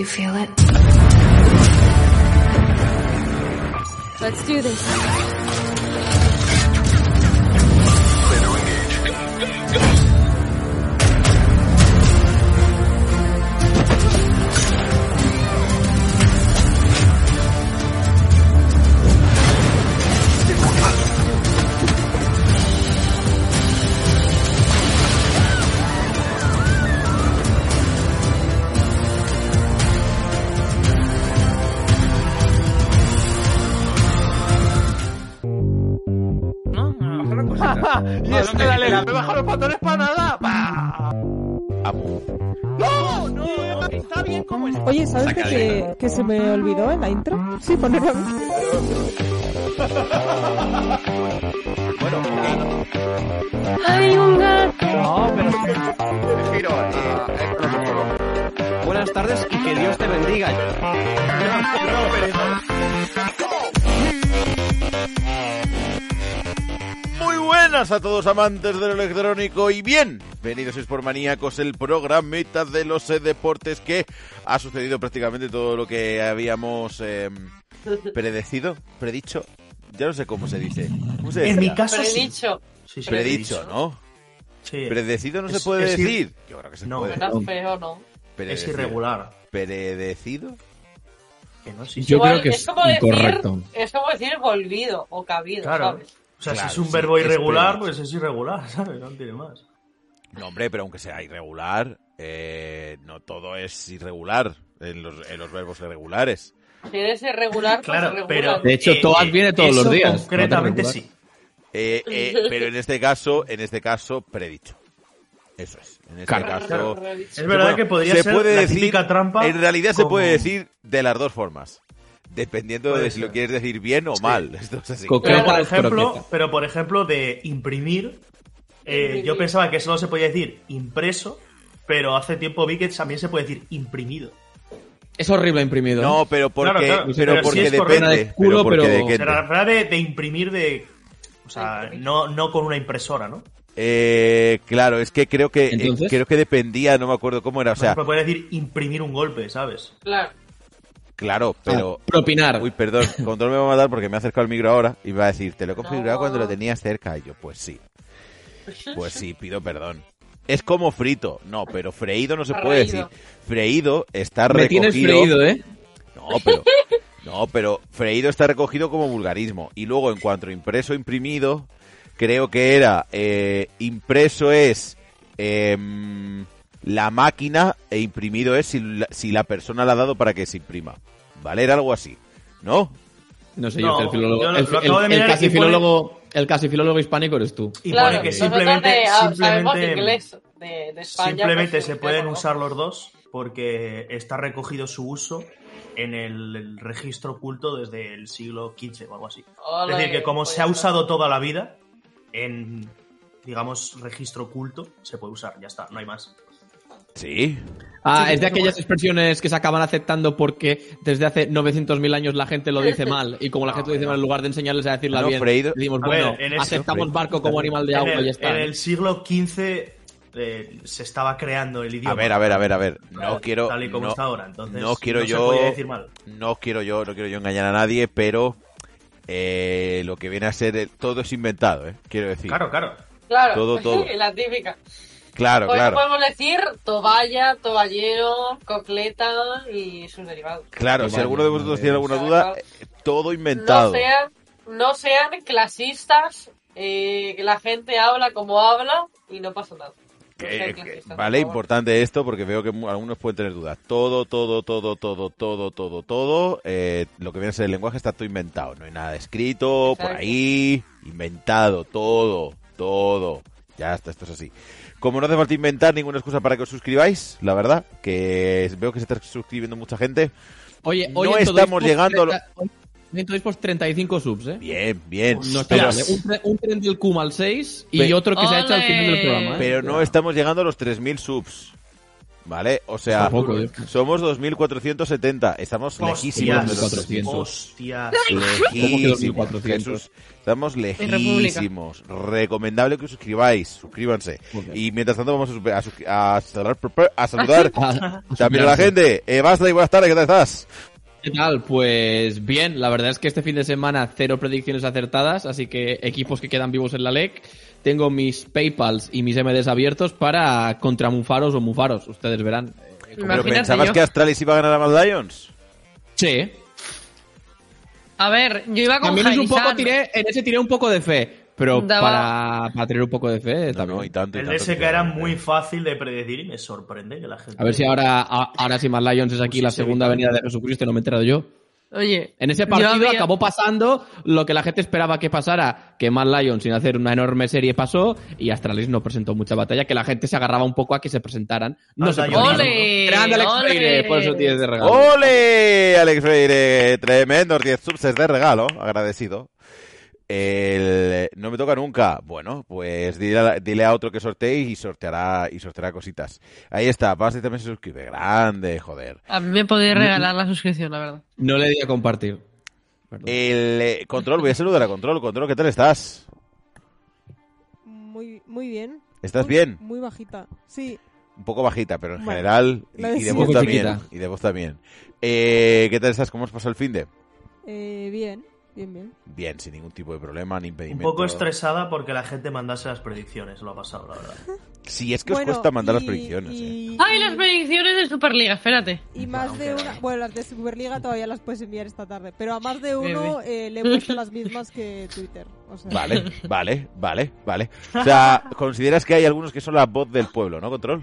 You feel it? Let's do this. Clear to engage. Go, go, go! Y es que dale, me baja los pantalones para nada. ¡No! ¡No! Está bien como está. Oye, ¿sabes que, que se me olvidó en la intro? Sí, ponerlo. Bueno, ¡Hay un gato! No, pero... giro. eh, eh. Buenas tardes y que Dios te bendiga. Buenas a todos amantes del electrónico y bien, venidos sois por maníacos el programita de los deportes que ha sucedido prácticamente todo lo que habíamos eh, predecido, predicho, ya no sé cómo se dice. ¿Cómo se En mi caso sí. Predicho. Sí, sí, Predicho, ¿no? Sí. Predecido no Es- se puede es ir- decir. Yo creo que se No, puede. Feo, ¿no? Es irregular. ¿Predecido? Que no, sí, sí. Yo Igual, creo que es como decir- incorrecto. es como decir volvido o cabido, Claro. ¿sabes? O sea, Claro, si es un sí, verbo irregular, pues es irregular, ¿sabes? No tiene más. No, hombre, pero aunque sea irregular, eh, no todo es irregular en los, en los verbos irregulares. Si eres irregular, pues Claro, irregular. pero... De hecho, Toad viene todos eso los días. concretamente No sí. Eh, eh, pero en este caso, en este caso, predicho. Eso es. En este Claro. caso. Es verdad Bueno, que podría se ser puede la decir- típica trampa. En realidad se puede decir de las dos formas. Dependiendo de si lo quieres decir bien o mal. Esto es así. Co- Pero por ejemplo, pero por ejemplo de imprimir, eh, yo pensaba que solo se podía decir impreso, pero hace tiempo vi que también se puede decir imprimido. Es horrible imprimido. ¿eh? No, pero porque, Claro, claro, pero pero porque sí depende. de culo, pero porque pero-. Será de, de imprimir de... O sea, no, no con una impresora, ¿no? Eh, claro, es que creo que eh, creo que dependía, no me acuerdo cómo era, o sea, puede decir imprimir un golpe, ¿sabes? Claro. Claro, pero Ah, propinar. Uy, perdón, control me va a matar porque me ha acercado el micro ahora y me va a decir, te lo he configurado cuando lo tenías cerca. Y yo, pues sí. Pues sí, pido perdón. Es como frito. No, pero freído no se puede decir. Freído. Está Me recogido. tienes freído, ¿eh? No, pero. No, pero freído está recogido como vulgarismo. Y luego, en cuanto a impreso, imprimido, creo que era. eh, impreso es. em, la máquina e imprimido es si la, si la persona la ha dado para que se imprima. ¿Vale? Era algo así. ¿No? No sé No, yo, que el filólogo. yo lo- el, lo acabo de el- casi pone- filólogo. El casi filólogo hispánico eres tú. Y claro, pone que simplemente, de- simplemente, inglés de, de España. simplemente pues, se pueden usar los dos porque está recogido su uso en el, el registro oculto desde el siglo XV o algo así. Es decir, que como pues se ha usado toda la vida en, digamos, registro oculto, se puede usar, ya está, no hay más. Sí. Ah, Sí, es de aquellas bueno. expresiones que se acaban aceptando porque desde hace 900.000 años la gente lo dice mal. Y como la No, gente lo dice mal, en lugar de enseñarles a decirla No, bien, freído- decimos, A bueno, ver, aceptamos barco como animal de agua y ya está. en el siglo XV eh, se estaba creando el idioma. A ver, a ver, a ver, a ver. No quiero. tal y como no, está ahora, entonces no quiero no yo. podía decir mal. No quiero yo, no quiero yo engañar a nadie, pero eh, lo que viene a ser eh, todo es inventado, ¿eh? Quiero decir. Claro, claro. Claro, Todo, todo. la típica. Claro. Claro. podemos decir toalla, toallero, cocleta y sus derivados. Claro, si alguno de vosotros tiene alguna duda, eh, todo inventado. No sean, no sean clasistas, eh, que la gente habla como habla y no pasa nada. Que- que- vale, importante esto porque veo que algunos pueden tener dudas. Todo, todo, todo, todo, todo, todo, todo, eh, lo que viene a ser el lenguaje está todo inventado. No hay nada escrito por ahí, inventado, todo, todo. Ya está, esto es así. Como no hace falta inventar ninguna excusa para que os suscribáis, la verdad, que veo que se está suscribiendo mucha gente. Oye, no hoy estamos llegando a lo- 30 hoy en Todiscos 35 subs, ¿eh? Bien, bien. No está pero, ¿eh? un, tre- un tren del Kuma al 6 y Pe- otro que se ha hecho al final del programa, ¿eh? pero no estamos llegando a los 3.000 subs. ¿Vale? O sea, ¿eh? somos 2.470, estamos lejísimos de los 400. Hostias. Lejísimos, 2.400? Jesús. Estamos lejísimos. Recomendable que os suscribáis, suscríbanse. Y mientras tanto vamos a, a, saludar, a saludar también a la gente. Eh, basta y buenas tardes, ¿qué tal estás? ¿Qué tal? Pues bien, la verdad es que este fin de semana cero predicciones acertadas, así que equipos que quedan vivos en la LEC. Tengo mis PayPals y mis MDs abiertos para contra Mufaros o Mufaros, ustedes verán. Eh, Pero Imagínate pensabas yo. que Astralis iba a ganar a Mad Lions. Sí. A ver, yo iba con También es un poco tiré, en ese tiré un poco de fe, pero Daba- para, para tener un poco de fe No, también. no, y tanto, y El tanto SK que- era muy fácil de predecir y me sorprende que la gente. A ver si ahora, a- ahora si Mad Lions es aquí la sí, segunda venida de Jesucristo, y no me he enterado yo. Oye, En ese partido había- acabó pasando lo que la gente esperaba que pasara, que Mad Lions sin hacer una enorme serie pasó y Astralis no presentó mucha batalla, que la gente se agarraba un poco a que se presentaran. No. Lions. ¡Ole! Grande Alex ¡Ole! Freire, por eso tienes de regalo. ¡Ole! Alex Freire, tremendos 10 subs de regalo, agradecido. El- no me toca nunca. Bueno, pues dile a, dile a otro que sortee y sorteará y sorteará cositas. Ahí está, Basti también se suscribe. Grande, joder. A mí me podéis regalar la suscripción, la verdad. No le di a compartir. Perdón. El eh, control, voy a saludar a control. Control, ¿qué tal estás? Muy, muy bien. ¿Estás Muy- bien? Muy bajita. Sí. Un poco bajita, pero en Bueno, general y, de voz también. Y de voz también. Eh, ¿Qué tal estás? ¿Cómo has pasado el fin de? Eh, bien. Bien, bien. Bien, sin ningún tipo de problema ni Un impedimento. poco estresada porque la gente mandase las predicciones, lo ha pasado, la verdad. Sí, es que os cuesta mandar las y- predicciones. eh. Y, ¡Ay, y- las predicciones de Superliga! Espérate. Y más Bueno, de una. Bueno, las de Superliga todavía las puedes enviar esta tarde. Pero a más de uno eh, le he puesto las mismas que Twitter. O sea, Vale, vale, vale, vale. O sea, consideras que hay algunos que son la voz del pueblo, ¿no, Control?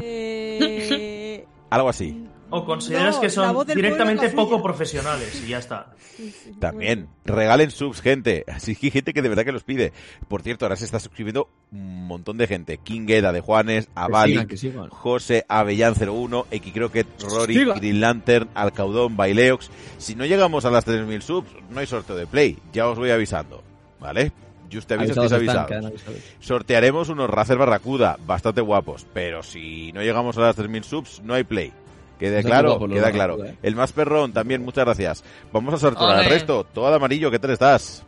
Eh, Algo así. O consideras no, que son directamente poco profesionales y ya está. Sí, sí, También, regalen subs, gente. Así que hay gente que de verdad que los pide. Por cierto, ahora se está suscribiendo un montón de gente. King Gueda de Juanes, Avali. José Avellán 01, X Croquet, Rory. Green Lantern, Alcaudón, Baileox. Si no llegamos a las 3.000 subs, no hay sorteo de play. Ya os voy avisando. ¿Vale? Just te aviso, Avisados estáis avisados. Sortearemos unos Razer Barracuda, bastante guapos, pero si no llegamos a las 3.000 subs, no hay play. Bastante claro, queda claro. ¿eh? El más perrón también, muchas gracias. Vamos a sortear al resto. Todo de amarillo, ¿qué tal estás?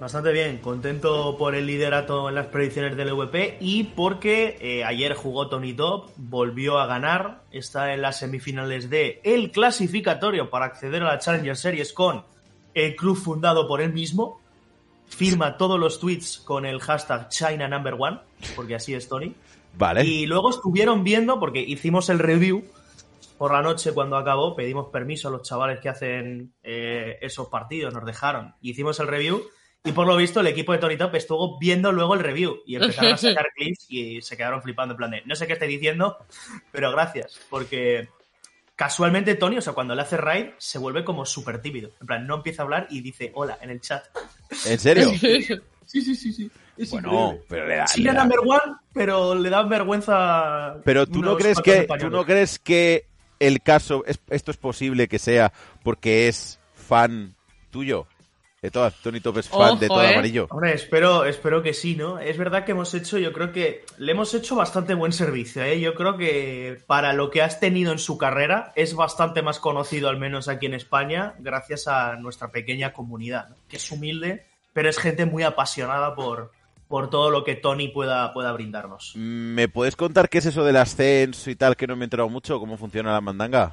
Bastante bien, contento por el liderato en las predicciones del EVP y porque eh, ayer jugó Tony Top, volvió a ganar, está en las semifinales de el clasificatorio para acceder a la Challenger Series con el club fundado por él mismo, firma todos los tweets con el hashtag China Number One, porque así es Tony. Vale. Y luego estuvieron viendo, porque hicimos el review por la noche cuando acabó, pedimos permiso a los chavales que hacen eh, esos partidos, nos dejaron, y hicimos el review. Y por lo visto, el equipo de Tony Top estuvo viendo luego el review y empezaron a sacar clips y se quedaron flipando. En plan de, no sé qué estoy diciendo, pero gracias, porque casualmente Tony, o sea, cuando le hace raid, se vuelve como súper tímido. En plan, no empieza a hablar y dice hola en el chat. ¿En serio? Sí, sí, sí, sí. Es bueno, increíble. pero le da, Sí, le da- number one, pero le da vergüenza. Pero tú no crees que españoles. tú no crees que el caso es- esto es posible que sea porque es fan tuyo. De todas, Tony Top es fan de todo eh. amarillo. Hombre, espero, espero que sí, ¿no? Es verdad que hemos hecho, yo creo que le hemos hecho bastante buen servicio, ¿eh? Yo creo que para lo que has tenido en su carrera es bastante más conocido, al menos aquí en España, gracias a nuestra pequeña comunidad, ¿no? que es humilde, pero es gente muy apasionada por, por todo lo que Tony pueda, pueda brindarnos. ¿Me puedes contar qué es eso del ascenso y tal que no me he enterado mucho? ¿Cómo funciona la mandanga?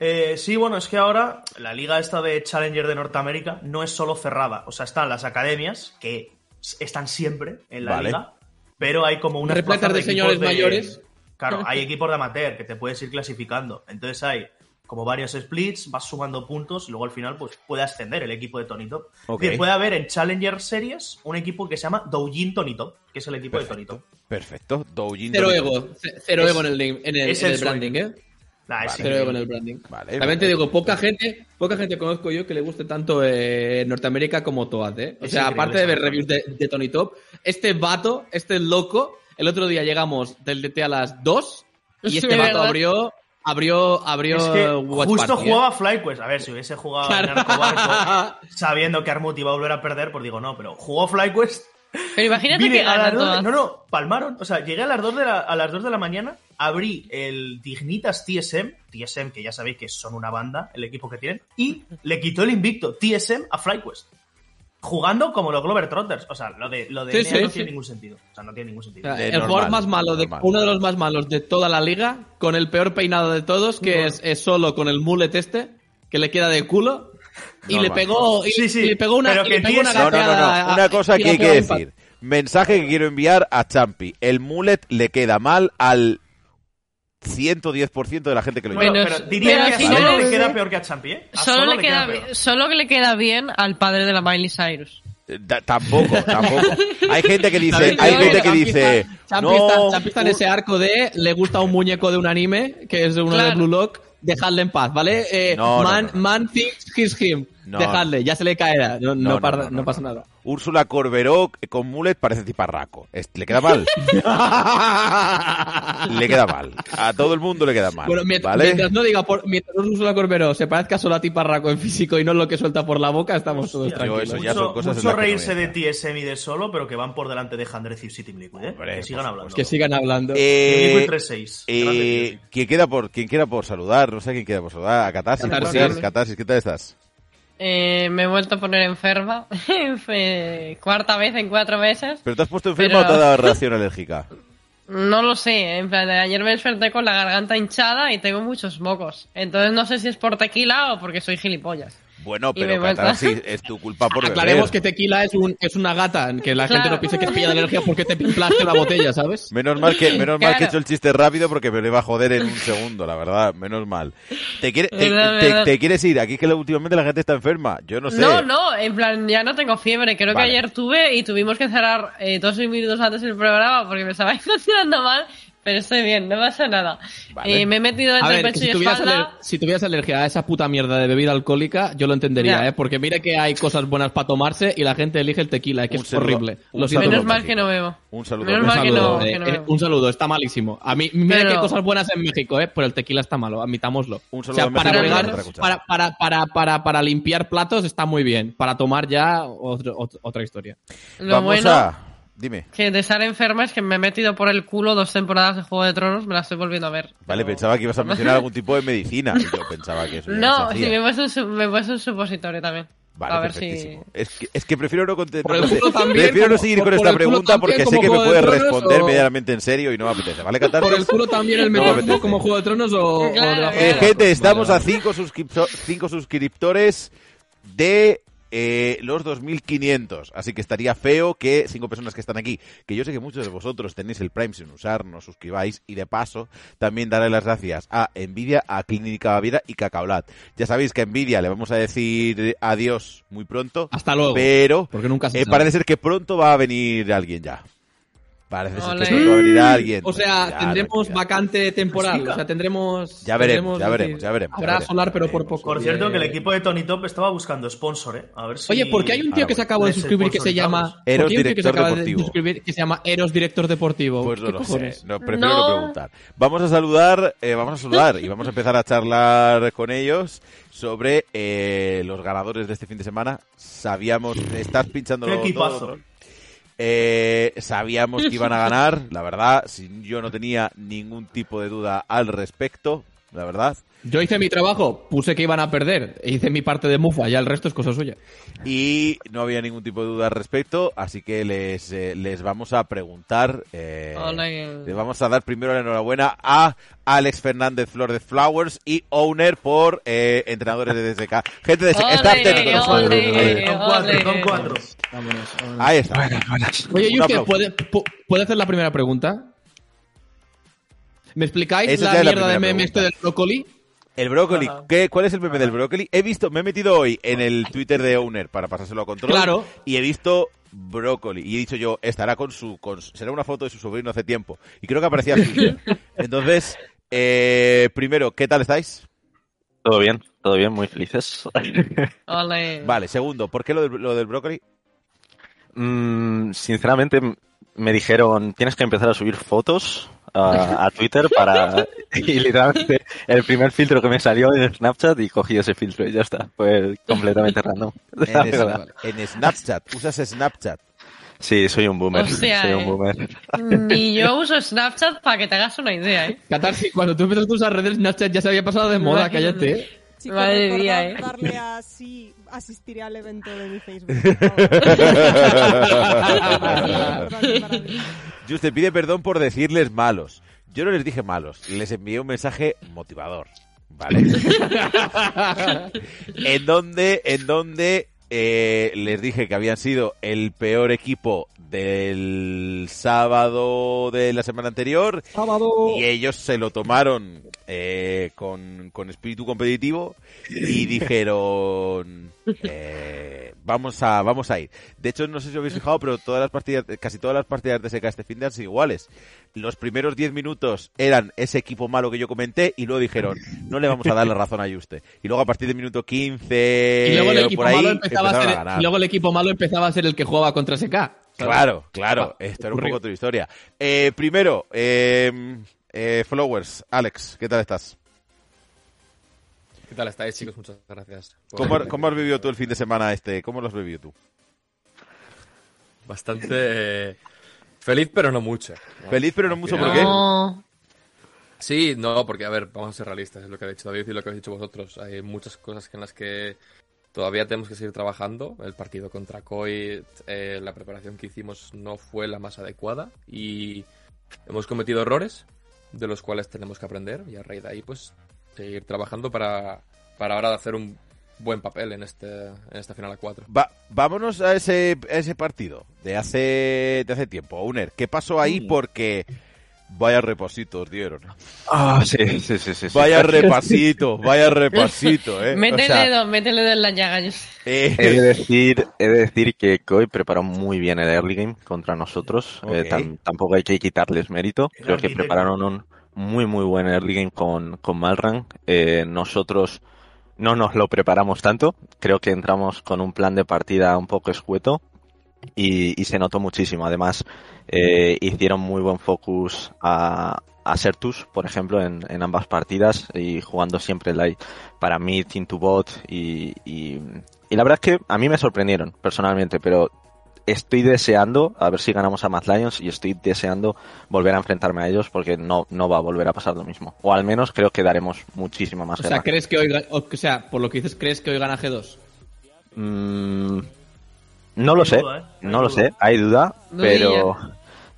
Eh, sí, bueno, es que ahora la liga esta de Challenger de Norteamérica no es solo cerrada. O sea, están las academias, que están siempre en la Vale. liga, pero hay como unas Repletas de equipos señores mayores. Claro, hay equipos de amateur que te puedes ir clasificando. Entonces hay como varios splits, vas sumando puntos y luego al final pues puede ascender el equipo de Tony Top. Es Ok. decir, puede haber en Challenger Series un equipo que se llama Doujin Tony Top, que es el equipo de Tony Top. Perfecto. Doujin Cero Tony ego, Top. ce- cero Es- ego en el, en el, es en el el branding. ¿eh? Nah, es Vale. Cero ego en el branding. Vale, También vale. te digo, poca gente, poca gente conozco yo que le guste tanto eh, Norteamérica como Toad, ¿eh? O Es sea, aparte de ver reviews de, de Tony Top, este vato, este loco, el otro día llegamos del DT a las 2 y este vato abrió, abrió, abrió Es que Watch justo Party, ¿eh? jugaba FlyQuest. A ver, si hubiese jugado en Claro. Arcobarco sabiendo que Armut iba a volver a perder, pues digo, no, pero jugó FlyQuest Pero imagínate Vine que a las ganan dos de- todas. No, no, palmaron. O sea, llegué a las 2 de la, a las 2 de la mañana, abrí el Dignitas TSM, TSM, que ya sabéis que son una banda, el equipo que tienen, y le quitó el invicto TSM a FlyQuest. Jugando como los Glover Trotters. O sea, lo de, lo de Sí, sí, no sí. tiene ningún sentido. O sea, no tiene ningún O sentido. sea, el normal, jugador más malo, de, normal. uno de los más malos de toda la liga, con el peor peinado de todos, que es, es solo con el mullet este, que le queda de culo, y Normal. le pegó, y, Sí, sí, y le pegó una, pero que le pegó una No, no, Una cosa que hay que decir. Mensaje que quiero enviar a Champi. El mullet le queda mal al 110% de la gente que lo lleva. Bueno, Pero- pero diría pero que Solo no- le queda peor que a Champi, ¿eh? A Solo, le queda queda, peor. solo que le queda bien al padre de la Miley Cyrus. Eh, da- tampoco, tampoco. Hay gente que dice, hay No, gente que Champi dice, está- Champi no, está- Champi está en ese arco de le gusta un muñeco de un anime, que es uno de. Blue Lock, dejadle en paz, ¿vale? Eh, No, no, man, no, no. man thinks he's him. No. dejadle, ya se le caerá, no, no, No, no, parda- no, no no, pasa no. nada. Úrsula Corberó con mullet parece tiparraco. Es- ¿Le queda mal? le queda mal. A todo el mundo le queda mal. Bueno, mientras, ¿Vale? mientras no diga, por, mientras Úrsula Corberó se parezca solo a ti Parraco en físico y no lo que suelta por la boca, estamos todos Hostia, tranquilos. eso ya mucho, son cosas mucho reírse de TSM y de solo, pero que van por delante de Handrez y City Liquid, ¿eh? Hombre, que sigan por hablando. Que sigan hablando. Eh, Liquid 3-6. eh, ¿quién, queda por, ¿Quién queda por saludar? No sé quién queda por saludar. A Catarsis. Catarsis. ¿qué tal? Catarsis, ¿qué tal estás? Eh, me he vuelto a poner enferma. Cuarta vez en cuatro meses. ¿Pero te has puesto enferma Pero- o te ha dado reacción alérgica? No lo sé, en plan, ayer me desperté con la garganta hinchada y tengo muchos mocos. Entonces no sé si es por tequila o porque soy gilipollas. Bueno, pero. Catarsis, es tu culpa por beber. Aclaremos que tequila es, un, es una gata, que la gente Claro. no piense que es pilla de alergia porque te pimplaste una botella, ¿sabes? Menos mal que menos mal que he Claro. hecho el chiste rápido porque me lo iba a joder en un segundo, la verdad, menos mal. ¿Te, quiere- te, Verdad, te- verdad. te quieres ir? Aquí es que últimamente la gente está enferma. Yo no sé. No, no, en plan, ya no tengo fiebre. Creo Vale. que ayer tuve y tuvimos que cerrar eh, dos minutos antes el programa porque me estaba encontrando mal. Pero estoy bien, no pasa nada. Vale. Eh, me he metido A entre ver, pecho si y tuvieras, espalda. aler- si tuvieras alergia a esa puta mierda de bebida alcohólica, yo lo entendería, Ya. ¿eh? Porque mire que hay cosas buenas para tomarse y la gente elige el tequila, ¿eh? que Un es saludo- horrible. Lo siento Menos mal que no bebo. Un saludo. Menos Un mal que saludo, no, eh, que no eh, bebo. un saludo, está malísimo. A mí, mira Pero- que hay cosas buenas en México, ¿eh? Pero el tequila está malo, admitámoslo. Un o saludo sea, para, para, para, para, para, para limpiar platos está muy bien. Para tomar ya, otro- otro- otra historia. Lo Vamos bueno a... Dime. que de estar enferma es que me he metido por el culo dos temporadas de Juego de Tronos, me las estoy volviendo a ver. Vale, Pero- pensaba que ibas a mencionar algún tipo de medicina. Y yo pensaba que eso No, hacía. me he puesto un, su- me puesto un supositorio también. Vale, a ver si... Es, que, es que prefiero no contestar. Por el culo también, prefiero no seguir por- con por esta pregunta también, porque sé que me de puedes Tronos, responder o- medianamente en serio y no me apetece. ¿Vale, Catarsis? Por el culo también el No me como Juego de Tronos o, o Claro, debajo Eh, de- gente, estamos Vale, a 5 cinco suscriptores de eh, los 2500. Así que estaría feo que cinco personas que están aquí, que yo sé que muchos de vosotros tenéis el Prime sin usar, no os suscribáis. Y de paso, también daré las gracias a Nvidia, a Clínica Baviera y Cacaolat. Ya sabéis que a Nvidia le vamos a decir adiós muy pronto. Hasta luego. Pero Porque nunca se eh, parece ser que pronto va a venir alguien ya. Parece ser que a venir alguien. O sea, Ya, tendremos tranquila. vacante temporal. Chica. O sea, tendremos. Ya veremos, tendremos, ya veremos, ya veremos, ya Habrá veremos, solar, ya pero por veremos. poco. Por cierto, que el Eh, equipo de Tony Top estaba buscando sponsor, ¿eh? A ver si... Oye, ¿por qué hay un tío que se acaba de suscribir que se llama. Eros ¿por qué hay un tío que se Director acaba de Deportivo. suscribir que se llama Eros Director Deportivo? Pues no ¿Qué lo cojones? sé, no, prefiero no. No. preguntar. Vamos a saludar, eh, vamos a saludar y vamos a empezar a charlar con ellos sobre eh, los ganadores de este fin de semana. Sabíamos, estás pinchando Qué equipazo. Eh, sabíamos que iban a ganar, la verdad, yo no tenía ningún tipo de duda al respecto, la verdad. Yo hice mi trabajo, puse que iban a perder, e hice mi parte de mufa, ya el resto es cosa suya. Y no había ningún tipo de duda al respecto, así que les, eh, les vamos a preguntar. eh, les vamos a dar primero la enhorabuena a Alex Fernández Flor de Flowers y Owner por eh, entrenadores de DSK. Gente de ole. jugadores. Son cuatro, cuatro. Ahí está. Oye, Yusuke. ¿puede, pu- ¿puede hacer la primera pregunta? ¿Me explicáis Esa la mierda de meme este del brócoli? El brócoli. ¿Qué, ¿Cuál es el meme del brócoli? He visto, me he metido hoy en el Twitter de Owner para pasárselo a control. Claro. Y he visto brócoli. Y he dicho yo, estará con su. Con, será una foto de su sobrino hace tiempo. Y creo que aparecía. Entonces, eh, primero, ¿qué tal estáis? Todo bien, todo bien, muy felices. Ole. Vale, segundo, ¿por qué lo del, lo del brócoli? Mm, sinceramente, me dijeron, tienes que empezar a subir fotos a, a Twitter para... Y literalmente, el primer filtro que me salió en Snapchat y cogí ese filtro y ya está. Fue completamente random. En, Snapchat. ¿Usas Snapchat? Sí, soy un boomer. Hostia, soy un eh. boomer. Ni yo uso Snapchat para que te hagas una idea, ¿eh? Catarsis, cuando tú empezaste a usar redes Snapchat ya se había pasado de moda, cállate. ¿eh? Chicos, Madre mía, eh. darle a sí, asistiré al evento de mi Facebook. por favor. Importante para mí. Just te pide perdón por decirles malos. Yo no les dije malos, les envié un mensaje motivador. ¿Vale? en donde, en donde eh, les dije que habían sido el peor equipo del sábado de la semana anterior y ellos se lo tomaron eh, con, con espíritu competitivo y dijeron eh, vamos a vamos a ir de hecho no sé si os habéis fijado pero todas las partidas casi todas las partidas de SK este fin de han sido iguales los primeros 10 minutos eran ese equipo malo que yo comenté y luego dijeron no le vamos a dar la razón a Juste y luego a partir del minuto 15 Y luego el equipo por ahí malo empezaba a ser, y luego el equipo malo empezaba a ser el que jugaba contra SK. Claro, claro. Ah, Esto era un poco tu historia. Eh, primero, eh, eh, Flowers. Alex, ¿qué tal estás? ¿Qué tal estáis, chicos? Muchas gracias. ¿Cómo, cómo has vivido tú el fin de semana este? ¿Cómo lo has vivido tú? Bastante eh, feliz, pero no mucho. Feliz, pero no mucho, ¿por qué? No. Sí, no, porque, a ver, vamos a ser realistas, es lo que ha dicho David y lo que habéis dicho vosotros. Hay muchas cosas en las que todavía tenemos que seguir trabajando. El partido contra Coit, eh, la preparación que hicimos no fue la más adecuada y hemos cometido errores de los cuales tenemos que aprender y a raíz de ahí, pues, seguir trabajando para, para ahora hacer un buen papel en, este, en esta final a 4. Va- vámonos a ese, a ese partido de hace, de hace tiempo. Uner, ¿qué pasó ahí? Porque vaya repasitos dieron. Ah, sí, sí, sí, sí. sí. Vaya repasito, vaya repasito, ¿eh? O sea, el dedo, mete el dedo en la llaga. yo eh, He de decir, he de decir que Koi preparó muy bien el early game contra nosotros. Eh, tam- tampoco hay que quitarles mérito. Creo que prepararon un muy, muy buen early game con, con Malran. Eh, nosotros no nos lo preparamos tanto. Creo que entramos con un plan de partida un poco escueto y, y se notó muchísimo. Además, eh, hicieron muy buen focus a, a Sertus, por ejemplo, en, en ambas partidas y jugando siempre like para mid, into bot y, y la verdad es que a mí me sorprendieron personalmente, pero estoy deseando a ver si ganamos a Mad Lions y estoy deseando volver a enfrentarme a ellos porque no, no va a volver a pasar lo mismo. O al menos creo que daremos muchísima más O sea. ¿crees que hoy, o sea, por lo que dices, ¿crees que hoy gana G2? Mm, no lo Hay sé, duda, ¿eh? No lo duda. sé, hay duda, pero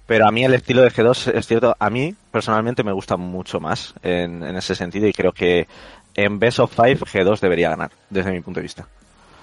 pero a mí el estilo de G2 es cierto, a mí personalmente me gusta mucho más en, en ese sentido y creo que en Best of Five G2 debería ganar desde mi punto de vista.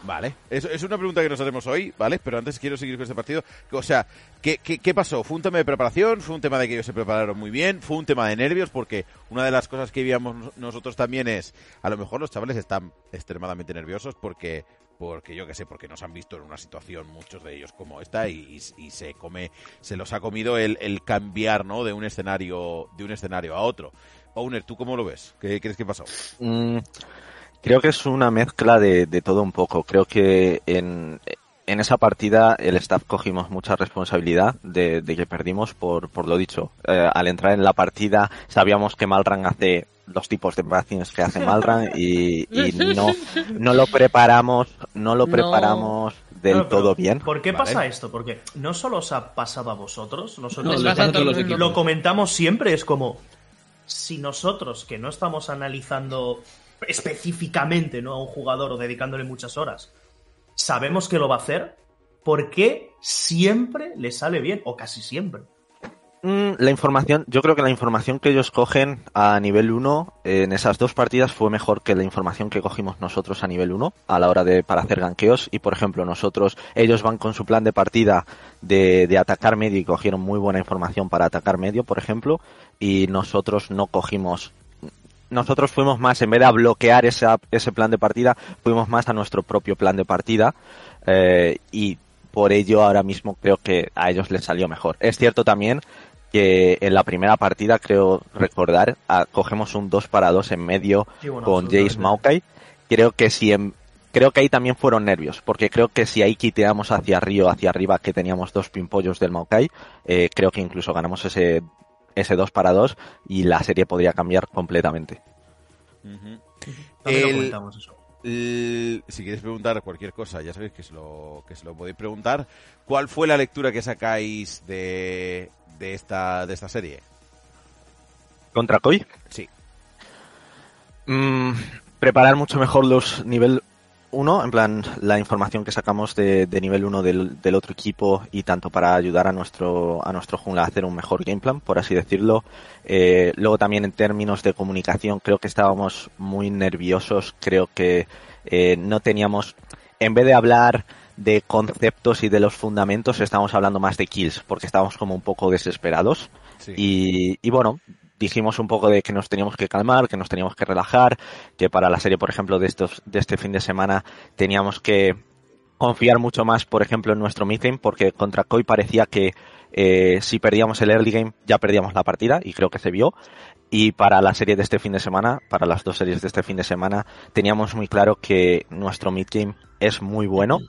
Vale, eso es una pregunta que nos haremos hoy, ¿vale? Pero antes quiero seguir con este partido. O sea, ¿qué, qué, qué pasó? ¿Fue un tema de preparación? ¿Fue un tema de que ellos se prepararon muy bien? ¿Fue un tema de nervios? Porque una de las cosas que veíamos nos- nosotros también es, a lo mejor los chavales están extremadamente nerviosos porque, porque yo qué sé, porque nos han visto en una situación, muchos de ellos como esta, y, y- y se come, se los ha comido el, el cambiar, ¿no? De un escenario, de un escenario a otro. Owner, ¿tú cómo lo ves? ¿Qué crees que pasó? Mm, creo que es una mezcla de, de todo un poco. Creo que en, en esa partida el staff cogimos mucha responsabilidad de, de que perdimos por, por lo dicho. Eh, al entrar en la partida sabíamos que Malran hace los tipos de vaccines que hace Malran y, y no, no lo preparamos, no lo No. preparamos del todo bien. ¿Por qué Vale. pasa esto? Porque no solo os ha pasado a vosotros, nosotros No, a todos todo los lo comentamos siempre, es como si nosotros, que no estamos analizando específicamente ¿no? a un jugador o dedicándole muchas horas, sabemos que lo va a hacer, ¿por qué siempre le sale bien? O casi siempre. Mm, La información, yo creo que la información que ellos cogen a nivel 1 en esas dos partidas fue mejor que la información que cogimos nosotros a nivel 1 a la hora de para hacer ganqueos y por ejemplo nosotros ellos van con su plan de partida de, de atacar medio y cogieron muy buena información para atacar medio por ejemplo y nosotros no cogimos nosotros fuimos más, en vez de a bloquear esa- ese plan de partida, fuimos más a nuestro propio plan de partida eh, y por ello ahora mismo creo que a ellos les salió mejor. Es cierto también que en la primera partida, creo recordar, cogemos un 2 para 2 en medio Sí, bueno, con Jace. Maokai. Creo que si en- creo que ahí también fueron nervios, porque creo que si ahí quiteamos hacia Río, hacia arriba, que teníamos dos pimpollos del Maokai, eh, creo que incluso ganamos ese, ese 2 para 2 y la serie podría cambiar completamente. También lo El- comentamos eso. si quieres preguntar cualquier cosa, ya sabéis que se lo, que se lo podéis preguntar. ¿Cuál fue la lectura que sacáis de, de, esta, de esta serie? ¿Contra Koi? Sí. Mm, preparar mucho mejor los nivel 1, en plan la información que sacamos de, de nivel 1 del, del otro equipo y tanto para ayudar a nuestro, a nuestro jungla a hacer un mejor game plan, por así decirlo. Eh, luego también en términos de comunicación creo que estábamos muy nerviosos, creo que eh, no teníamos, en vez de hablar de conceptos y de los fundamentos, estábamos hablando más de kills, porque estábamos como un poco desesperados. Sí. Y, y bueno, dijimos un poco de que nos teníamos que calmar, que nos teníamos que relajar, que para la serie, por ejemplo, de estos, de este fin de semana, teníamos que confiar mucho más, por ejemplo, en nuestro meeting, porque contra Koi parecía que eh, si perdíamos el early game ya perdíamos la partida, y creo que se vio. Y para la serie de este fin de semana, para las dos series de este fin de semana, teníamos muy claro que nuestro mid game es muy bueno,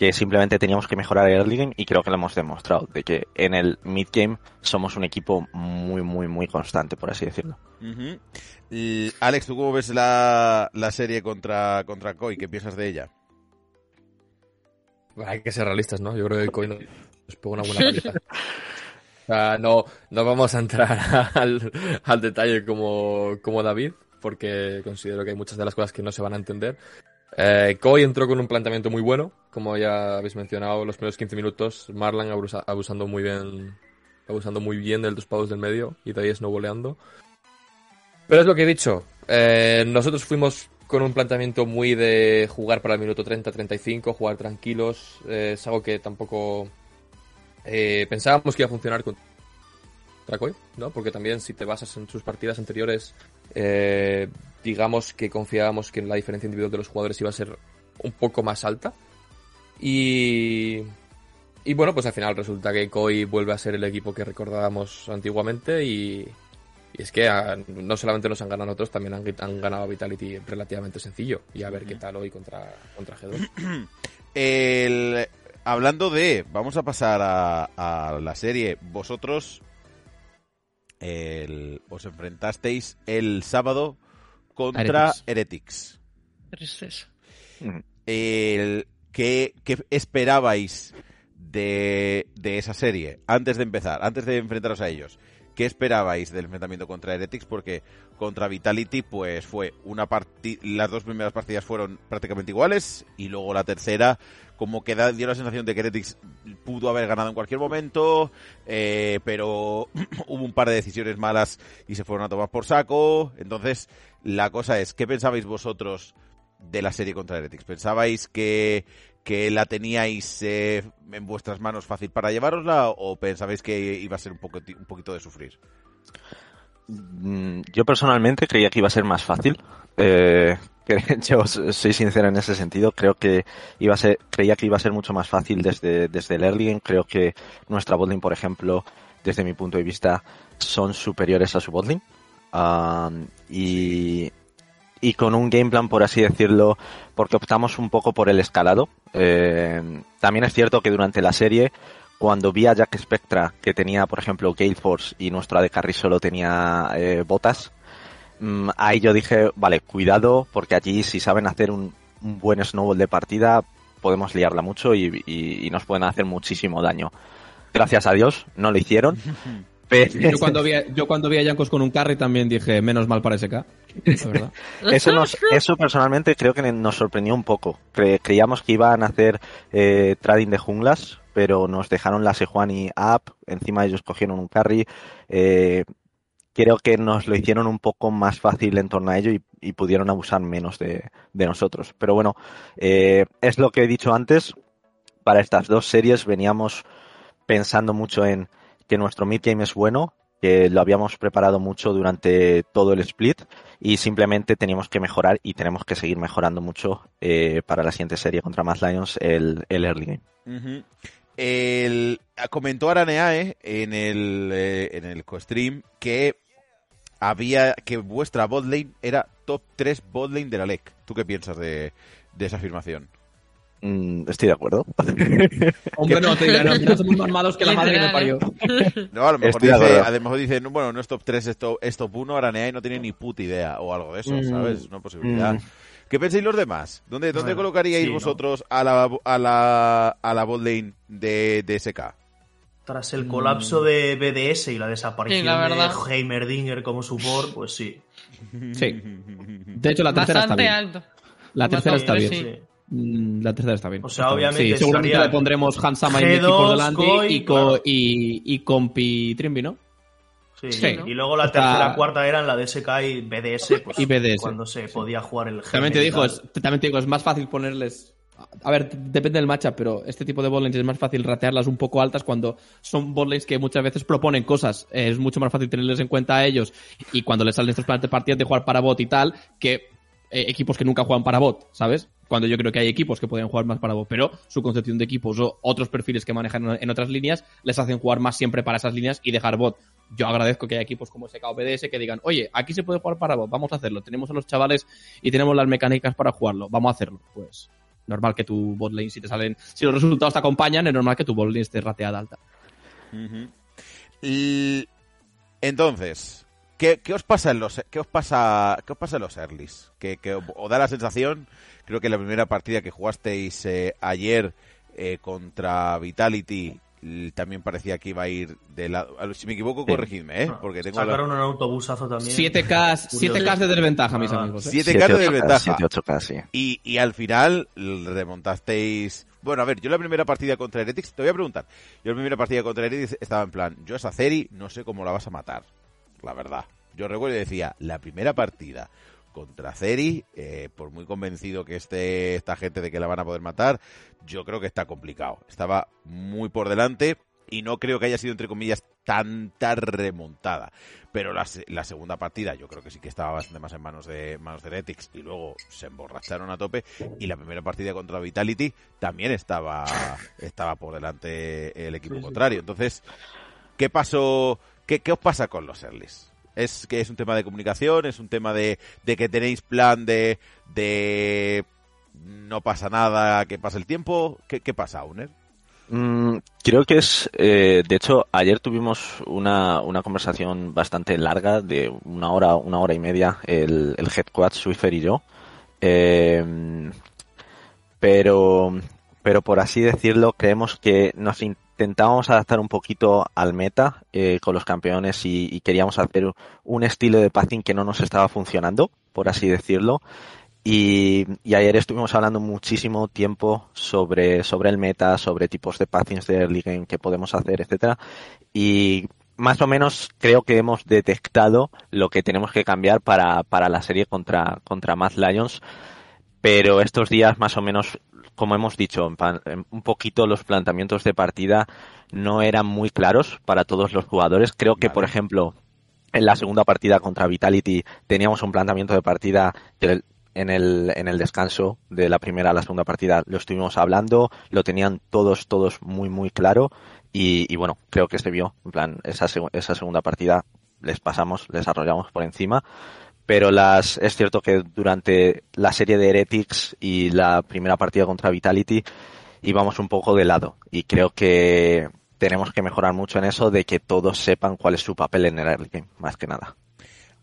que simplemente teníamos que mejorar el early game y creo que lo hemos demostrado, de que en el mid game somos un equipo muy, muy, muy constante, por así decirlo. Y, Alex, ¿tú cómo ves la, la serie contra, contra Koi? ¿Qué piensas de ella? Hay que ser realistas, ¿no? Yo creo que Koi nos pegó una buena paliza. O sea, no, no vamos a entrar al, al detalle como, como David, porque considero que hay muchas de las cosas que no se van a entender. Eh, Koi entró con un planteamiento muy bueno, como ya habéis mencionado, los primeros 15 minutos, Marlan abusa- abusando muy bien abusando muy bien del dos pavos del medio y de ahí snowboleando. Pero es lo que he dicho, eh, nosotros fuimos con un planteamiento muy de jugar para el minuto 30-35, jugar tranquilos, eh, es algo que tampoco eh, pensábamos que iba a funcionar con Koi, ¿no? Porque también si te basas en sus partidas anteriores, digamos que confiábamos que la diferencia individual de los jugadores iba a ser un poco más alta. Y, y bueno, pues al final resulta que Koi vuelve a ser el equipo que recordábamos antiguamente y, y es que ah, no solamente nos han ganado nosotros, también han, han ganado a Vitality relativamente sencillo. Y a ver qué tal hoy contra, contra G2. El, hablando de, vamos a pasar a, a la serie. Vosotros el- os enfrentasteis el sábado contra Heretics. El, ¿qué, qué esperabais de, de esa serie antes de empezar, antes de enfrentaros a ellos? ¿Qué esperabais del enfrentamiento contra Heretics? Porque contra Vitality, pues fue una. Las dos primeras partidas fueron prácticamente iguales. Y luego la tercera, como que dio la sensación de que Heretics pudo haber ganado en cualquier momento. eh, pero hubo un par de decisiones malas y se fueron a tomar por saco. Entonces, la cosa es, ¿qué pensabais vosotros de la serie contra Heretics? ¿Pensabais que, que la teníais eh, en vuestras manos fácil para llevarosla o pensabais que iba a ser un, poco, un poquito de sufrir? Mm, Yo personalmente creía que iba a ser más fácil. Eh, yo soy sincero en ese sentido. Creo que iba a ser, creía que iba a ser mucho más fácil desde, desde el early game. Creo que nuestra botlane, por ejemplo, desde mi punto de vista, son superiores a su botlane. Um, y, y con un game plan, por así decirlo, porque optamos un poco por el escalado. Eh, también es cierto que durante la serie, cuando vi a Jack Spectra, que tenía, por ejemplo, Gale Force y nuestro AD Carry solo tenía eh, botas, mm, ahí yo dije, vale, cuidado, porque allí si saben hacer un, buen snowball de partida, podemos liarla mucho y- y nos pueden hacer muchísimo daño. Gracias a Dios, no lo hicieron. Yo cuando vi a, yo cuando vi a Yankos con un carry también dije, menos mal para SK. La. Eso, nos, eso personalmente creo que nos sorprendió un poco. Cre- creíamos que iban a hacer eh, trading de junglas, pero nos dejaron la Sejuani up, encima ellos cogieron un carry. eh, creo que nos lo hicieron un poco más fácil en torno a ello y, y pudieron abusar menos de, de nosotros. Pero bueno, eh, es lo que he dicho antes. Para estas dos series veníamos pensando mucho en que nuestro mid game es bueno, que lo habíamos preparado mucho durante todo el split y simplemente teníamos que mejorar y tenemos que seguir mejorando mucho eh, para la siguiente serie contra Mad Lions el, el early game. El, comentó Araneae en el, eh, en el co-stream que había que vuestra botlane era top 3 botlane de la LEC. ¿Tú qué piensas de, de esa afirmación? Mm, estoy de acuerdo. Hombre, no, te dirán, no, no, somos más malos que la madre que me parió. No, a lo mejor dice, a lo mejor dice, no, bueno, no es top 3, es top, es top 1, Aranea y no tiene ni puta idea o algo de eso, Mm, ¿sabes? Es una posibilidad. mm. ¿Qué pensáis los demás? ¿Dónde, dónde Bueno, colocaríais sí, ¿no? vosotros a la, a la, a la bot lane de, de SK? Tras el colapso de BDS y la desaparición Sí, la de Heimerdinger como support, pues sí. Sí. De hecho, la tercera está Bastante bien. alto. La tercera Bastante, está bien. sí. Mm, La tercera está bien. O sea, obviamente Sí, seguramente le pondremos Hansama y Meki G2, por delante Koi, y, claro. y, y Compi Trimby, ¿no? Sí. Sí. Y luego la Está- tercera, cuarta eran la DSK y BDS, pues Y BDS. cuando se podía jugar el También te, y digo, es, también te digo, es más fácil ponerles. A ver, depende del matchup, pero este tipo de botlanes es más fácil ratearlas un poco altas cuando son botlanes que muchas veces proponen cosas. Es mucho más fácil tenerles en cuenta a ellos y cuando les salen estos planes de partidas de jugar para bot y tal, que eh, equipos que nunca juegan para bot, ¿sabes? Cuando yo creo que hay equipos que podrían jugar más para bot, pero su concepción de equipos o otros perfiles que manejan en otras líneas les hacen jugar más siempre para esas líneas y dejar bot. Yo agradezco que haya equipos como SK o PDS que digan, oye, aquí se puede jugar para bot, vamos a hacerlo. Tenemos a los chavales y tenemos las mecánicas para jugarlo, vamos a hacerlo. Pues normal que tu botlane, si te salen, si los resultados te acompañan, es normal que tu botlane esté rateada alta. Y- Entonces, ¿qué, qué os pasa en los qué os pasa qué os pasa en los earlys? Que, que os da la sensación, creo que la primera partida que jugasteis eh, ayer eh, contra Vitality también parecía que iba a ir de lado. Si me equivoco, Sí. corregidme, ¿eh? Porque tengo la- Sacaron un autobusazo también. 7K, 7K de desventaja, mis Ah, amigos. ¿eh? 7K de 7-8K, desventaja. 7-8K, sí. Y, y al final remontasteis. Bueno, a ver, yo la primera partida contra Heretics, te voy a preguntar. Yo la primera partida contra Heretics estaba en plan, yo esa Ceri no sé cómo la vas a matar, la verdad. Yo recuerdo y decía, la primera partida contra Ceri, eh, por muy convencido que esté esta gente de que la van a poder matar, yo creo que está complicado. Estaba muy por delante y no creo que haya sido, entre comillas, tanta remontada. Pero la, se- la segunda partida yo creo que sí que estaba bastante más en manos de manos de Heretics y luego se emborracharon a tope y la primera partida contra Vitality también estaba estaba por delante el equipo sí. contrario. Entonces, ¿qué pasó? ¿Qué, os pasa con los earlys? ¿Es que es un tema de comunicación? ¿Es un tema de, de que tenéis plan de, de no pasa nada, que pasa el tiempo? ¿Qué, qué pasa, Uner? Mm, creo que es, eh, de hecho, ayer tuvimos una, una conversación bastante larga de una hora, una hora y media, el, el head coach Swiffer y yo. Eh, pero, pero por así decirlo, creemos que nos intentábamos adaptar un poquito al meta eh, con los campeones y, queríamos hacer un estilo de pathing que no nos estaba funcionando, por así decirlo. Y, y ayer estuvimos hablando muchísimo tiempo sobre, sobre el meta, sobre tipos de pathings de early game que podemos hacer, etcétera. Y más o menos creo que hemos detectado lo que tenemos que cambiar para, para la serie contra, contra Mad Lions. Pero estos días más o menos, como hemos dicho, en pan- en un poquito los planteamientos de partida no eran muy claros para todos los jugadores. Creo que, Vale. por ejemplo, en la segunda partida contra Vitality teníamos un planteamiento de partida que en el, en el descanso de la primera a la segunda partida lo estuvimos hablando, lo tenían todos, todos muy, muy claro y, y bueno, creo que se vio, en plan, esa, esa segunda partida les pasamos, les arrollamos por encima, pero las, es cierto que durante la serie de Heretics y la primera partida contra Vitality íbamos un poco de lado y creo que tenemos que mejorar mucho en eso de que todos sepan cuál es su papel en el early game, más que nada.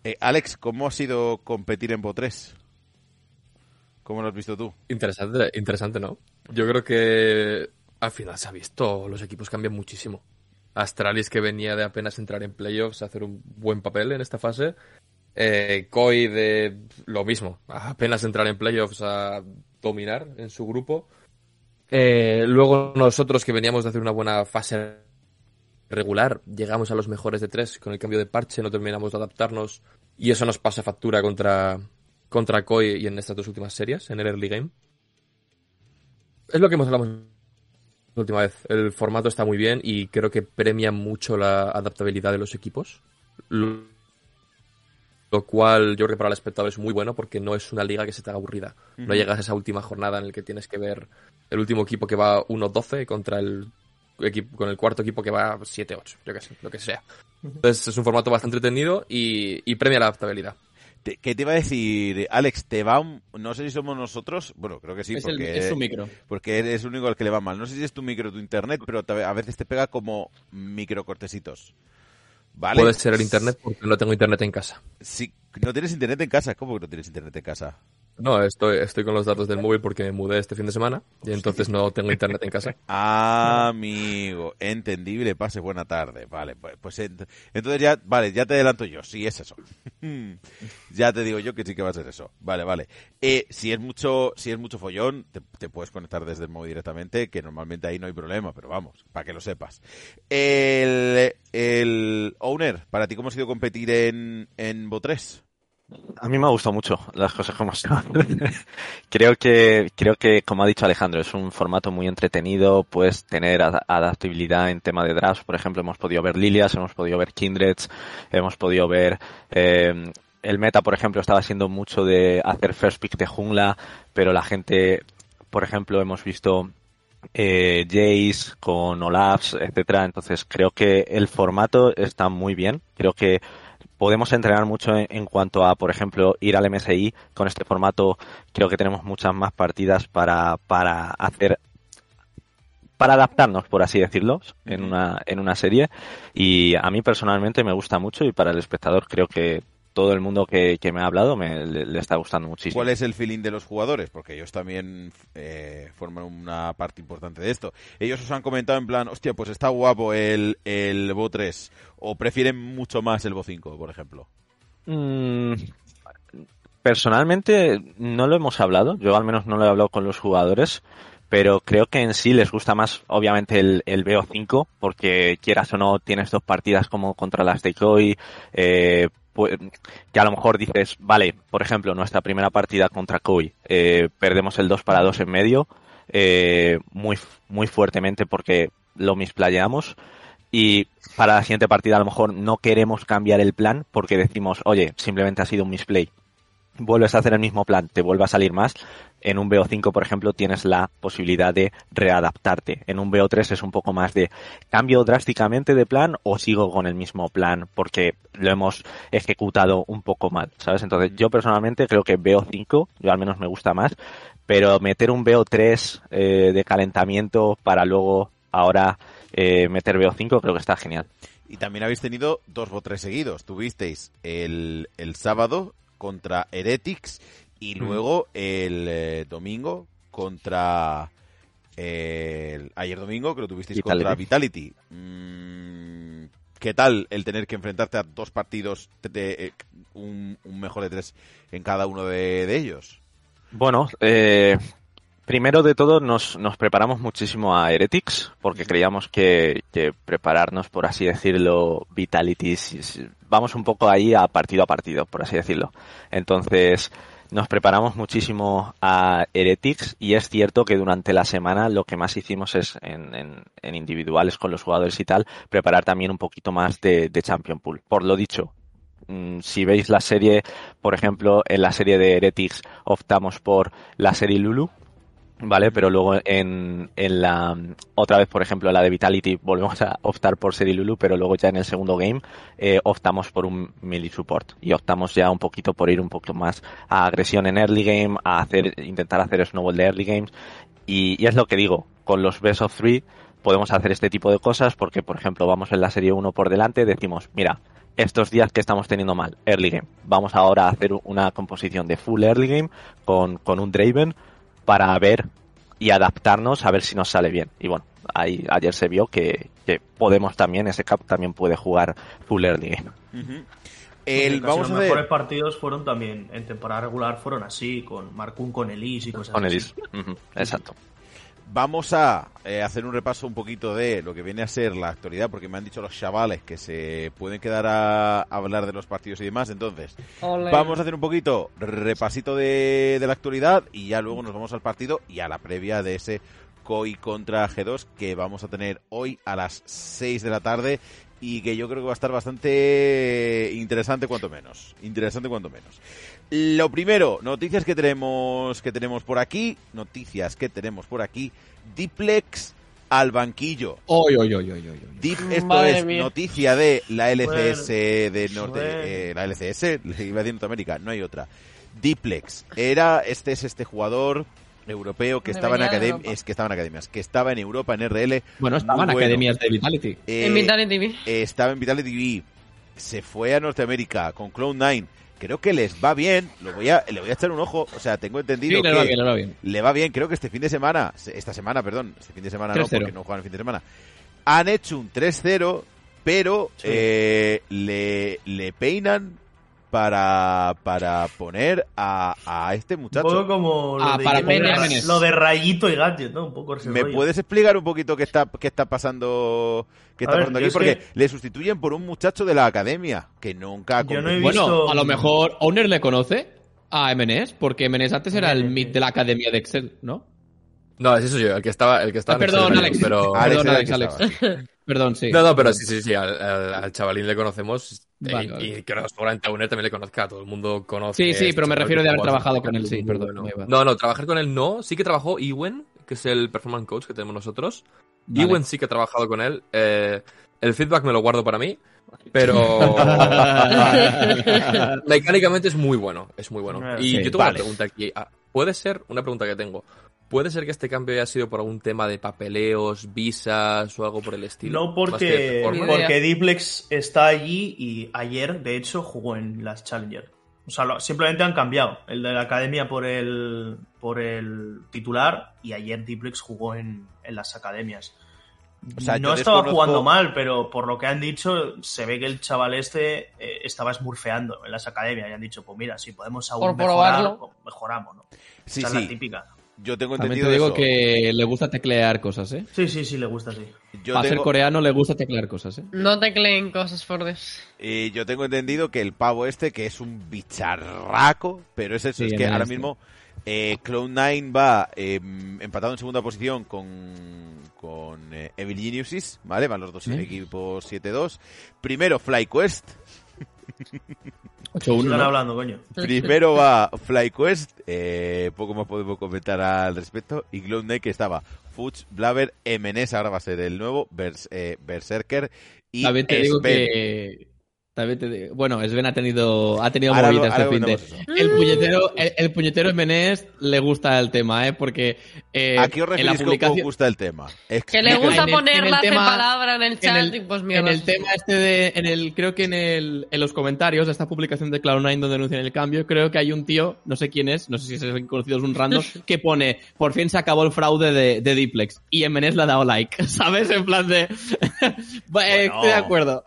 Eh, Alex, ¿cómo ha sido competir en PO3? ¿Cómo lo has visto tú? Interesante, interesante, ¿no? Yo creo que al final se ha visto, los equipos cambian muchísimo. Astralis que venía de apenas entrar en playoffs a hacer un buen papel en esta fase. Eh, Koi de lo mismo, apenas entrar en playoffs a dominar en su grupo. Eh, luego nosotros que veníamos de hacer una buena fase regular, llegamos a los mejores de tres con el cambio de parche, no terminamos de adaptarnos y eso nos pasa factura contra, contra Koi y en estas dos últimas series, en el early game. Es lo que hemos hablado la última vez. El formato está muy bien y creo que premia mucho la adaptabilidad de los equipos. Lo cual yo creo que para el espectador es muy bueno porque no es una liga que se te haga aburrida. No llegas a esa última jornada en la que tienes que ver el último equipo que va 1-12 contra el equipo con el cuarto equipo que va 7-8, yo que sé, lo que sea. Entonces es un formato bastante entretenido y, y premia la adaptabilidad. ¿Qué te iba a decir, Alex? ¿Te va un- No sé si somos nosotros. Bueno, creo que sí, es, el- porque es su micro. porque eres el único al que le va mal. No sé si es tu micro o tu internet, pero a veces te pega como micro cortecitos. ¿Vale? Puede ser el internet porque no tengo internet en casa. Sí, no tienes internet en casa. ¿Cómo que no tienes internet en casa? No, estoy, estoy con los datos del móvil porque me mudé este fin de semana y entonces no tengo internet en casa. Amigo, entendible, pase buena tarde. Vale, pues, pues ent- entonces ya, vale, ya te adelanto yo, sí es eso. ya te digo yo que sí que va a ser eso. Vale, vale. Eh, si es mucho, si es mucho follón, te, te puedes conectar desde el móvil directamente, que normalmente ahí no hay problema, pero vamos, para que lo sepas. El, el owner, para ti cómo ha sido competir en, en Bo3? A mí me ha gustado mucho las cosas como son. creo que, creo que, como ha dicho Alejandro, es un formato muy entretenido, puedes tener ad- adaptabilidad en tema de drafts. Por ejemplo, hemos podido ver Lilias, hemos podido ver Kindreds, hemos podido ver, eh, el meta, por ejemplo, estaba siendo mucho de hacer first pick de jungla, pero la gente, por ejemplo, hemos visto eh, Jace con Olafs, etcétera. Entonces creo que el formato está muy bien. Creo que podemos entrenar mucho en, en cuanto a, por ejemplo, ir al MSI. Con este formato creo que tenemos muchas más partidas para, para hacer para adaptarnos, por así decirlo, en una, en una serie. Y a mí personalmente me gusta mucho y para el espectador creo que todo el mundo que, que me ha hablado me, le, le está gustando muchísimo. ¿Cuál es el feeling de los jugadores? Porque ellos también eh, forman una parte importante de esto. Ellos os han comentado en plan, hostia, pues está guapo el, el Bo 3. O prefieren mucho más el Bo 5, por ejemplo. Mm, personalmente no lo hemos hablado, yo al menos no lo he hablado con los jugadores, pero creo que en sí les gusta más obviamente el, el BO5 porque quieras o no tienes dos partidas como contra las de Koi, eh, pues, que a lo mejor dices, vale, por ejemplo, nuestra primera partida contra Koi, eh, perdemos el 2 para 2 en medio, eh, muy, muy fuertemente porque lo misplayamos y para la siguiente partida a lo mejor no queremos cambiar el plan porque decimos, oye, simplemente ha sido un misplay. Vuelves a hacer el mismo plan, te vuelve a salir más. En un BO5, por ejemplo, tienes la posibilidad de readaptarte. En un BO3 es un poco más de cambio drásticamente de plan o sigo con el mismo plan porque lo hemos ejecutado un poco mal, ¿sabes? Entonces, yo personalmente creo que BO5, yo al menos me gusta más, pero meter un BO3 eh, de calentamiento para luego ahora eh, meter BO5 creo que está genial. Y también habéis tenido dos Bo 3 seguidos. Tuvisteis el, el sábado contra Heretics y luego el eh, domingo contra el- ayer domingo que lo tuvisteis Vitality. contra Vitality. Mm, ¿Qué tal el tener que enfrentarte a dos partidos de eh, un, un mejor de tres en cada uno de, de ellos? Bueno, eh, primero de todo nos, nos preparamos muchísimo a Heretics porque creíamos que, que prepararnos, por así decirlo, Vitality, vamos un poco ahí a partido a partido, por así decirlo. Entonces nos preparamos muchísimo a Heretics y es cierto que durante la semana lo que más hicimos es en, en- en individuales con los jugadores y tal, preparar también un poquito más de, de Champion Pool. Por lo dicho, mm, si veis la serie, por ejemplo, en la serie de Heretics optamos por la serie Lulu, ¿vale? Pero luego en, en la otra vez, por ejemplo, la de Vitality, volvemos a optar por serie Lulu, pero luego ya en el segundo game eh, optamos por un melee support y optamos ya un poquito por ir un poquito más a agresión en early game, a hacer intentar hacer snowball de early games y, y es lo que digo, con los best of three podemos hacer este tipo de cosas porque, por ejemplo, vamos en la serie 1 por delante, decimos, mira, estos días que estamos teniendo mal, early game, vamos ahora a hacer una composición de full early game con, con un Draven para ver y adaptarnos a ver si nos sale bien. Y bueno, ahí ayer se vio que, que podemos también, ese cap también puede jugar full early game. El, Casi vamos los a ver. mejores partidos fueron también en temporada regular fueron así, con Marcún con Elise y cosas Con así. Elis. Ujú, Exacto. Vamos a eh, hacer un repaso un poquito de lo que viene a ser la actualidad, porque me han dicho los chavales que se pueden quedar a hablar de los partidos y demás. Entonces, vamos a hacer un poquito repasito de, de la actualidad y ya luego nos vamos al partido y a la previa de ese COI contra G2 que vamos a tener hoy a las 6 de la tarde y que yo creo que va a estar bastante interesante cuanto menos. Interesante cuanto menos. Lo primero, noticias que tenemos que tenemos por aquí, noticias que tenemos por aquí. Diplex al banquillo. Oy, oy, oy, oy, oy, oy. Deep, esto Madre es mía. noticia de la LCS de Norte, bueno. eh, la LCS, iba a decir Norteamérica, no hay otra. Diplex. Era, este es este jugador europeo que De estaba en academias, Europa. es que estaba en academias, que estaba en Europa en RL. Bueno, estaban Muy bueno. academias de Vitality. eh, en Vitality TV. eh, estaba en Vitality TV, se fue a Norteamérica con Cloud9. Creo que les va bien, lo voy a, le voy a echar un ojo, o sea, tengo Sí, entendido le que va bien, le va bien. le va bien, creo que este fin de semana, esta semana, perdón, este fin de semana no, 3-0. porque no juegan el fin de semana, han hecho un 3-0, pero Sí. eh, le, le peinan para, para poner a, a este Un muchacho. poco como lo, Ah, de, para de- lo de Rayito y Gadget, ¿no? Un poco ese ¿Me rollo. puedes explicar un poquito qué está, qué está pasando, qué está ver, pasando aquí? Porque que- le sustituyen por un muchacho de la academia que nunca ha Yo no he competido. visto- Bueno, a lo mejor Owner le conoce a MNS, porque MNS antes era el mid de la academia de Excel, ¿no? No, es eso yo, el que estaba, el que estaba Ah, en perdón, Excel, Alex. Pero... Alex Perdón, Alex. Perdón, sí. No, no, pero sí, sí, sí, al, al- al chavalín le conocemos Vale, y, vale. y creo que seguramente a Uner también le conozca, todo el mundo conoce. Sí, sí, este pero me refiero de haber trabajado con él, sí, perdón, bueno. No, no, trabajar con él no, sí que trabajó Ewen, que es el performance coach que tenemos nosotros. Vale. Ewen sí que ha trabajado con él. eh, el feedback me lo guardo para mí, pero mecánicamente es muy bueno, es muy bueno. Y sí, yo tengo vale. una pregunta aquí. Ah, Puede ser, una pregunta que tengo. ¿Puede ser que este cambio haya sido por algún tema de papeleos, visas o algo por el estilo? No porque, porque Diplex está allí y ayer, de hecho, jugó en las Challenger. O sea, lo- simplemente han cambiado el de la academia por el, por el titular y ayer Diplex jugó en, en las academias. O sea, no estaba desconozco- jugando mal, pero por lo que han dicho, se ve que el chaval este eh, estaba smurfeando en las academias y han dicho, pues mira, si podemos aún Por mejorar, probarlo. mejoramos, ¿no? Sí, Esa es la sí, típica. Yo tengo También entendido te digo eso. que le gusta teclear cosas, ¿eh? Sí, sí, sí, le gusta así. Yo Para ser coreano le gusta teclear cosas, ¿eh? No tecleen cosas Dios. Eh, yo tengo entendido que el pavo este, que es un bicharraco, pero es eso, Sí, es que en ahora este. mismo eh, Cloud9 va eh, empatado en segunda posición con, con eh, Evil Geniuses, ¿vale? Van los dos ¿Eh? equipos 7-2. Primero FlyQuest, 8-1. Sigan ¿no? hablando, coño. primero va FlyQuest, eh, poco más podemos comentar al respecto, y Cloud9 que estaba Fuchs, Blaver, MNS, ahora va a ser el nuevo, Bers- eh, Berserker y También te digo que... También te digo... Bueno, Sven ha tenido, ha tenido Ahora lo- movidas ahora este fin de... El puñetero, el, el puñetero MNS le gusta el tema, ¿eh? Porque eh, ¿A qué os en la referís publicación... gusta el tema? Que le En gusta el- en el la tema- palabra en el chat en el, y pues en mierda. el tema este de, en el, creo que en el, en los comentarios de esta publicación de Cloud9 donde denuncian el cambio, creo que hay un tío, no sé quién es, no sé si es conocido, es un random, que pone, por fin se acabó el fraude de, de Diplex. Y MNS le ha dado like, ¿sabes? En plan de, Bueno, estoy de acuerdo.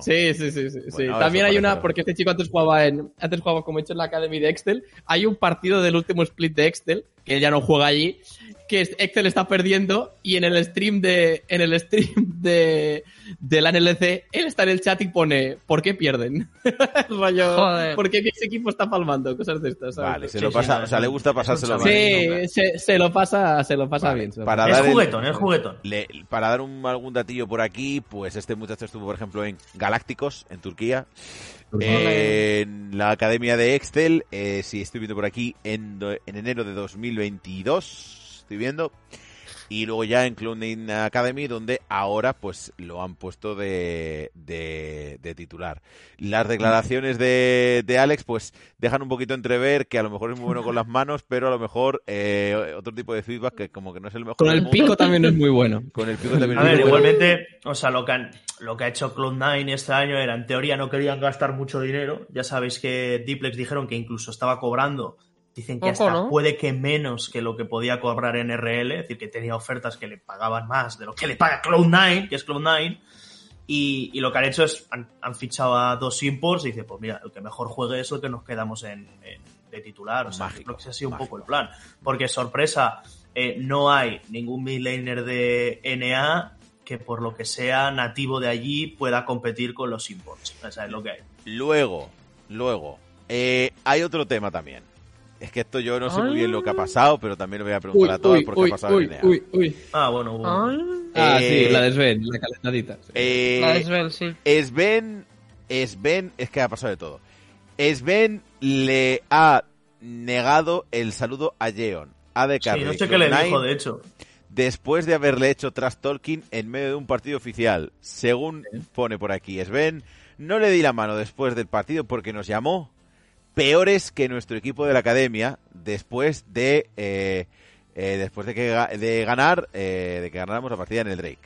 Sí, sí, sí, sí. También hay una, porque este chico antes jugaba en, antes jugaba como he dicho en la Academy de Excel, hay un partido del último split de Excel, que él ya no juega allí, que es- Excel está perdiendo y en el stream de, en el stream de, de la NLC, él está en el chat y pone, ¿por qué pierden? Rollo, Joder. ¿por qué ese equipo está palmando? Cosas de estas, ¿sabes? Vale, se Sí, lo sí, pasa, o sea, le gusta pasárselo chaval. bien. Sí, se, se lo pasa, se lo pasa Vale, bien. lo para Es dar el- juguetón, es juguetón. Le- para dar un, algún datillo por aquí, pues este muchacho estuvo, por ejemplo, en Galácticos, en Turquía, en la Academia de Excel, eh, si estoy viendo por aquí, en, do- en enero de 2022, estoy viendo, y luego ya en Cloning Academy, donde ahora pues lo han puesto de, de, de titular. Las declaraciones de, de Alex pues dejan un poquito entrever que a lo mejor es muy bueno con las manos, pero a lo mejor eh, otro tipo de feedback que como que no es el mejor. Con el mundo. pico también es muy bueno. Con el pico también A es ver, muy bueno. igualmente, o sea, lo que, han- lo que ha hecho Cloud9 este año era, en teoría, no querían gastar mucho dinero. Ya sabéis que Diplex dijeron que incluso estaba cobrando, dicen que hasta ¿no? puede que menos que lo que podía cobrar en RL, es decir, que tenía ofertas que le pagaban más de lo que le paga Cloud9, que es Cloud9. Y, y lo que han hecho es, han, han fichado a dos imports y dice, pues mira, el que mejor juegue es el que nos quedamos en, en- de titular. O sea, Mágico, creo que ese ha sido un poco el plan. Porque, sorpresa, eh, no hay ningún midlaner de NA que por lo que sea nativo de allí pueda competir con los imports. O sea, es lo que hay. Luego, luego, eh, hay otro tema también. Es que esto yo no sé muy bien lo que ha pasado, pero también lo voy a preguntar a todos por qué ha pasado uy, en NEA. uy, uy. Ah, bueno, Ay, Ah, Eh, sí, la de Sven, la calentadita. sí. Eh, la de Sven, sí. Sven, Sven, es que ha pasado de todo. Sven le ha negado el saludo a Jeon. Ha de Sí, no sé qué le dijo, de hecho. después de haberle hecho trash talking en medio de un partido oficial. Según pone por aquí Sven, no le di la mano después del partido porque nos llamó peores que nuestro equipo de la academia después de eh, eh, después de que de ganar eh, de que ganáramos la partida en el Drake.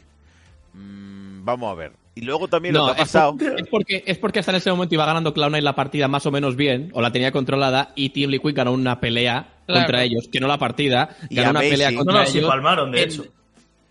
Mm, vamos a ver. Y luego también lo que ha es, pasado. por- es porque, es porque hasta en ese momento iba ganando Cloud9 la partida más o menos bien, o la tenía controlada, y Team Liquid ganó una pelea Claro. contra ellos, que no la partida, Y ganó una pelea contra no, ellos. sí, palmaron, de en- hecho.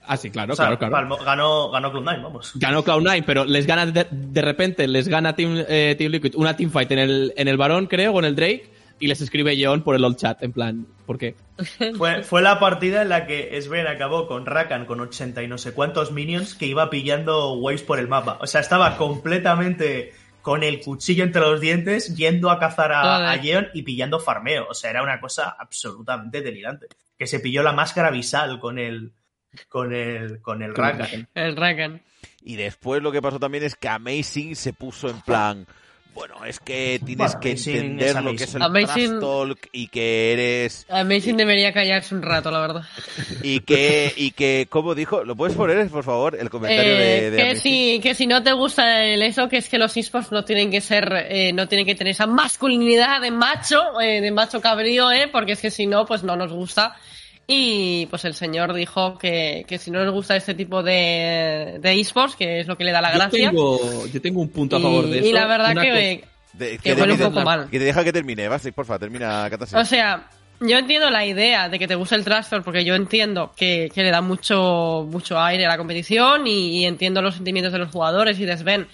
Ah, sí, claro, O sea, claro, claro. ganó, ganó Cloud9, vamos. Ganó Cloud9, pero les gana de, de repente, les gana Team, eh, Team Liquid una teamfight en el, en el Barón, creo, o en el Drake, y les escribe Jeon por el old chat, en plan, ¿por qué? Fue, fue la partida en la que Sven acabó con Rakan con 80 y no sé cuántos minions que iba pillando waves por el mapa. O sea, estaba completamente con el cuchillo entre los dientes yendo a cazar a, a Yeon y pillando farmeo. O sea, era una cosa absolutamente delirante. Que se pilló la máscara visal con el con el con el Rakan. El Rakan. Y después lo que pasó también es que Amazing se puso en plan. Bueno, es que tienes Bueno, que entender lo que es el Amazing. talk y que eres Amazing debería callarse un rato, la verdad. y que y que como dijo, ¿lo puedes poner por favor el comentario Eh, de, de que Amazing? si que si no te gusta el eso que es que los esports no tienen que ser eh, no tienen que tener esa masculinidad de macho eh, de macho cabrío eh porque es que si no pues no nos gusta y pues el señor dijo que, que si no nos gusta este tipo de, de esports que es lo que le da la Yo gracia tengo, yo tengo un punto a y, favor de eso. y la verdad que, De- que huele un poco mal. que te deja que termine, vas, porfa, termina Catasio. O sea, yo entiendo la idea de que te guste el Trastor porque yo entiendo que, que le da mucho, mucho aire a la competición y, y entiendo los sentimientos de los jugadores y de Sven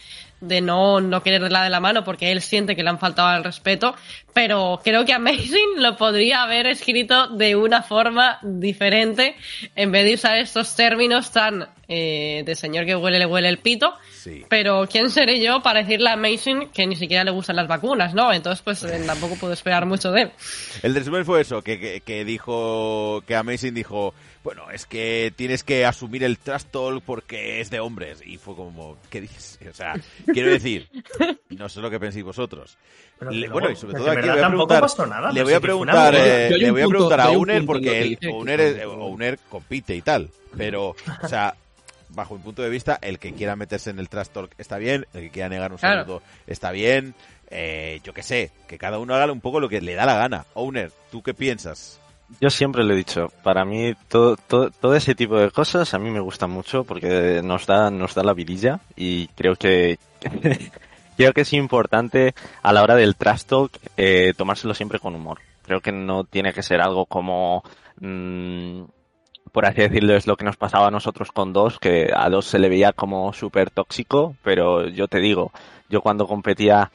de no, no quererla de la mano porque él siente que le han faltado al respeto, pero creo que Amazing lo podría haber escrito de una forma diferente en vez de usar estos términos tan eh, de señor que huele le huele el pito. Sí. Pero ¿quién seré yo para decirle a Amazing que ni siquiera le gustan las vacunas, no? Entonces pues eh, tampoco puedo esperar mucho de él. El resumen fue eso, que, que, que dijo, que Amazing dijo, bueno, es que tienes que asumir el trash talk porque es de hombres. Y fue como, ¿qué dices? O sea, quiero decir, no sé lo que penséis vosotros. Pero Le- bueno, no, y sobre todo aquí le voy a preguntar, pasó nada, le pero voy a preguntar, eh, le voy a preguntar a Uner porque Uner, Uner compite y tal. Pero, o sea, bajo mi punto de vista, el que quiera meterse en el trash talk está bien, el que quiera negar un Claro. saludo está bien. Eh, yo qué sé, que cada uno haga un poco lo que le da la gana. Owner, ¿tú qué piensas? Yo siempre lo he dicho, para mí todo, todo, todo ese tipo de cosas a mí me gustan mucho porque nos da, nos da la vidilla y creo que creo que es importante a la hora del trash talk eh, tomárselo siempre con humor. Creo que no tiene que ser algo como mm, por así decirlo, es lo que nos pasaba a nosotros con dos, que a dos se le veía como súper tóxico, pero yo te digo, yo cuando competía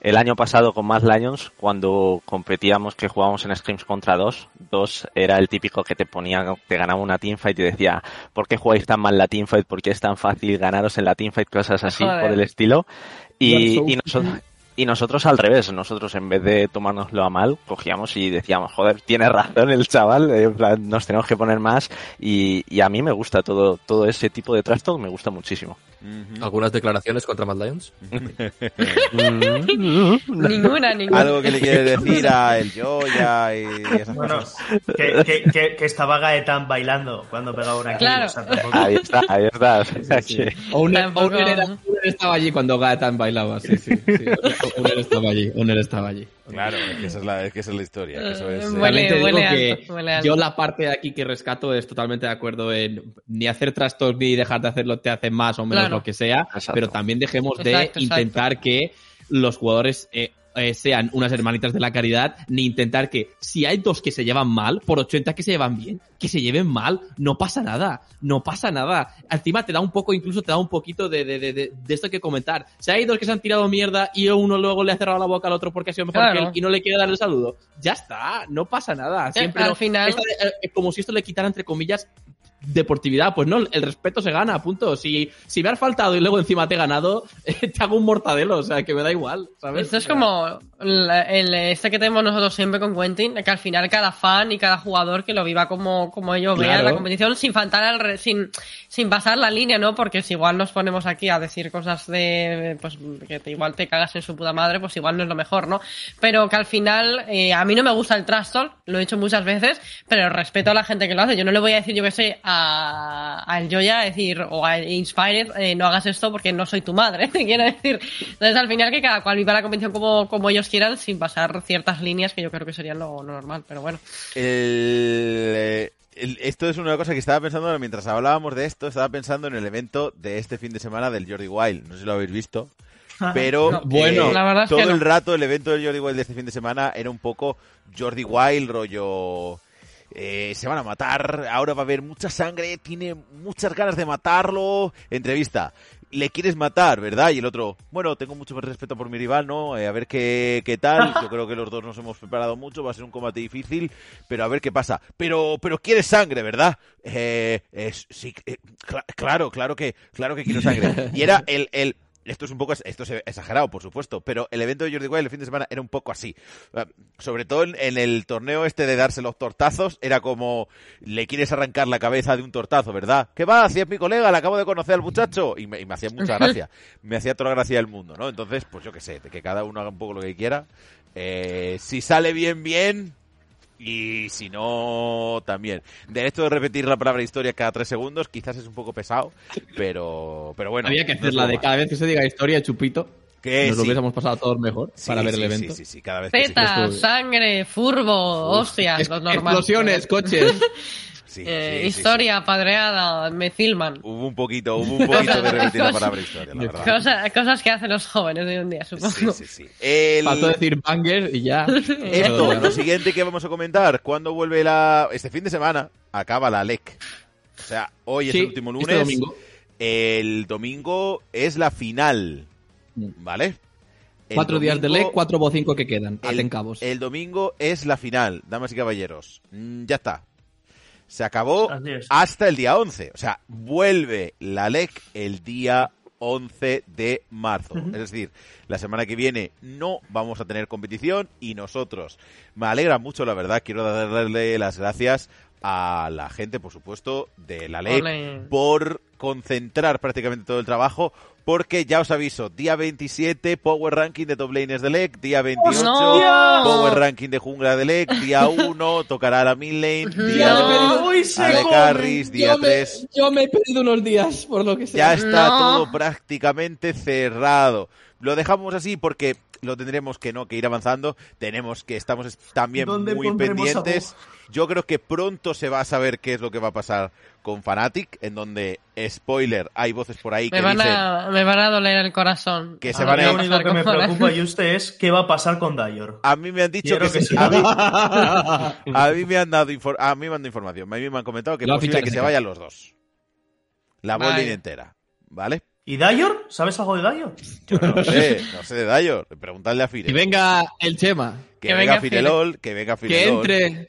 el año pasado con Mad Lions, cuando competíamos que jugábamos en scrims contra dos, dos era el típico que te ponía, te ganaba una teamfight y decía, ¿por qué jugáis tan mal la teamfight? ¿Por qué es tan fácil ganaros en la teamfight? Cosas así Joder. por el estilo. Y, y, noso- y nosotros al revés, nosotros en vez de tomárnoslo a mal, cogíamos y decíamos, joder, tiene razón el chaval, eh, en plan, nos tenemos que poner más y, y a mí me gusta todo, todo ese tipo de trash talk, me gusta muchísimo. ¿Algunas declaraciones contra Mad Lions? Ninguna, ninguna. Algo que le quieres decir a el Joya y esas Bueno, cosas. que, que, que, que estaba Gaetan bailando cuando pegaba una kill, Claro. o sea, tampoco- Ahí está, ahí está. O Owner estaba allí cuando Gaetan bailaba, sí, sí. sí. Owner estaba allí, Owner estaba allí. Claro, es que esa es la, es que esa es la historia. que eso es, Eh, eh, Huele- alto, alto. yo la parte de aquí que rescato es totalmente de acuerdo en ni hacer trastos ni dejar de hacerlo te hace más o menos Claro. lo que sea, Exacto. pero también dejemos de Exacto, exacto. intentar que los jugadores eh, eh, sean unas hermanitas de la caridad, ni intentar que si hay dos que se llevan mal, por 80 que se llevan bien, que se lleven mal, no pasa nada, no pasa nada. Encima te da un poco, incluso te da un poquito de, de, de, de, de esto que comentar. Si hay dos que se han tirado mierda y uno luego le ha cerrado la boca al otro porque ha sido mejor Claro. que él y no le quiere dar el saludo, ya está, no pasa nada. Siempre al no- final- esta eh, como si esto le quitara, entre comillas, deportividad. Pues no, el respeto se gana, punto. Si, si me has faltado y luego encima te he ganado, te hago un mortadelo, o sea, que me da igual, ¿sabes? Esto es como el, este que tenemos nosotros siempre con Quentin, que al final cada fan y cada jugador que lo viva como, como ellos vean Claro. la competición sin faltar al re- sin, sin pasar la línea, ¿no? Porque si igual nos ponemos aquí a decir cosas de, pues, que te- igual te cagas en su puta madre, pues igual no es lo mejor, ¿no? Pero que al final, eh, a mí no me gusta el trash talk, lo he dicho muchas veces, pero respeto a la gente que lo hace. Yo no le voy a decir, yo que sé, a a, al Joya a decir, o a Inspired, eh, no hagas esto porque no soy tu madre, quiero decir. Entonces, al final, que cada cual viva la convención como, como ellos quieran, sin pasar ciertas líneas que yo creo que serían lo, lo normal, pero bueno. El, eh, el- esto es una cosa que estaba pensando mientras hablábamos de esto, estaba pensando en el evento de este fin de semana del Jordi Wild. No sé si lo habéis visto. Pero No. Bueno. eh, La verdad es todo que no. el rato el evento del Jordi Wild de este fin de semana era un poco Jordi Wild, rollo... eh, se van a matar, ahora va a haber mucha sangre, tiene muchas ganas de matarlo. Entrevista, le quieres matar, ¿verdad? Y el otro, bueno, tengo mucho respeto por mi rival, ¿no? Eh, a ver qué, qué tal. Yo creo que los dos nos hemos preparado mucho, va a ser un combate difícil, pero a ver qué pasa. Pero, pero quieres sangre, ¿verdad? Eh, sí, eh, cla- claro, claro que, claro que quiero sangre. Y era el, el, esto es un poco, esto es exagerado, por supuesto, pero el evento de Jordi Wild el fin de semana era un poco así. Eh, Sobre todo en, el torneo este de darse los tortazos, era como, le quieres arrancar la cabeza de un tortazo, ¿verdad? ¿Qué va? Si es mi colega, le acabo de conocer al muchacho. Y me, hacía mucha gracia. Me hacía toda la gracia del mundo, ¿no? Entonces, pues yo qué sé, que cada uno haga un poco lo que quiera. Eh, si sale bien, bien. Y si no, también. De esto de repetir la palabra historia cada tres segundos, quizás es un poco pesado, pero, pero bueno. Había que no hacerla de broma. cada vez que se diga historia, chupito. Que Nos lo hubiésemos pasado todos mejor Sí, para ver sí, el evento. Sí, sí, cada vez que estuvo- sangre, furbo, hostias, Es- los normales. explosiones, coches. Sí, Eh, sí, sí, historia, padreada, me filman. Hubo un poquito, hubo un poquito de repetir la palabra historia, la verdad. Cosa- cosas que hacen los jóvenes de hoy en día, supongo. Sí, sí, sí. El- Faltó decir banger y ya. Esto, lo siguiente que vamos a comentar, ¿cuándo vuelve la... Este fin de semana acaba la LEC. O sea, hoy es Sí, el último lunes. este domingo. El domingo es la final, Mm. ¿vale? El Cuatro días de ley, cuatro o cinco que quedan. el, cabos. el domingo es la final, damas y caballeros. Mm, ya está. Se acabó hasta el día 11. O sea, vuelve la LEC el día 11 de marzo. Es decir, la semana que viene no vamos a tener competición y nosotros. Me alegra mucho, la verdad. Quiero darle las gracias a la gente, por supuesto, de la LEC por concentrar prácticamente todo el trabajo. Porque ya os aviso, día 27, Power Ranking de Top Laners de LEC, día 28, ¡Hostia! Power Ranking de Jungla de LEC, día 1, tocará la mid lane, día No. 2, Uy, se a de. Carries, día yo, me, 3. yo me he perdido unos días, por lo que sea. Ya está No. todo prácticamente cerrado. Lo dejamos así porque lo tendremos que no que ir avanzando. Tenemos que estamos es- también ¿Dónde muy pendientes. Yo creo que pronto se va a saber qué es lo que va a pasar con Fnatic, en donde spoiler, hay voces por ahí que Me van, dicen a, me van a doler el corazón. Que se A van a Lo único que me preocupa, Juste, es qué va a pasar con Dayor. a mí me han dicho Quiero que, sí. a, mí, a mí me han dado infor- a mí me han dado información, a mí me han comentado que es posible que se vayan los dos. La botlane entera, ¿vale? ¿Y Dayor? ¿Sabes algo de Dayor? Yo no sé, no sé de Dayo, preguntadle a Fire. Y venga el Chema. Que, Que venga, venga Firelol, que venga Que Firelol. entre.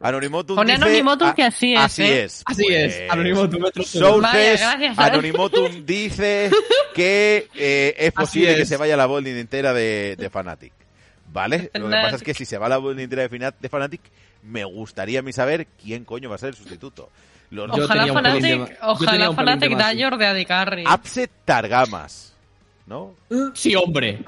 Anonimotum Pone dice- Anonimotum que así es, Así ¿eh? es. Así es, Anonimotum. Anonimotum dice que eh, es posible que se vaya la botlane entera de, de Fnatic. ¿Vale? Lo que pasa es que si se va la botlane entera de, de Fnatic, me gustaría a mí saber quién coño va a ser el sustituto. Los Yo Ojalá tenía un pelín de yo tenía ojalá un pelín de. Dayor Targamas. ¿No? Sí, hombre.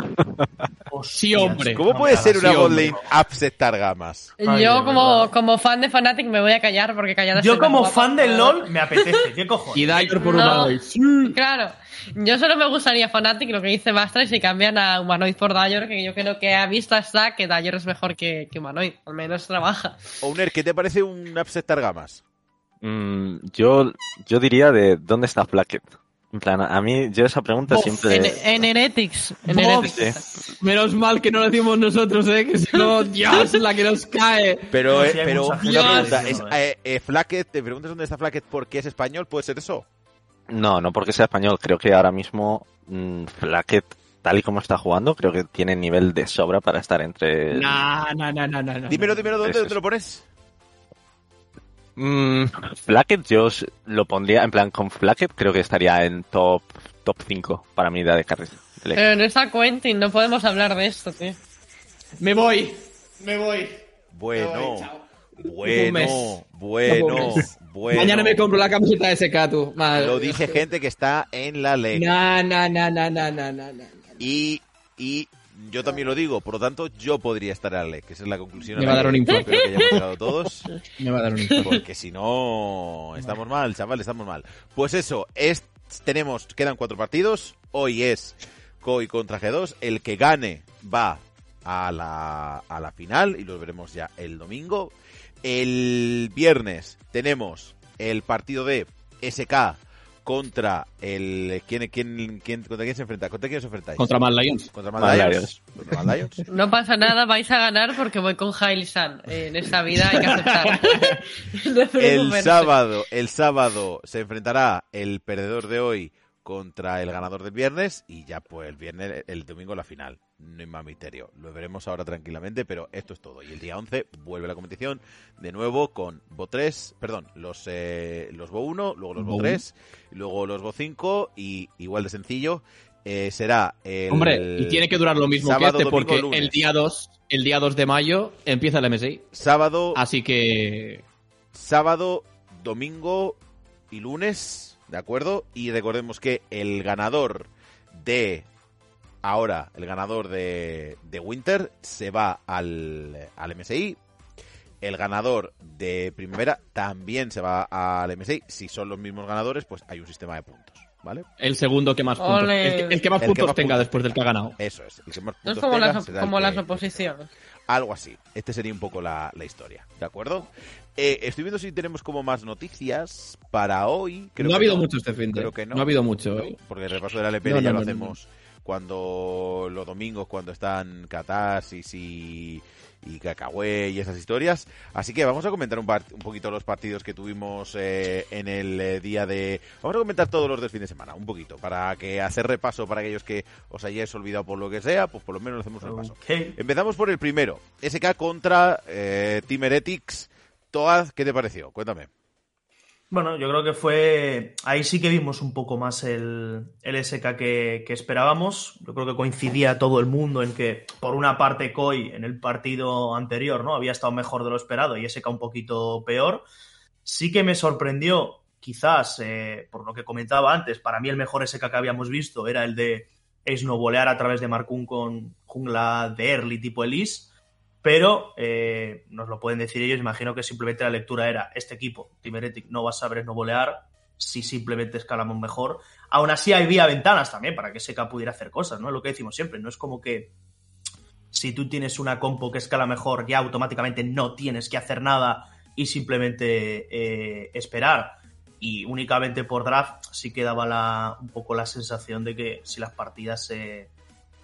Sí, hombre. ¿Cómo puede ser una sí, hombre. botlane Upset Targamas? Ay, Yo como, como fan de Fnatic me voy a callar porque callada Yo como guapa, fan del LOL me apetece. ¿Qué cojones? Y Dayor por un No. lado. y- Sí. Claro, yo solo me gustaría Fnatic lo que dice Bastra y si cambian a Humanoid por Dayor, que yo creo que a vista está que Dayor es mejor que, que Humanoid, al menos trabaja. Owner, ¿qué te parece un Upset Targamas? Mm, yo, yo diría de dónde está Flacket. En plan, a mí, yo esa pregunta Bof, siempre. En, en Heretics. En. Heretics. Menos mal que no lo decimos nosotros, ¿eh? Que si no, Dios, la que nos cae. Pero, eh, sí, pero mucha una gente pregunta, es, diciendo, eh, eh, Flacket, te preguntas dónde está Flacket porque es español, ¿puede ser eso? No, no porque sea español. Creo que ahora mismo mm, Flacket, tal y como está jugando, creo que tiene nivel de sobra para estar entre. No, no, no, no, no. no. Dímelo, dímelo, ¿dónde, dónde lo pones? Mm, Flacket yo lo pondría, en plan, con Flacket creo que estaría en top top 5 para mi idea de carrera. Pero no está Quentin, no podemos hablar de esto, tío. Me voy. Me voy. Bueno, Me voy, bueno, bueno, bueno. Mañana me compro la camiseta de SK, tú. Madre. Lo dice gente que está en la ley. Na, na, na, na, na, na, na, na. Y, y Yo también lo digo, por lo tanto, yo podría estar en la que esa es la conclusión. Me va a dar un infarto. espero que hayamos llegado todos. Me va a dar un infarto. Porque si no, estamos mal, chaval, estamos mal. Pues eso, es, tenemos, quedan cuatro partidos. Hoy es COI contra G2. El que gane va a la, a la final y lo veremos ya el domingo. El viernes tenemos el partido de SK contra el... ¿Quién, quién, quién, ¿Contra quién se enfrenta? ¿Contra quién os enfrentáis? Contra Mad Lions. Contra Mad Mad Lions. Lions. Contra Mad Lions. No pasa nada, vais a ganar porque voy con Hailey San. En esta vida hay que aceptar. No El sábado, el sábado se enfrentará el perdedor de hoy contra el ganador del viernes y ya pues el viernes, el domingo la final. No hay más misterio. Lo veremos ahora tranquilamente, pero esto es todo. Y el día 11 vuelve la competición de nuevo con Bo 3, perdón, los, eh, los Bo 1, luego los Bo Bo 3, luego los Bo 5 y igual de sencillo eh, será el Hombre, y tiene que durar lo mismo sábado, que este domingo, porque lunes. el día 2, el día 2 de mayo empieza el MSI. sábado, Así que sábado, domingo y lunes, ¿de acuerdo? Y recordemos que el ganador de ahora, el ganador de, de Winter se va al, al MSI. El ganador de primavera también se va al MSI. Si son los mismos ganadores, pues hay un sistema de puntos, ¿vale? el segundo que más puntos. El que, el que más El que puntos más tenga puntos después del que ha ganado. Eso es. El que más No es como tenga las, como que- las oposiciones. Algo así. Este sería un poco la, la historia, ¿de acuerdo? Eh, estoy viendo si tenemos como más noticias para hoy. Creo no ha habido mucho este fin de. Creo que no. no. ha habido mucho. ¿eh? Porque el repaso de la LPL No, ya no, lo no, no, hacemos cuando los domingos, cuando están Catarsis y, y Cacahué y esas historias. Así que vamos a comentar un, poquito los partidos que tuvimos eh, en el eh, día de... Vamos a comentar todos los del fin de semana, un poquito, para que hacer repaso para aquellos que os hayáis olvidado por lo que sea, pues por lo menos hacemos un repaso. Empezamos por el primero, SK contra eh, Team Heretics. Toad, ¿qué te pareció? Cuéntame. Bueno, yo creo que fue. Ahí sí que vimos un poco más el, el SK que, esperábamos. Yo creo que coincidía todo el mundo en que, por una parte, Koi en el partido anterior no había estado mejor de lo esperado y SK un poquito peor. Sí que me sorprendió, quizás, eh, por lo que comentaba antes, para mí el mejor SK que habíamos visto era el de snowbolear a través de Markun con jungla de early tipo Elise. Pero eh, nos lo pueden decir ellos. Imagino que simplemente la lectura era: este equipo, Team Heretic, no va a saber snowbolear si simplemente escalamos mejor. Aún así, había ventanas también para que SK pudiera hacer cosas, ¿no? Es lo que decimos siempre. No es como que si tú tienes una compo que escala mejor, ya automáticamente no tienes que hacer nada y simplemente eh, esperar. Y únicamente por draft sí que daba la, un poco la sensación de que si las partidas se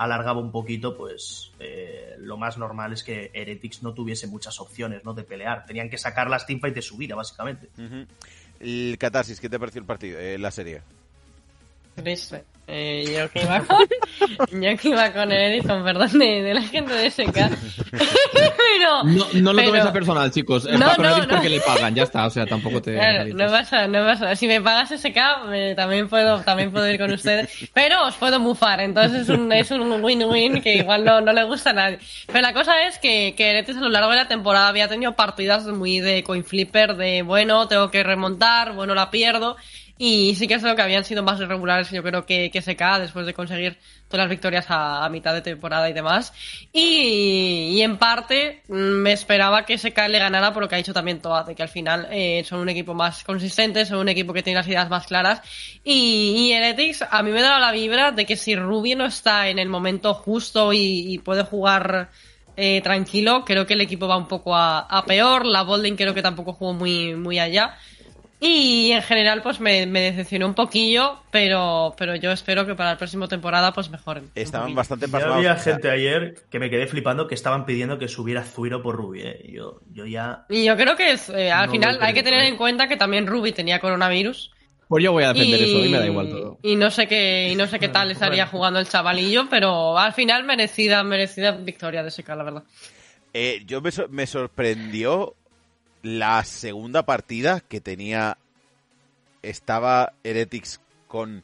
alargaba un poquito, pues eh, lo más normal es que Heretics no tuviese muchas opciones ¿no? de pelear. Tenían que sacar las teamfights de su vida, básicamente. El Catarsis, ¿qué te pareció el partido, eh, la serie? Triste. Eh, yo que iba con, yo que iba con el Edison, perdón, de, de la gente de SK. pero, No, no lo pero- tomes a personal, chicos. Con no, no. porque le pagan, ya está. O sea, tampoco te. Claro, no pasa, no pasa. Si me pagas SK, me- también puedo, también puedo ir con ustedes. Pero os puedo mufar, entonces es un, es un win-win que igual no, no le gusta a nadie. Pero la cosa es que, que Eretis a lo largo de la temporada había tenido partidas muy de coin flipper, de bueno, tengo que remontar, bueno, la pierdo. Y sí que es lo que habían sido más irregulares, yo creo que, que SK después de conseguir todas las victorias a, mitad de temporada y demás. Y, en parte mm, me esperaba que SK le ganara por lo que ha dicho también Toa, de que al final eh, son un equipo más consistente, son un equipo que tiene las ideas más claras. Y, y Heretics, a mí me da la vibra de que si Ruby no está en el momento justo y, puede jugar eh, tranquilo, creo que el equipo va un poco a, peor. La Bolden creo que tampoco jugó muy, muy allá. Y en general, pues me, me decepcionó un poquillo, pero, pero yo espero que para la próxima temporada, pues mejoren. Estaban bastante Ya pasmados. había gente ayer que me quedé flipando que estaban pidiendo que subiera Zuiro por Ruby. ¿eh? Y Yo, yo ya. Y yo creo que es, eh, al No final hay que tener en cuenta que también Ruby tenía coronavirus. Pues yo voy a defender y, eso, mí me da igual todo. Y no sé qué, y no sé qué tal estaría Bueno. jugando el chavalillo, pero al final merecida, merecida victoria de SK, la verdad. eh, yo me, me sorprendió la segunda partida que tenía. Estaba Heretics con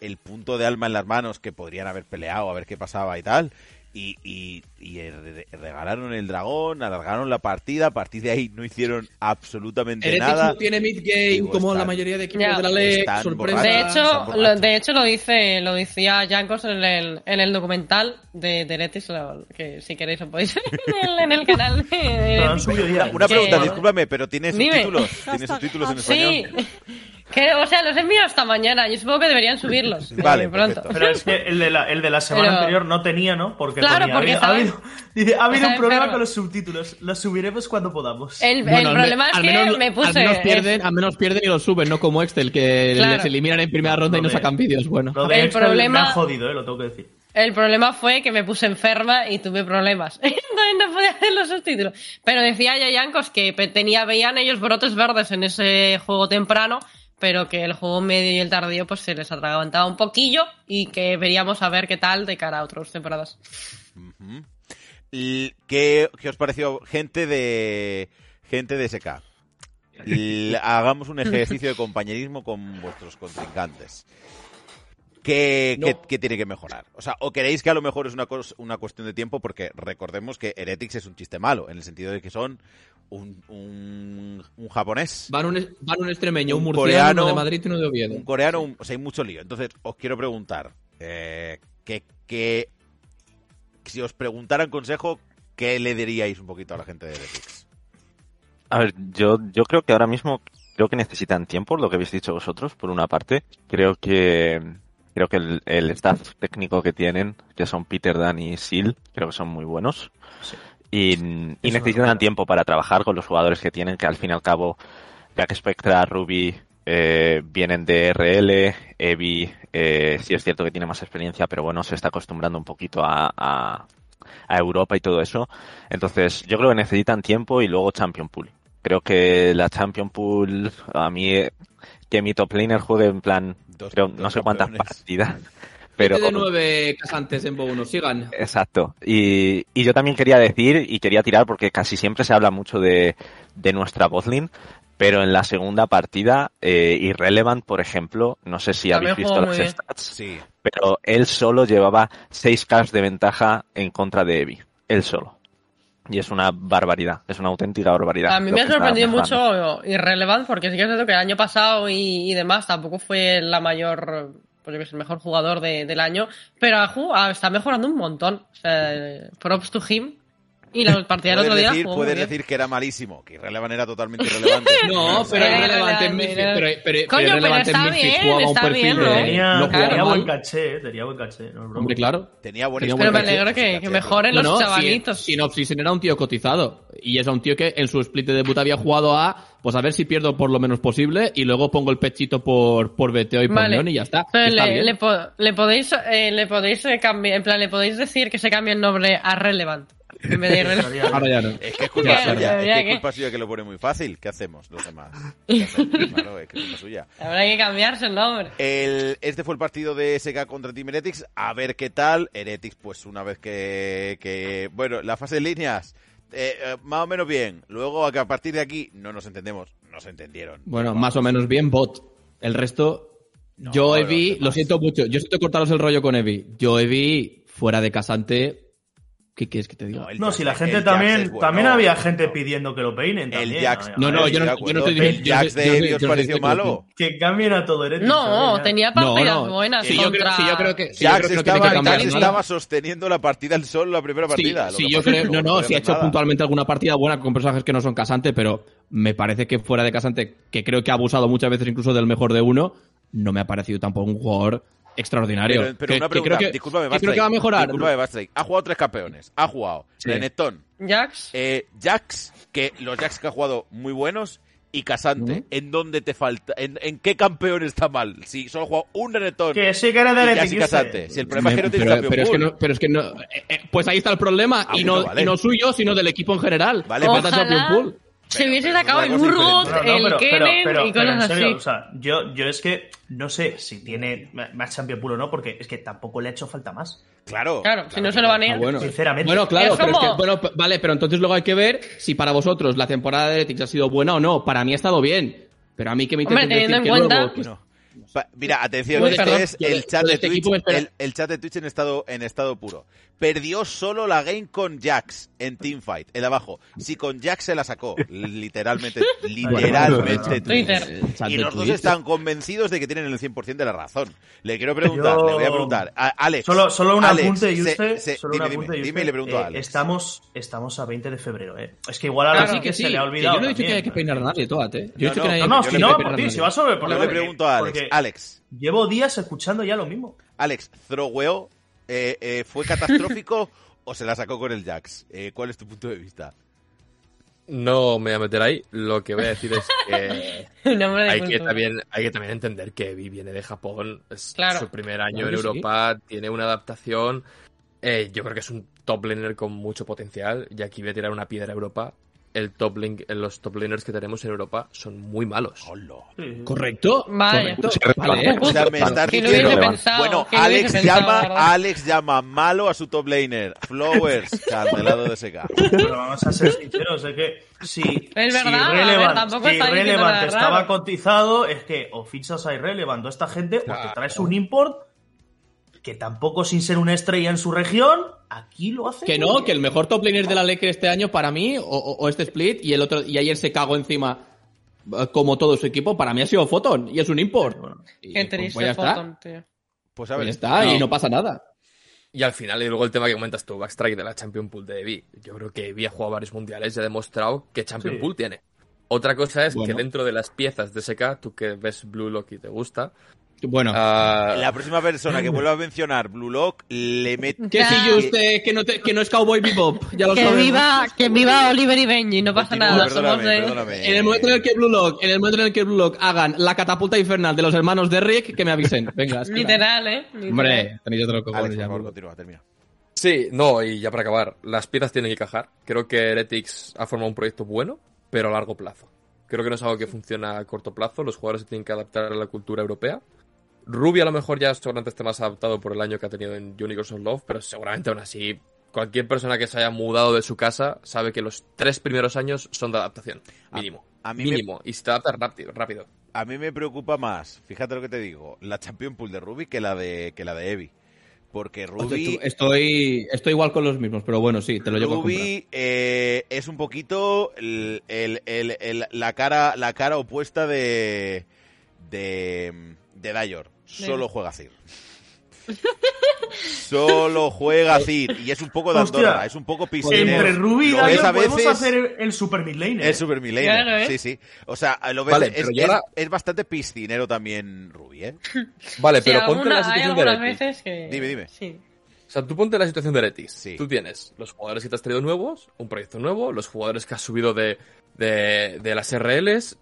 el punto de alma en las manos que podrían haber peleado a ver qué pasaba y tal. Y, y, y re- regalaron el dragón, alargaron la partida, a partir de ahí no hicieron absolutamente Heretics nada. no tiene mid-game Digo, como están- la mayoría de equipos Ya. de la LEC, sorpresa. De hecho, lo, de hecho lo dice, lo decía Jankos en el, en el documental de, de Heretics, que si queréis lo podéis ver en el, en el canal de, Heretics. Una pregunta, Que- discúlpame, pero ¿tiene subtítulos? ¿Tiene subtítulos en Sí, español? Que, o sea, los he enviado hasta mañana. Yo supongo que deberían subirlos. eh, Vale, pronto. perfecto. Pero es que el de la, el de la semana Pero- anterior no tenía, ¿no? Porque Claro, ponía, porque ha estaba- habido, dice, ha habido un problema enfermo. con los subtítulos. Los subiremos cuando podamos. El, Bueno, el al problema me- es que menos, me puse. Al menos, pierden, al menos pierden y los suben, no como Excel, que Claro. les eliminan en primera ronda y no sacan vídeos. Bueno. Lo de El Excel me problema- ha jodido, ¿eh? Lo tengo que decir. El problema fue que me puse enferma y tuve problemas. Entonces no podía hacer los subtítulos. Pero decía Yayancos que tenía, veían ellos brotes verdes en ese juego temprano, pero que el juego medio y el tardío pues se les atragantaba un poquillo y que veríamos a ver qué tal de cara a otras temporadas. ¿Qué, qué os pareció, gente de gente de SK? Hagamos un ejercicio de compañerismo con vuestros contrincantes. ¿Qué, No. qué- qué tiene que mejorar? O sea, ¿o queréis que a lo mejor es una, cos- una cuestión de tiempo? Porque recordemos que Heretics es un chiste malo, en el sentido de que son un, un, un japonés, Van un, van un extremeño, un, Un murciano, coreano, uno de Madrid y uno de Oviedo. un coreano, un- o sea, hay mucho lío. Entonces, os quiero preguntar, eh, que, que si os preguntaran consejo, ¿qué le diríais un poquito a la gente de Heretics? A ver, yo, yo creo que ahora mismo creo que necesitan tiempo, lo que habéis dicho vosotros, por una parte. Creo que creo que el, el staff técnico que tienen, que son Peter, Dan y Sil, creo que son muy buenos. Sí. Y, necesitan verdad. tiempo para trabajar con los jugadores que tienen, que al fin y al cabo, Jack Spectra, Ruby, eh, vienen de RL, Evi, eh, sí es cierto que tiene más experiencia, pero bueno, se está acostumbrando un poquito a, a, a Europa y todo eso. Entonces, yo creo que necesitan tiempo y luego Champion Pool. Creo que la Champion Pool, a mí, eh, que mi top laner juegue en plan, Dos- creo, dos no sé cuántas partidas, pero... de nueve casantes en Bo1, sigan. Exacto. Y, y yo también quería decir y quería tirar porque casi siempre se habla mucho de, de nuestra botlane, pero en la segunda partida, eh, Irrelevant, por ejemplo, no sé si También habéis visto bien. stats, Sí, pero él solo llevaba 6k de ventaja en contra de Evi. Él solo. Y es una barbaridad, es una auténtica barbaridad. A mí me ha sorprendido mucho Irrelevant porque sí que es cierto que el año pasado y, y demás tampoco fue la mayor, pues yo que sé, el mejor jugador de- del año, pero ha jugado- ah, está mejorando un montón. O sea, props to him. Y la partida del otro día decir, jugó puedes bien. decir que era malísimo, que Irrelevant era totalmente irrelevante. No, pero Era es relevante en Memphis. Pero, pero, Coño, pero es relevante pero en está Memphis. bien, Jugaba un está perfil bien, de. ¿no? Tenía, no jugaba tenía buen caché, eh, tenía buen caché. No es. Hombre, claro. Tenía buen Tenía Pero me alegro caché, que, caché, que mejoren No, los no, chavalitos. Si, Sinopsis era un tío cotizado. Y es un tío que en su split de debut había jugado a, pues a ver si pierdo por lo menos posible y luego pongo el pechito por, por BTO y por Vale. Y ya está. Pero Está le, bien. le po- le podéis, eh, le podéis eh, cambiar, en plan, le podéis decir que se cambie el nombre a Relevant. En vez de Irrelevant. Estaría- Ahora ya no. Es que es culpa Ya, suya, ya, es que es culpa suya que lo pone muy fácil. ¿Qué hacemos los demás? ¿Qué hacemos? Claro, es que es culpa suya. Habrá que cambiarse el nombre. El, este fue el partido de SK contra Team Heretics. A ver qué tal. Heretics, pues una vez que. que bueno, la fase de líneas, eh, eh, más o menos bien. Luego, a que a partir de aquí, no nos entendemos. No se entendieron. Bueno, Vamos. más o menos bien bot. El resto, No, yo Evi, lo siento mucho, yo siento cortaros el rollo con Evi. Yo Evi, fuera de casante, ¿qué quieres que te diga? No, Jax- si la gente también, bueno. también había gente pidiendo que lo peinen. El Jax. No, no, yo no- yo no estoy diciendo- El no Jax de no Evi os no pareció malo. Que cambien a todo Heretics. No, tenía No, partidas no. buenas Sí, yo creo, contra... sí, yo creo que, sí, yo Jax creo que no estaba, que cambiar Jax nada. estaba sosteniendo la partida el solo la primera Sí, partida. Sí, que yo creo, que no, no, si ha hecho nada. puntualmente alguna partida buena con personajes que no son casante, pero me parece que fuera de casante, que creo que ha abusado muchas veces incluso del mejor de uno, no me ha parecido tampoco un jugador extraordinario. Pero, pero Que- una que pregunta, creo que, discúlpame, que creo que va a mejorar. Discúlpame. Ha jugado tres campeones. Ha jugado Sí. Renekton, Jax. eh, Jax, que los Jax que ha jugado muy buenos, y Casante. ¿En dónde te falta? ¿En, en qué campeón está mal? Si solo ha jugado un Renekton Que sí que era de y Casante. Si el problema es que no tienes pero, campeón pero es que no, pero es que no. eh, eh, pues ahí está el problema. Ah, y, no, vale. y no suyo, sino del equipo en general. Vale, Le falta Ojalá Pool. Se hubiese sacado el una cosa Urgot, No, no, el pero, pero, Kennen pero, y pero en cosas serio, así. o sea, yo, yo es que no sé si tiene más Champion Pool o no, porque es que tampoco le ha hecho falta más. Claro. Claro, si no se lo banean. Ah, bueno. Sinceramente. Bueno, claro, Es pero es que, bueno, vale, pero entonces luego hay que ver si para vosotros la temporada de Heretics ha sido buena o no. Para mí ha estado bien. Pero a mí que me Hombre, intenten decir teniendo que en cuenta- luego... que- Pa- Mira, atención, perdón, es de- el chat de de este Twitch, equipo el, el chat de Twitch en estado en estado puro. Perdió solo la game con Jax en Teamfight, el de abajo. Si con Jax se la sacó, literalmente, literalmente. Twitter. Y los dos están convencidos de que tienen el 100% de la razón. Le quiero preguntar, Yo- le voy a preguntar. A- Alex. Solo, solo un Alex, apunte, se- Juste. se- solo dime, dime, dime y le pregunto a Eh, Alex. estamos, estamos a 20 de febrero, ¿eh? Es que igual a la Claro, sí, que sí. se le ha que olvidado. yo no he dicho que hay que peinar a nadie, Toat, ¿eh? Yo he No, dicho que no, que- no, si no, por ti, si va sobre el Yo le pregunto a Alex. Alex, Llevo días escuchando ya lo mismo. Alex, ¿Throweo eh, eh, fue catastrófico o se la sacó con el Jax? Eh, ¿Cuál es tu punto de vista? No me voy a meter ahí. Lo que voy a decir es que hay que, también, hay que también entender que Evi viene de Japón. Es Claro. su primer año Claro en sí. Europa. Tiene una adaptación. Eh, yo creo que es un top laner con mucho potencial. Y aquí voy a tirar una piedra a Europa. El top lane, los top laners que tenemos en Europa son muy malos. ¿Correcto? Vaya. Correcto. Vale, ¿eh? O sea, me estás Que no diciendo- hubiese pensado, bueno, Alex pensado, llama, ¿verdad? Alex llama malo a su top laner. Flowers, cancelado de SK. Pero vamos a ser sinceros, es que si, Es si verdad, Relevant, si Relevant estaba cotizado, es que o fichas a Irrelevant o esta gente, o te traes un import que tampoco sin ser una estrella en su región, aquí lo hace. Que no, bien. que el mejor top laner de la Lecre este año para mí, o, o- o este split, y el otro, y ayer se cagó encima eh, como todo su equipo, para mí ha sido Photon, y es un import. Y, Qué pues, triste, pues ya está. Photon, tío. Pues a Pues ver, ya está, No. y no pasa nada. Y al final, y luego el tema que comentas tú, Backstrike de la Champion Pool de Evi. Yo creo que Evi ha jugado varios mundiales y ha demostrado que Champion Sí. Pool tiene. Otra cosa es Bueno. que dentro de las piezas de SK, tú que ves Blue Lock y te gusta, Bueno, ah, la próxima persona que vuelva a mencionar Blue Lock le mete... que si yo usted, que no, te- que no es Cowboy Bebop, ya lo Que sabemos. viva, que viva Oliver y Benji, no pasa Continúa, nada. Somos perdóname, de... perdóname. En el momento en el que Blue Lock, en el momento en el que Blue Lock hagan la catapulta infernal de los hermanos de Rick, que me avisen. Venga, es que- Literal, ¿eh? Hombre, tenéis otro cojones Alex, por ya. favor, Lock. continúa, termina. Sí, no, y ya para acabar, las piezas tienen que cajar. Creo que Heretics ha formado un proyecto bueno, pero a largo plazo. Creo que no es algo que funciona a corto plazo, los jugadores se tienen que adaptar a la cultura europea. Ruby a lo mejor ya seguramente esté más adaptado por el año que ha tenido en Universe of Love, pero seguramente aún así, cualquier persona que se haya mudado de su casa sabe que los tres primeros años son de adaptación, mínimo. a mí me- mínimo, y se te adaptas rápido, rápido. A mí me preocupa más, fíjate lo que te digo, la Champion Pool de Ruby que la de que la de Evi. Porque Ruby, Estoy, estoy igual con los mismos, pero bueno, sí, te lo llevo a comprar. Ruby eh, es un poquito el- el- el- el- la cara la cara opuesta de de, de Dior. Solo juega Cir. Solo juega Cir. Y es un poco de Hostia. Andorra, es un poco piscinero. Entre Ruby y podemos veces- hacer el, el Super Mid Lane. ¿eh? Es super Claro, ¿eh? sí, sí. O sea, lo ves, Vale, es, bastante piscinero también Ruby, ¿eh? Vale, Sí, pero ponte la situación de Heretics. veces que... Dime, dime. Sí. O sea, tú ponte la situación de Heretics. Sí. Tú tienes los jugadores que te has traído nuevos, un proyecto nuevo, los jugadores que has subido de, de, de las RLs.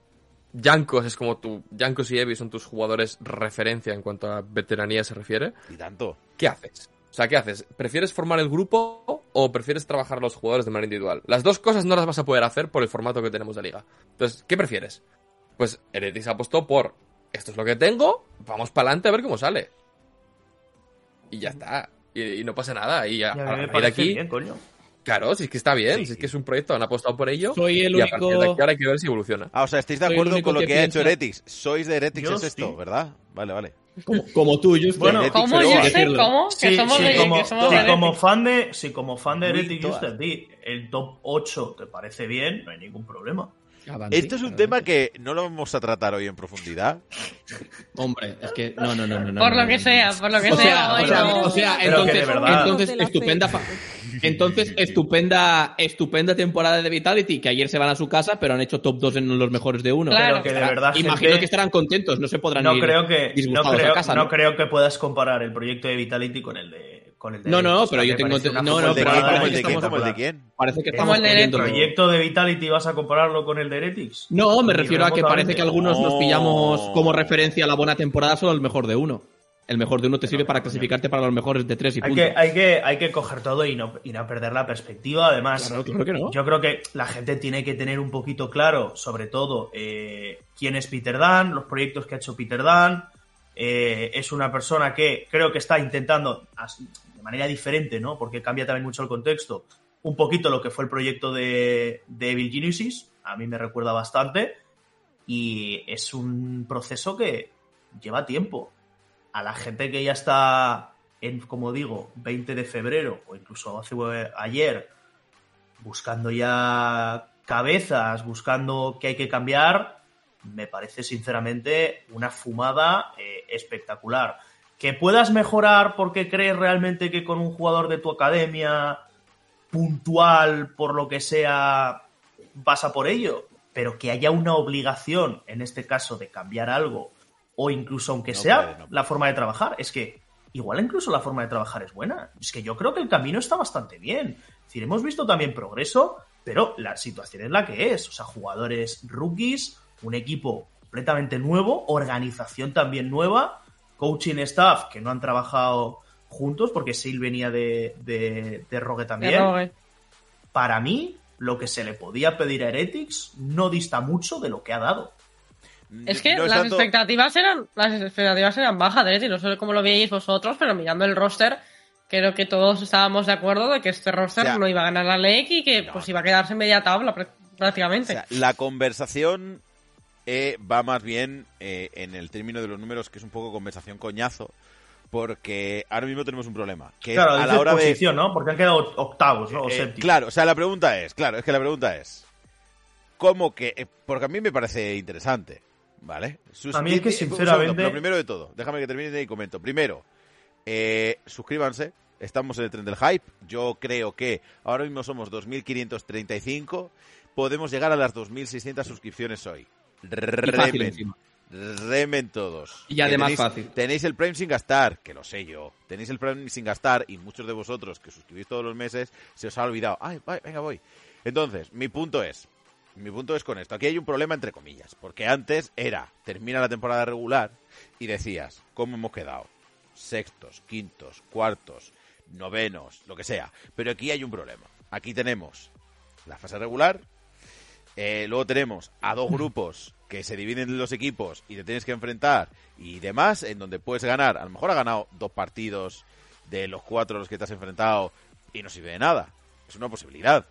Yankos es como tu. Yankos y Evi son tus jugadores referencia en cuanto a veteranía se refiere. Y tanto. ¿Qué haces? O sea, ¿qué haces? ¿Prefieres formar el grupo o prefieres trabajar a los jugadores de manera individual? Las dos cosas no las vas a poder hacer por el formato que tenemos de liga. Entonces, ¿qué prefieres? Pues Heretics apostó por esto es lo que tengo, vamos para adelante a ver cómo sale. Y ya está. Y, y no pasa nada. Y a, Y a mí a me partir de aquí, bien, coño. Claro, si es que está bien, Sí. si es que es un proyecto, han apostado por ello. Soy el y a partir de único- aquí ahora hay que ver si evoluciona. Ah, o sea, estáis de Soy acuerdo único con lo que que, ha hecho Heretics. Sois de Heretics, Yo es esto, sí. ¿verdad? Vale, vale. Como, como tú, Justin. Bueno, Heretics ¿Cómo, decirlo. ¿Cómo? Que Sí, somos sí, de... como, que somos sí, de como Heretics. fan de, sí, como fan de Muy Heretic todas. Just a ti, el top 8 te parece bien, no hay ningún problema. Avanti, Esto es un avanti. tema que no lo vamos a tratar hoy en profundidad. Hombre, es que no, no, no, no. Por no, lo no, que no. sea, por lo que O sea. o sea, entonces, estupenda, entonces estupenda, estupenda temporada de Vitality que ayer se van a su casa, pero han hecho top 2 en los mejores de uno. Claro. Pero que de verdad, Imagino gente, que estarán contentos, no se podrán no ir creo que no creo, a casa. no ¿no? creo que puedas comparar el proyecto de Vitality con el de con el de No, no, pero yo tengo- parece no, ¿Como no, pero el de estamos de quién? Parece que ¿El estamos el proyecto de Vitality vas a compararlo con el de Heretics? No, me refiero a que parece que algunos nos No. pillamos como referencia a la buena temporada solo el mejor de uno. El mejor de uno te sirve para clasificarte para los mejores de tres y Hay punto. que, hay, que, hay que coger todo y no, y no perder la perspectiva. Además, Claro, claro que no. yo creo que la gente tiene que tener un poquito claro, sobre todo, eh, quién es Peter Dan, los proyectos que ha hecho Peter Dan. Eh, es una persona que creo que está intentando, de manera diferente, ¿no? Porque cambia también mucho el contexto, un poquito lo que fue el proyecto de, de Evil Genesis. A mí me recuerda bastante. Y es un proceso que lleva tiempo. A la gente que ya está en, como digo, 20 de febrero o incluso hace ayer, buscando ya cabezas, buscando qué hay que cambiar, me parece sinceramente una fumada eh, espectacular. Que puedas mejorar porque crees realmente que con un jugador de tu academia puntual, por lo que sea, vas a por ello, pero que haya una obligación, en este caso, de cambiar algo, o incluso aunque No sea puede, no la forma de trabajar, es que igual incluso la forma de trabajar es buena. Es que yo creo que el camino está bastante bien. Es decir, hemos visto también progreso, pero la situación es la que es. O sea, jugadores rookies, un equipo completamente nuevo, organización también nueva, coaching staff que no han trabajado juntos, porque Sil venía de, de, de Rogue también. Rogue. Para mí, lo que se le podía pedir a Heretics no dista mucho de lo que ha dado. Es que No es las tanto- expectativas eran las expectativas eran bajas de y no sé cómo lo veis vosotros, pero mirando el roster, creo que todos estábamos de acuerdo de que este roster O sea, no iba a ganar la LEC y que no. pues iba a quedarse en media tabla O prácticamente. sea, la conversación eh, va más bien eh, en el término de los números, que es un poco conversación coñazo, porque ahora mismo tenemos un problema. Que Claro, a la hora de. posición, ¿no? Porque han quedado octavos, ¿no? O Eh, séptimos. claro, o sea, la pregunta es, claro, es que la pregunta es, ¿cómo que? eh, Porque a mí me parece interesante, ¿vale? A mí es que, un segundo, sinceramente- Lo primero de todo, déjame que termine y comento. Primero, eh, suscríbanse, estamos en el tren del hype. Yo creo que ahora mismo somos 2.535, podemos llegar a las 2.600 suscripciones hoy. Remen, remen todos. Y además tenéis, fácil. Tenéis el Prime sin gastar, que lo sé yo. Tenéis el Prime sin gastar y muchos de vosotros que suscribís todos los meses se os ha olvidado. Ay, ay, venga, voy. Entonces, mi punto es, mi punto es con esto. Aquí hay un problema entre comillas, porque antes era, termina la temporada regular y decías, ¿cómo hemos quedado? Sextos, quintos, cuartos, novenos, lo que sea. Pero aquí hay un problema. Aquí tenemos la fase regular, eh, luego tenemos a dos grupos que se dividen en los equipos y te tienes que enfrentar y demás, en donde puedes ganar. A lo mejor ha ganado dos partidos de los cuatro a los que te has enfrentado y no sirve de nada. Es una posibilidad.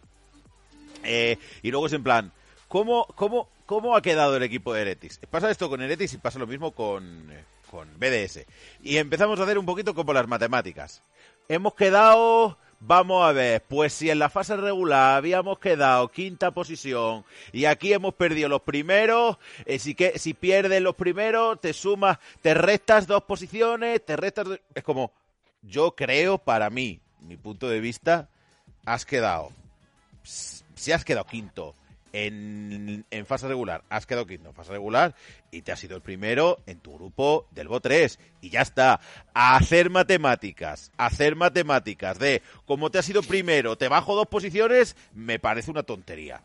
Eh, y luego es en plan, ¿cómo, cómo, ¿cómo ha quedado el equipo de Eretis? Pasa esto con Eretis y pasa lo mismo con, eh, con BDS. Y empezamos a hacer un poquito como las matemáticas. Hemos quedado, vamos a ver, pues si en la fase regular habíamos quedado quinta posición y aquí hemos perdido los primeros, eh, si, que, si pierdes los primeros, te sumas, te restas dos posiciones, te restas... dos- Es como, yo creo, para mí, mi punto de vista, has quedado si has quedado quinto en, fase regular, has quedado quinto en fase regular y te has sido el primero en tu grupo del BO 3 y ya está. A hacer matemáticas, hacer matemáticas de como te has sido primero, te bajo dos posiciones, me parece una tontería.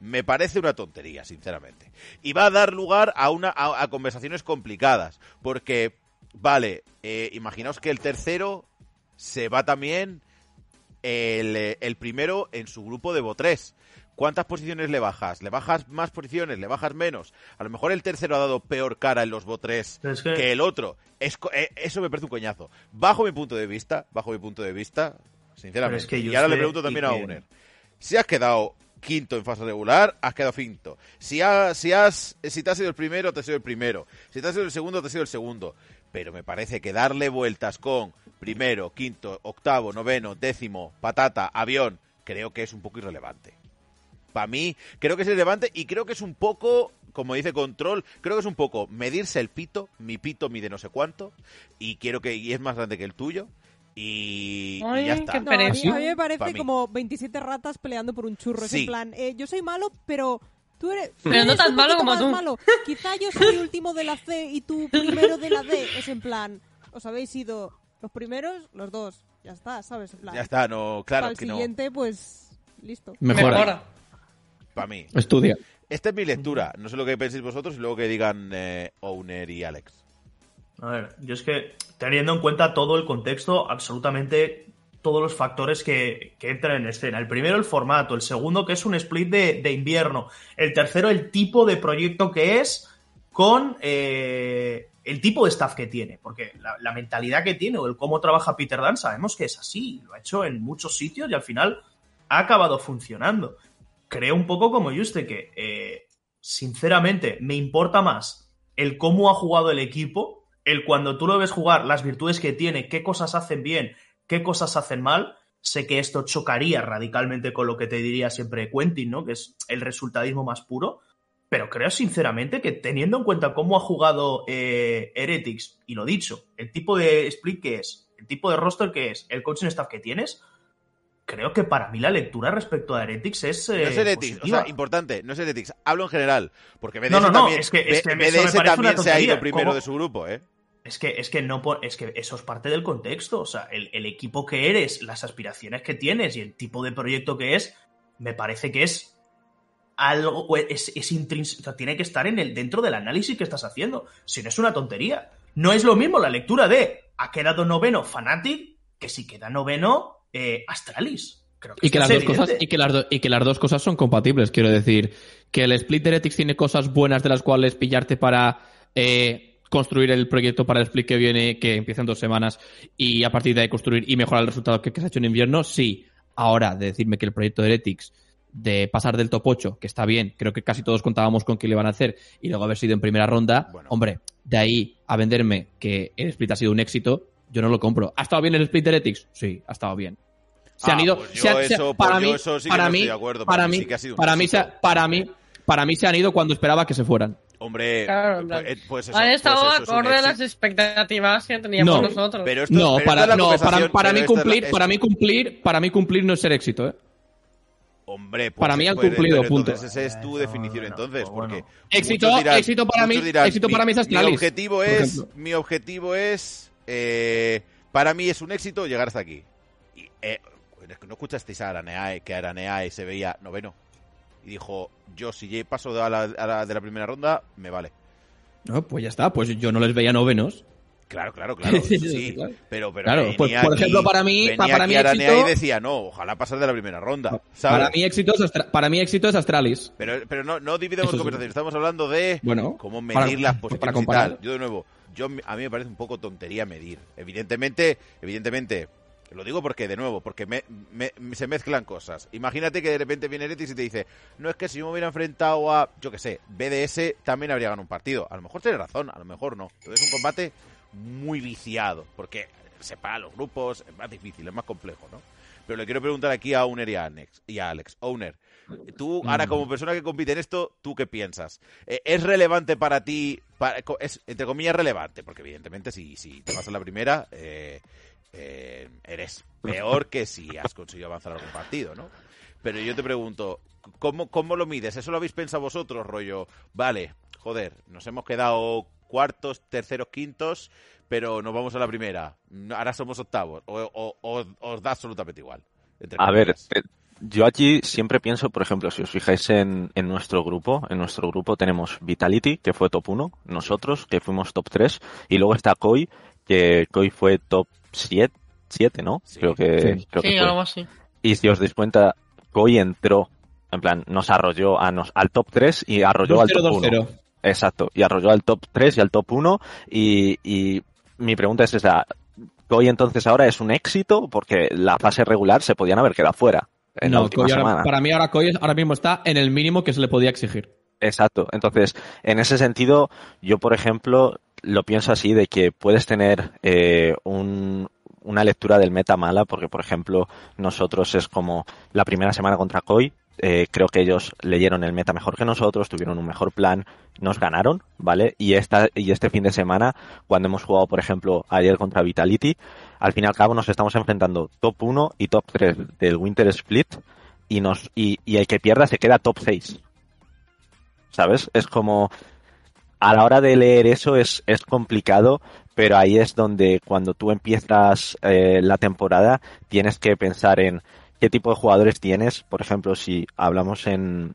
Me parece una tontería, sinceramente. Y va a dar lugar a, una, a conversaciones complicadas. Porque, vale, eh, imaginaos que el tercero se va también el, eh, el primero en su grupo de BO3. ¿Cuántas posiciones le bajas? ¿Le bajas más posiciones? ¿Le bajas menos? A lo mejor el tercero ha dado peor cara en los BO3 Pero es que... que- el otro. Es, eh, eso me parece un coñazo. Bajo mi punto de vista, bajo mi punto de vista, sinceramente. Pero es que y ahora le pregunto también a Uner. Si has quedado quinto en fase regular, has quedado quinto. Si, has, si, has, si te has sido el primero, te has sido el primero. Si te has sido el segundo, te has sido el segundo. Pero me parece que darle vueltas con primero, quinto, octavo, noveno, décimo, patata, avión, creo que es un poco irrelevante. Para mí, creo que es irrelevante y creo que es un poco, como dice Control, creo que es un poco medirse el pito, mi pito mide no sé cuánto, y quiero que, y es más grande que el tuyo, y, ya está. qué No, a, mí, pereza. a mí me Pa' parece mí. como 27 ratas peleando por un churro. Es Sí. en plan, eh, yo soy malo, pero tú eres, tú Pero no tan malo como tú. malo. Quizá yo soy último de la C y tú primero de la D. Es en plan, os habéis sido los primeros, los dos. Ya está, ¿sabes? En plan, Ya está, no, claro para el que no. siguiente, pues, listo. Mejora. Mejora. Para mí. Estudia. Esta es mi lectura. No sé lo que penséis vosotros y luego que digan eh, Owner y Alex. A ver, yo es que teniendo en cuenta todo el contexto, absolutamente todos los factores que, que entran en escena. El primero, el formato. El segundo, que es un split de, de invierno. El tercero, el tipo de proyecto que es con eh, el tipo de staff que tiene. Porque la, mentalidad que tiene o el cómo trabaja Peter Dan sabemos que es así. Lo ha hecho en muchos sitios y al final ha acabado funcionando. Creo un poco como Juste que, eh, sinceramente, me importa más el cómo ha jugado el equipo, el cuando tú lo ves jugar, las virtudes que tiene, qué cosas hacen bien, qué cosas hacen mal. Sé que esto chocaría radicalmente con lo que te diría siempre Quentin, ¿no? Que es el resultadismo más puro. Pero creo sinceramente que teniendo en cuenta cómo ha jugado eh, Heretics, y lo dicho, el tipo de split que es, el tipo de roster que es, el coaching staff que tienes, creo que para mí la lectura respecto a Heretics es. eh, No es Heretics, o sea, importante, no es Heretics. Hablo en general, porque BDS No, no, no, también, es que- es BDS también se ha ido primero ¿Cómo? de su grupo, ¿eh? Es que, es que no es que eso es parte del contexto. O sea, el, el equipo que eres, las aspiraciones que tienes y el tipo de proyecto que es, me parece que es algo, es, es intrínseco, o sea, tiene que estar en el, dentro del análisis que estás haciendo. Si no es una tontería. No es lo mismo la lectura de ha quedado noveno Fnatic que si queda noveno eh, Astralis. Creo que Y que, las dos cosas, y, que las do- y que las dos cosas son compatibles, quiero decir. Que el Split Heretics tiene cosas buenas de las cuales pillarte para eh, construir el proyecto para el Split que viene, que empieza en dos semanas, y a partir de ahí construir y mejorar el resultado que, que se ha hecho en invierno, sí. Ahora, de decirme que el proyecto de Heretics de pasar del top 8, que está bien, creo que casi todos contábamos con que le van a hacer, y luego haber sido en primera ronda, Bueno. hombre, de ahí a venderme que el split ha sido un éxito, yo no lo compro. ¿Ha estado bien el split de Heretics? Sí, ha estado bien. Se Ah, han ido. pues yo se han- eso- para pues yo mí, eso sí que para no mí, estoy de acuerdo, para mí mí, sí que ha sido para mí, se, para mí, para mí se han ido cuando esperaba que se fueran. Hombre, Claro, pues, pues eso, pues es a las expectativas que teníamos No, nosotros. Pero esto- No, pero para, es no, mí la- cumplir, para mí cumplir, para mí cumplir no es ser éxito, ¿eh? Hombre, pues, Para mí han pues, cumplido, punto. Entonces esa es tu Eh, definición entonces, pues porque Éxito- muchos dirán- éxito para mí- dirán, éxito para mí es mi Astralis, objetivo es, mi objetivo es, eh, para mí es un éxito llegar hasta aquí. Y, eh, no escuchasteis a Araneae que Araneae se veía noveno y dijo, yo si ya paso de la, a la- de la primera ronda me vale. No, pues ya está, pues yo no les veía novenos. Claro, claro, claro. Sí, sí, claro. Pero, pero Claro, pues, por aquí- ejemplo, para mí- para mí éxito- y decía, no, ojalá pasar de la primera ronda. ¿sabes? Para mí éxito es para mí éxito es Astralis. Pero, pero no, no dividamos conversación, estamos hablando de Bueno, cómo para- medir las pues posiciones para y comparar. tal. Yo de nuevo, yo a mí me parece un poco tontería medir. Evidentemente, evidentemente, lo digo porque de nuevo, porque me, se mezclan cosas. Imagínate que de repente viene Letis y te dice, no es que si yo me hubiera enfrentado a, yo que sé, BDS también habría ganado un partido. A lo mejor tiene razón, a lo mejor no. Entonces es un combate muy viciado, porque separa los grupos, es más difícil, es más complejo, ¿no? Pero le quiero preguntar aquí a Owner y a Alex. Y a Alex. Owner, tú, ahora como persona que compite en esto, ¿tú qué piensas? Eh, ¿Es relevante para ti? para- es, entre comillas, relevante, porque evidentemente si, si te vas a la primera, eh, eh, eres peor que si has conseguido avanzar algún partido, ¿no? Pero yo te pregunto, ¿cómo, ¿cómo lo mides? ¿Eso lo habéis pensado vosotros, rollo? Vale, joder, nos hemos quedado cuartos, terceros, quintos, pero nos vamos a la primera. Ahora somos octavos. O, o- o- os da absolutamente igual. entre A ver, eh, yo aquí siempre pienso, por ejemplo, si os fijáis en, en nuestro grupo, en nuestro grupo tenemos Vitality, que fue top 1, nosotros, que fuimos top 3, y luego está Koi, que Koi fue top 7, 7 ¿no? Sí. Creo que, Sí. creo que Sí, fue. algo así. Y si os dais cuenta, Koi entró, en plan, nos arrolló a nos, al top 3 y arrolló al top 1. 2-0-2-0. Exacto, y arrolló al top 3 y al top 1 y, y mi pregunta es esa, ¿Koi entonces ahora es un éxito? Porque la fase regular se podían haber quedado fuera en la No, última Koi ahora- para mí ahora Koi ahora mismo está en el mínimo que se le podía exigir. Exacto, entonces en ese sentido yo por ejemplo lo pienso así de que puedes tener eh, un- una lectura del meta mala porque por ejemplo nosotros es como la primera semana contra Koi eh, creo que ellos leyeron el meta mejor que nosotros, tuvieron un mejor plan, nos ganaron, ¿vale? Y esta y este fin de semana, cuando hemos jugado, por ejemplo, ayer contra Vitality, al fin y al cabo nos estamos enfrentando top 1 y top 3 del Winter Split y nos y, y el que pierda se queda top 6. ¿Sabes? Es como a la hora de leer eso es, es complicado, pero ahí es donde cuando tú empiezas eh, la temporada tienes que pensar en qué tipo de jugadores tienes. Por ejemplo, si hablamos en,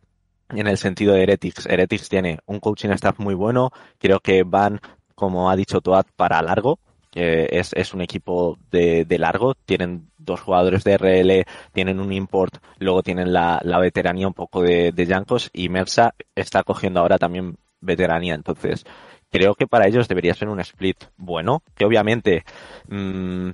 en el sentido de Heretics, Heretics tiene un coaching staff muy bueno, creo que van, como ha dicho Toad, para largo. que es, es un equipo de, de largo, tienen dos jugadores de RL, tienen un import, luego tienen la, la veteranía un poco de, de Yankos y Mersa está cogiendo ahora también veteranía. Entonces, creo que para ellos debería ser un split bueno, que obviamente mm,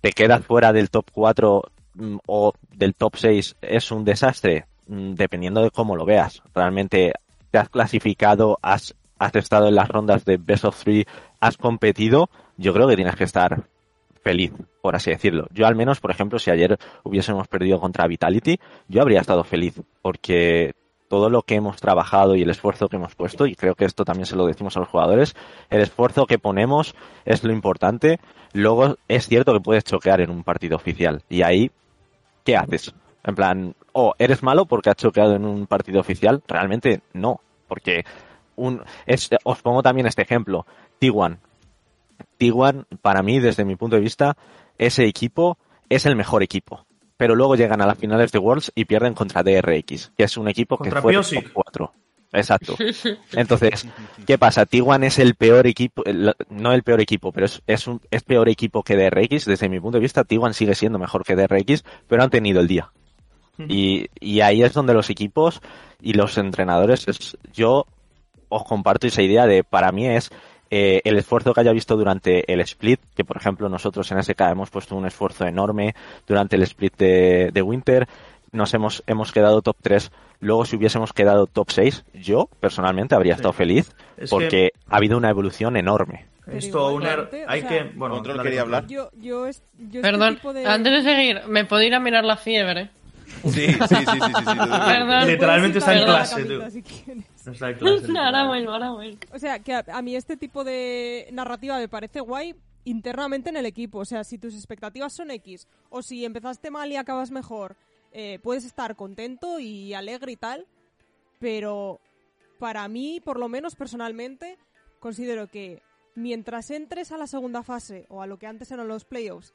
te quedas fuera del top 4 mm, o del top 6 es un desastre, mm, dependiendo de cómo lo veas. Realmente te has clasificado, has has estado en las rondas de Best of Three, has competido, yo creo que tienes que estar feliz, por así decirlo. Yo al menos, por ejemplo, si ayer hubiésemos perdido contra Vitality, yo habría estado feliz, porque todo lo que hemos trabajado y el esfuerzo que hemos puesto, y creo que esto también se lo decimos a los jugadores, el esfuerzo que ponemos es lo importante. Luego es cierto que puedes choquear en un partido oficial, y ahí, ¿qué haces? En plan, o eres malo porque has choqueado en un partido oficial, realmente no, porque un, es, os pongo también este ejemplo, T1. T1, para mí, desde mi punto de vista, ese equipo es el mejor equipo. Pero luego llegan a las finales de Worlds y pierden contra DRX, que es un equipo Contra que fue top 4. Exacto. Entonces, ¿qué pasa? T1 es el peor equipo, el- no el peor equipo, pero es, es, un, es peor equipo que DRX. Desde mi punto de vista, T1 sigue siendo mejor que DRX, pero han tenido el día. Y, y ahí es donde los equipos y los entrenadores, es- yo os comparto esa idea de, para mí es eh, el esfuerzo que haya visto durante el split, que por ejemplo nosotros en SK hemos puesto un esfuerzo enorme durante el split de, de Winter, nos hemos, hemos quedado top 3, luego si hubiésemos quedado top 6, yo personalmente habría estado feliz Es porque que- ha habido una evolución enorme. Esto, Uner, igualmente, o hay sea, que... Bueno, dale, quería hablar. Yo, yo, es- yo este Perdón, de... antes de seguir, ¿me puedo ir a mirar la fiebre? Sí, sí, sí, sí, sí, sí, sí, sí. Perdón. Literalmente está en clase, tú. si No, ahora vuelvo, ahora vuelvo. O sea, que a, a mí este tipo de narrativa me parece guay internamente en el equipo. O sea, si tus expectativas son X o si empezaste mal y acabas mejor, eh, puedes estar contento y alegre y tal. Pero para mí, por lo menos personalmente, considero que mientras entres a la segunda fase o a lo que antes eran los playoffs,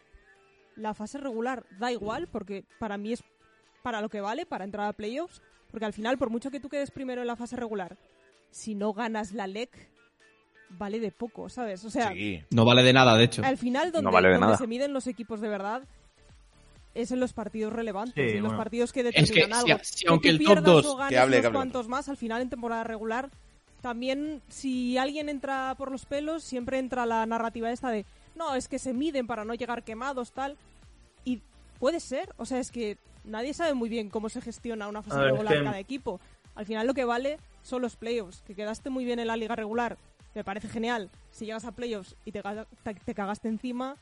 la fase regular da igual porque para mí es para lo que vale, para entrar a playoffs. Porque al final, por mucho que tú quedes primero en la fase regular, si no ganas la LEC, vale de poco, ¿sabes? O sea, Sí. No vale de nada, de hecho. al final donde, No vale de donde nada. se miden los equipos de verdad es en los partidos relevantes, Sí, en los partidos que determinan si- algo. si Que aunque tú el top pierdas dos- o ganes Que hable, unos que hable. cuantos más, al final en temporada regular, también si alguien entra por los pelos, siempre entra la narrativa esta de no, es que se miden para no llegar quemados, tal. Y puede ser, o sea, es que nadie sabe muy bien cómo se gestiona una fase ver, es regular que- cada equipo. Al final lo que vale son los playoffs. Que quedaste muy bien en la liga regular, me parece genial. Si llegas a playoffs y te, te- te cagaste encima,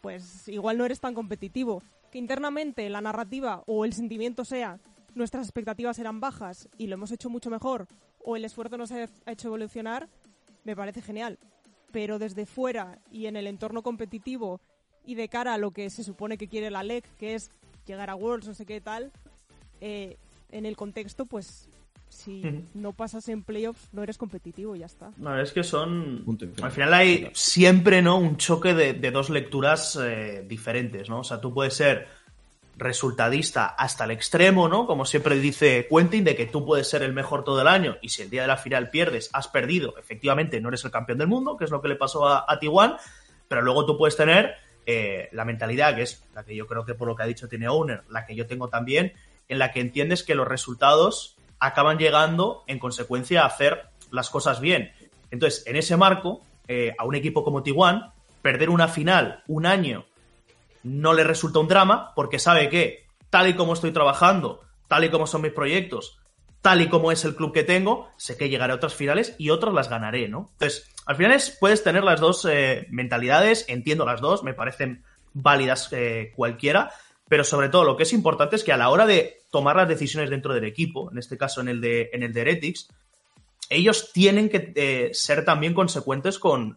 pues igual no eres tan competitivo. Que internamente la narrativa o el sentimiento sea nuestras expectativas eran bajas y lo hemos hecho mucho mejor, o el esfuerzo nos ha ha hecho evolucionar, me parece genial. Pero desde fuera y en el entorno competitivo y de cara a lo que se supone que quiere la LEC, que es llegar a Worlds, no sé qué tal, eh, en el contexto, pues si no pasas en playoffs, no eres competitivo y ya está. No, es que son. Al final hay siempre, ¿no? Un choque de, de dos lecturas eh, diferentes, ¿no? O sea, tú puedes ser resultadista hasta el extremo, ¿no? Como siempre dice Quentin, de que tú puedes ser el mejor todo el año y si el día de la final pierdes, has perdido, efectivamente no eres el campeón del mundo, que es lo que le pasó a, a Tijuana, pero luego tú puedes tener eh, la mentalidad, que es la que yo creo que por lo que ha dicho tiene Owner, la que yo tengo también, en la que entiendes que los resultados acaban llegando en consecuencia a hacer las cosas bien. Entonces, en ese marco, eh, a un equipo como Tijuana, perder una final un año no le resulta un drama porque sabe que tal y como estoy trabajando, tal y como son mis proyectos, tal y como es el club que tengo, sé que llegaré a otras finales y otras las ganaré, ¿no? Entonces, al final es, puedes tener las dos eh, mentalidades, entiendo las dos, me parecen válidas eh, cualquiera, pero sobre todo lo que es importante es que a la hora de tomar las decisiones dentro del equipo, en este caso en el de, en el Heretics, ellos tienen que eh, ser también consecuentes con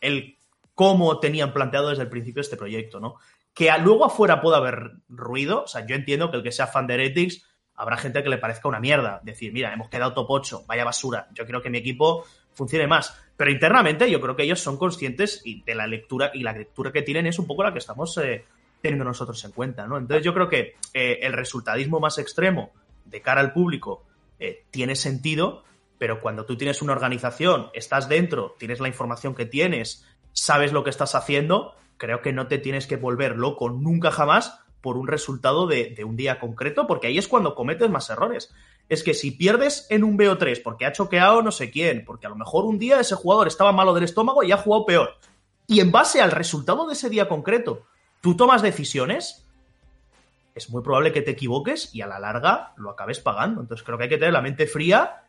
el cómo tenían planteado desde el principio este proyecto, ¿no? Que luego afuera pueda haber ruido, o sea, yo entiendo que el que sea fan de Heretics, habrá gente que le parezca una mierda, decir, mira, hemos quedado top 8, vaya basura, yo quiero que mi equipo funcione más, pero internamente yo creo que ellos son conscientes y de la lectura, y la lectura que tienen es un poco la que estamos eh, teniendo nosotros en cuenta, ¿no? Entonces yo creo que eh, el resultadismo más extremo de cara al público eh, tiene sentido, pero cuando tú tienes una organización, estás dentro, tienes la información que tienes, sabes lo que estás haciendo, creo que no te tienes que volver loco nunca jamás por un resultado de, un día concreto, porque ahí es cuando cometes más errores. Es que si pierdes en un BO3 porque ha choqueado no sé quién, porque a lo mejor un día ese jugador estaba malo del estómago y ha jugado peor, y en base al resultado de ese día concreto, tú tomas decisiones, es muy probable que te equivoques y a la larga lo acabes pagando. Entonces creo que hay que tener la mente fría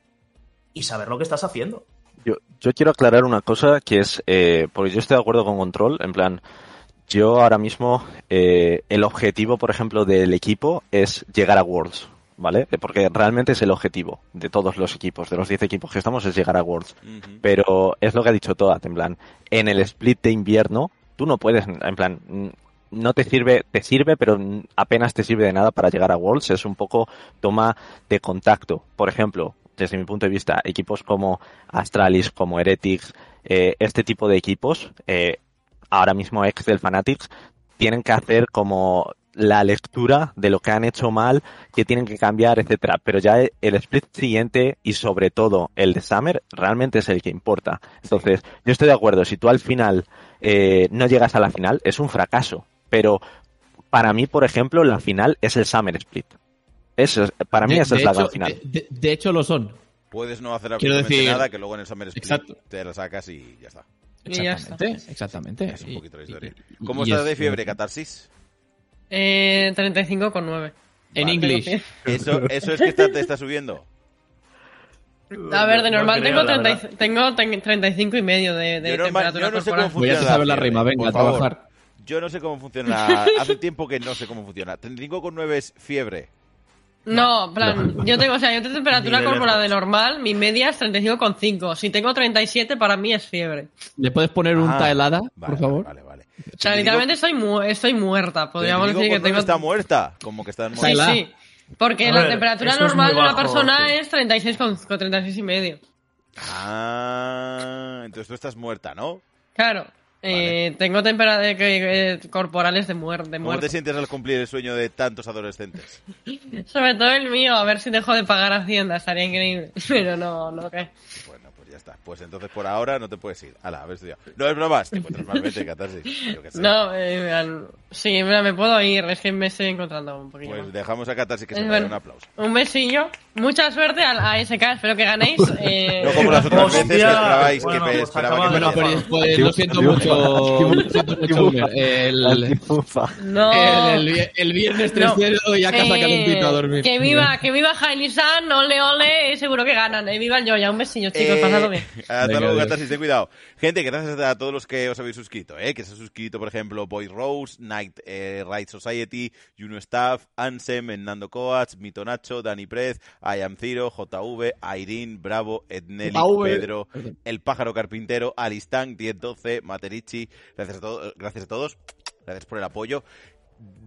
y saber lo que estás haciendo. Yo, yo quiero aclarar una cosa que es, eh, porque yo estoy de acuerdo con Control, en plan, yo ahora mismo, eh, el objetivo, por ejemplo, del equipo es llegar a Worlds, ¿vale? Eh, Porque realmente es el objetivo de todos los equipos, de los 10 equipos que estamos, es llegar a Worlds. Pero es lo que ha dicho Toad, en plan, en el split de invierno, tú no puedes, en plan, no te sirve, te sirve, pero apenas te sirve de nada para llegar a Worlds, es un poco toma de contacto. Por ejemplo, desde mi punto de vista, equipos como Astralis, como Heretics, eh, este tipo de equipos, eh, ahora mismo ex del Fanatics, tienen que hacer como la lectura de lo que han hecho mal, que tienen que cambiar, etcétera. Pero ya el split siguiente y sobre todo el de Summer realmente es el que importa. Entonces, yo estoy de acuerdo, si tú al final eh, no llegas a la final, es un fracaso. Pero para mí, por ejemplo, la final es el Summer Split. Eso es- para mí De- esa de es la hecho- gran final. De, de- de hecho lo son. Puedes no hacer absolutamente decir- nada, que luego en el Summer Split Exacto. te la sacas y ya está. Y ya está. Exactamente, exactamente. Es un poquito la historia. y- ¿Cómo y estás es- de fiebre, Catarsis? Eh, 35,9. En Vale. inglés. Eso, eso es que está- te está subiendo. A ver, de No normal creo, tengo, la 30 verdad. tengo ten- 35 y medio de, de Yo normal- temperatura yo no sé corporal. cómo Voy a funciona saber la rima, venga, a trabajar. Yo no sé cómo funciona. Hace tiempo que no sé cómo funciona. 35,9 es fiebre. No, en plan, yo tengo, o sea, yo tengo temperatura Ni de corporal de normal, mi media es 35,5. Si tengo 37, para mí es fiebre. ¿Le puedes poner un Ah, ta helada, Vale, por favor? Vale, vale. vale. O sea, literalmente estoy, mu estoy muerta. Podríamos decir que tengo. está muerta. Como que está Sí, muerta. Saila. sí. Porque la temperatura normal de una persona sí. es 36 con, con 36 y medio. Ah, entonces tú estás muerta, ¿no? Claro. Eh, tengo temperatura corporales de, muer de ¿Cómo muerte. te sientes al cumplir el sueño de tantos adolescentes? Sobre todo el mío, a ver si dejo de pagar Hacienda, estaría increíble. Pero no, no que. Bueno, ya está. Pues entonces por ahora no te puedes ir. Ala, a ver estudiado. No es broma, te encuentras malmente, Catarsis. Yo qué sé. No, eh, me- sí, mira, me puedo ir, es que me estoy encontrando un poquillo. Pues mal. dejamos a Catarsis que se Eh, vaya bueno. un aplauso. Un besillo, mucha suerte a, a SK, espero que ganéis. eh, No como las otras Hostia, veces que esperabais bueno, que me pues esperaba que Bueno, perdiera. pues, pues lo siento mucho. Lo siento mucho, Uber. El, Antifufa. no. el, el- el viernes 3-0 y a casa Eh, calentito a dormir. Que viva, que viva Hailey-san, ole ole, seguro que ganan. Eh, viva el Joya, un besillo, chicos, Eh, pasadlo bien. Catarsis, ten cuidado. Gente, gracias a todos los que os habéis suscrito, ¿eh? Que se ha suscrito, por ejemplo, Boy Rose, Night eh, Right Society, Juno Staff, Ansem, Hernando Coats, Mito Nacho, Dani Prez, I Am Zero, JV, Irene, Bravo, Edneli. Pedro, El Pájaro Carpintero, Alistán, 1012, Materici. Gracias a, todos gracias a todos. Gracias por el apoyo.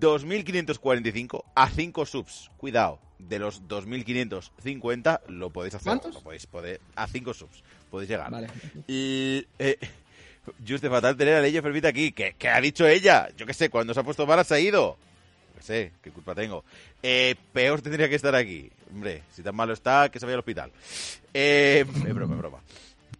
2.545 a 5 subs. Cuidado, de los 2.550 lo podéis hacer. ¿Cuántos? Lo podéis poder, a 5 subs. Podéis llegar. Vale. Y, eh, fatal tener a Leia enfermita aquí. ¿Qué, qué ha dicho ella? Yo qué sé, cuando se ha puesto mala se ha ido. Yo qué sé, qué culpa tengo. Eh, peor tendría que estar aquí. Hombre, si tan malo está, que se vaya al hospital. Eh, es broma, es broma.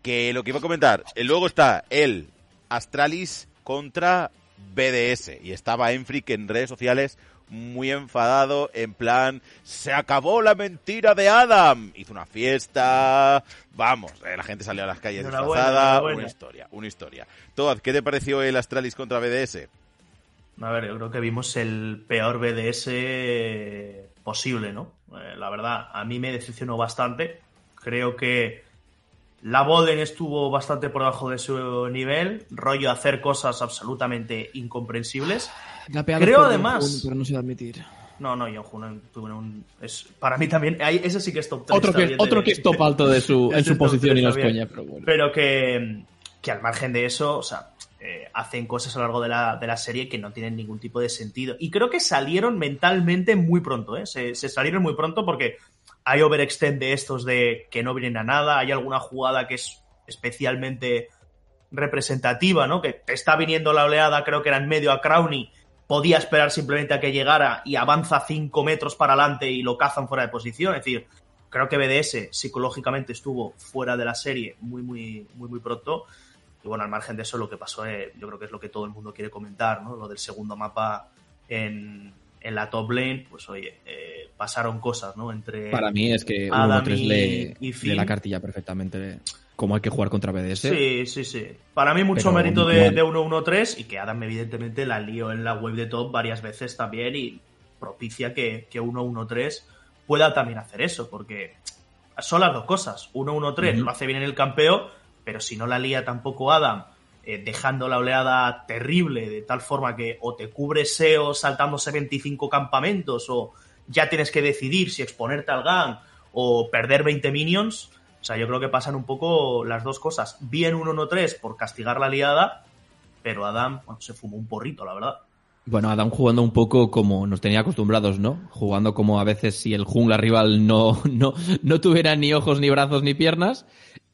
Que lo que iba a comentar, eh, luego está el Astralis contra BDS. Y estaba Enfric en redes sociales muy enfadado, en plan, se acabó la mentira de Adam. Hizo una fiesta, vamos, eh, la gente salió a las calles Enhorabuena, disfrazada, enhorabuena. una historia, una historia. Toad, ¿qué te pareció el Astralis contra BDS? A ver, yo creo que vimos el peor BDS posible, ¿no? Eh, la verdad, a mí me decepcionó bastante. Creo que la Bolden estuvo bastante por debajo de su nivel, rollo hacer cosas absolutamente incomprensibles. Creo además- Pero no se va a admitir. No, no, John Hunan un... Es, para mí también, ahí- ese sí que es top 3. Otro que, otro de- que es top alto de su, en su posición y no es coña, pero bueno. Pero que, que al margen de eso, o sea, eh, hacen cosas a lo largo de la, de la serie que no tienen ningún tipo de sentido. Y creo que salieron mentalmente muy pronto, ¿eh? Se, se salieron muy pronto porque hay overextend de estos de que no vienen a nada, hay alguna jugada que es especialmente representativa, ¿no? Que te está viniendo la oleada, creo que era en medio a Crowny, podía esperar simplemente a que llegara y avanza 5 metros para adelante y lo cazan fuera de posición. Es decir, creo que BDS psicológicamente estuvo fuera de la serie muy, muy, muy, muy pronto. Y bueno, al margen de eso, lo que pasó, eh, yo creo que es lo que todo el mundo quiere comentar, ¿no? Lo del segundo mapa en, en la top lane, pues oye, eh, pasaron cosas, ¿no? Entre Para mí es que Adam 1-3 y- lee, y lee la cartilla perfectamente cómo hay que jugar contra BDS. Sí, sí, sí. Para mí mucho Pero mérito de, de 1-1-3 y que Adam evidentemente la lío en la web de top varias veces también y propicia que, que 1-1-3 pueda también hacer eso, porque son las dos cosas. 1-1-3 lo hace bien en el campeo, pero si no la lía tampoco Adam, eh, dejando la oleada terrible de tal forma que o te cubre SEO saltándose 25 campamentos o ya tienes que decidir si exponerte al gang o perder 20 minions. O sea, yo creo que pasan un poco las dos cosas. Bien 1-1-3 por castigar la liada, pero Adam bueno, se fumó un porrito, la verdad. Bueno, Adam jugando un poco como nos tenía acostumbrados, ¿no? Jugando como a veces si el jungla rival no, no, no tuviera ni ojos, ni brazos, ni piernas.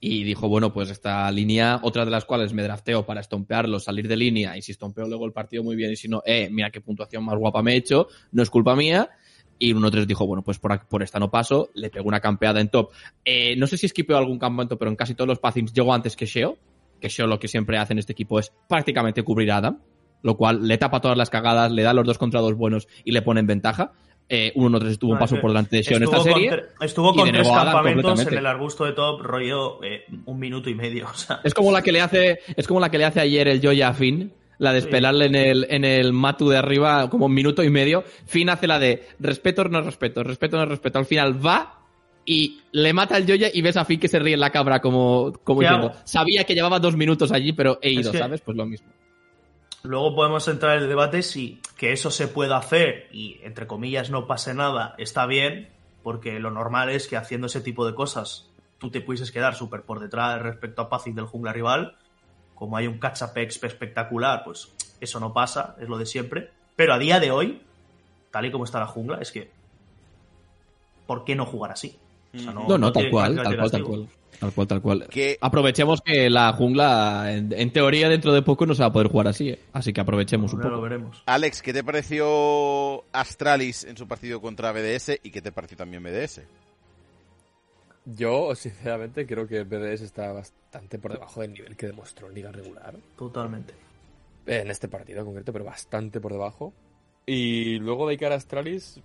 Y dijo, bueno, pues esta línea, otra de las cuales me drafteo para estompearlo, salir de línea, y si estompeo luego el partido muy bien, y si no, eh, mira qué puntuación más guapa me he hecho, no es culpa mía. Y 1-3 dijo, bueno, pues por, por esta no paso, le pegó una campeada en top. Eh, no sé si esquipeó algún campamento, pero en casi todos los pathings llegó antes que Sheo, que Sheo lo que siempre hace en este equipo es prácticamente cubrir a Adam lo cual le tapa todas las cagadas, le da los dos contra dos buenos y le pone en ventaja. Eh, 1-3 estuvo un paso por delante de en esta estuvo serie. Con, estuvo tres campamentos en el arbusto de top, rollo eh, un minuto y medio. O sea, Es como la que le hace, es como la que le hace ayer el Joya a Finn, la de Sí. esperarle en el, en el matu de arriba como un minuto y medio. Finn hace la de respeto no respeto, respeto no respeto. Al final va y le mata al Joya y ves a Finn que se ríe en la cabra como, como ¿Qué diciendo, hago? sabía que llevaba dos minutos allí, pero he ido, que- ¿sabes? Pues lo mismo. Luego podemos entrar en el debate si que eso se pueda hacer y, entre comillas, no pase nada, está bien, porque lo normal es que haciendo ese tipo de cosas tú te pudieses quedar súper por detrás respecto a Pacic del jungla rival. Como hay un catch-up espectacular, pues eso no pasa, es lo de siempre. Pero a día de hoy, tal y como está la jungla, es que. ¿Por qué no jugar así? O sea, No, no, tal cual, tal cual, tal cual. Tal cual, tal cual. Que- Aprovechemos que la jungla, en, en teoría, dentro de poco no se va a poder jugar así, ¿eh? Así que aprovechemos un Ya lo poco. veremos. Alex, ¿qué te pareció Astralis en su partido contra BDS y qué te pareció también BDS? Yo, sinceramente, creo que BDS está bastante por debajo del nivel que demostró en Liga Regular. Totalmente. En este partido en concreto, pero bastante por debajo. Y luego de cara a Astralis,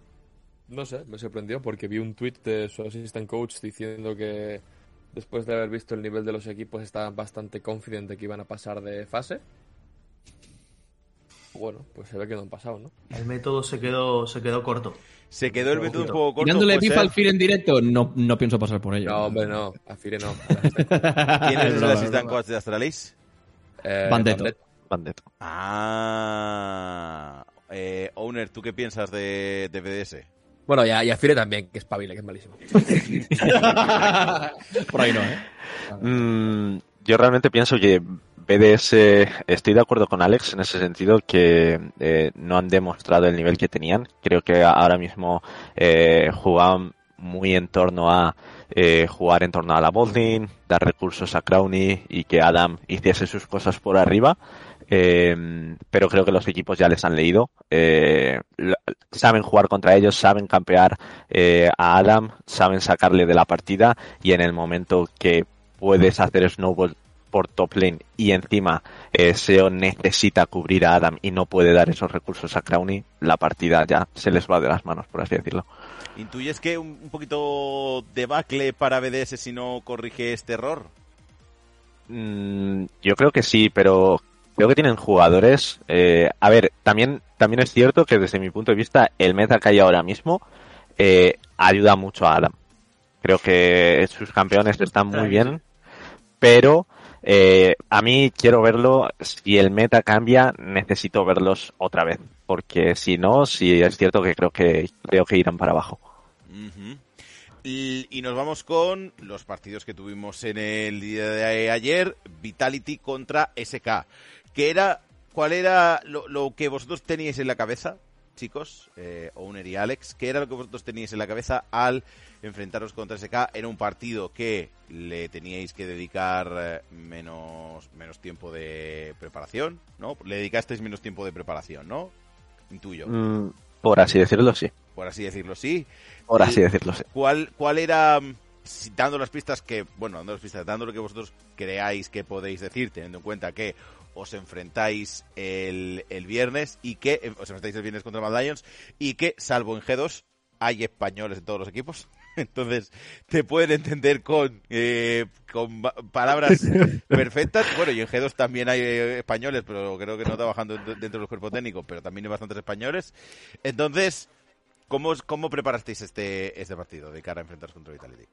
no sé, me sorprendió porque vi un tweet de su assistant coach diciendo que después de haber visto el nivel de los equipos estaban bastante confident de que iban a pasar de fase. Bueno, pues se ve que no han pasado, ¿no? El método se quedó, se quedó corto. Se quedó el método un poco corto. Pifa ser. al Fir en directo, no, no pienso pasar por ello. No, hombre, no. A Fire no. ¿Quién es el broma. coach de Astralis? Eh, Bandetto. Bandetto. Bandetto. Ah. Eh, Owner, ¿tú qué piensas de, de BDS? Bueno, y a, y a Fire también, que es pabile, que es malísimo. por ahí no, ¿eh? Mm, yo realmente pienso que BDS, estoy de acuerdo con Alex en ese sentido, que eh, no han demostrado el nivel que tenían. Creo que ahora mismo eh, jugaban muy en torno a eh, jugar en torno a la botlane, dar recursos a Crowny y que Adam hiciese sus cosas por arriba. Eh, pero creo que los equipos ya les han leído. Eh, saben jugar contra ellos, saben campear eh, a Adam, saben sacarle de la partida y en el momento que puedes hacer snowball por top lane y encima SEO necesita cubrir a Adam y no puede dar esos recursos a Crowny, la partida ya se les va de las manos, por así decirlo. ¿Intuyes que un, un poquito debacle para BDS si no corrige este error? Mm, yo creo que sí, pero creo que tienen jugadores. eh, a ver, también, también es cierto que desde mi punto de vista el meta que hay ahora mismo eh, ayuda mucho a Adam. Creo que sus campeones están muy bien, pero eh, a mí quiero verlo. Si el meta cambia, necesito verlos otra vez, porque si no, sí es cierto que creo que creo que irán para abajo. Y nos vamos con los partidos que tuvimos en el día de ayer. Vitality contra SK. Que era, ¿Cuál era lo, lo que vosotros teníais en la cabeza, chicos? Eh, Owner y Alex. ¿Qué era lo que vosotros teníais en la cabeza al enfrentaros contra SK? Era un partido que le teníais que dedicar eh, menos, menos tiempo de preparación, ¿no? Le dedicasteis menos tiempo de preparación, ¿no? Intuyo. Mm, por así decirlo, sí. Por así decirlo, sí. Por así decirlo, sí. ¿Cuál, cuál era, mm, dando las pistas que, bueno, dando las pistas, dando lo que vosotros creáis que podéis decir, teniendo en cuenta que os enfrentáis el, el viernes y que eh, os enfrentáis el viernes contra Mad Lions y que, salvo en G2, hay españoles en todos los equipos. Entonces, te pueden entender con, eh, con palabras perfectas. Bueno, y en G2 también hay eh, españoles, pero creo que no trabajando dentro dentro del cuerpo técnico, pero también hay bastantes españoles. Entonces, ¿Cómo, ¿Cómo preparasteis este, este partido de cara a enfrentaros contra Vitality?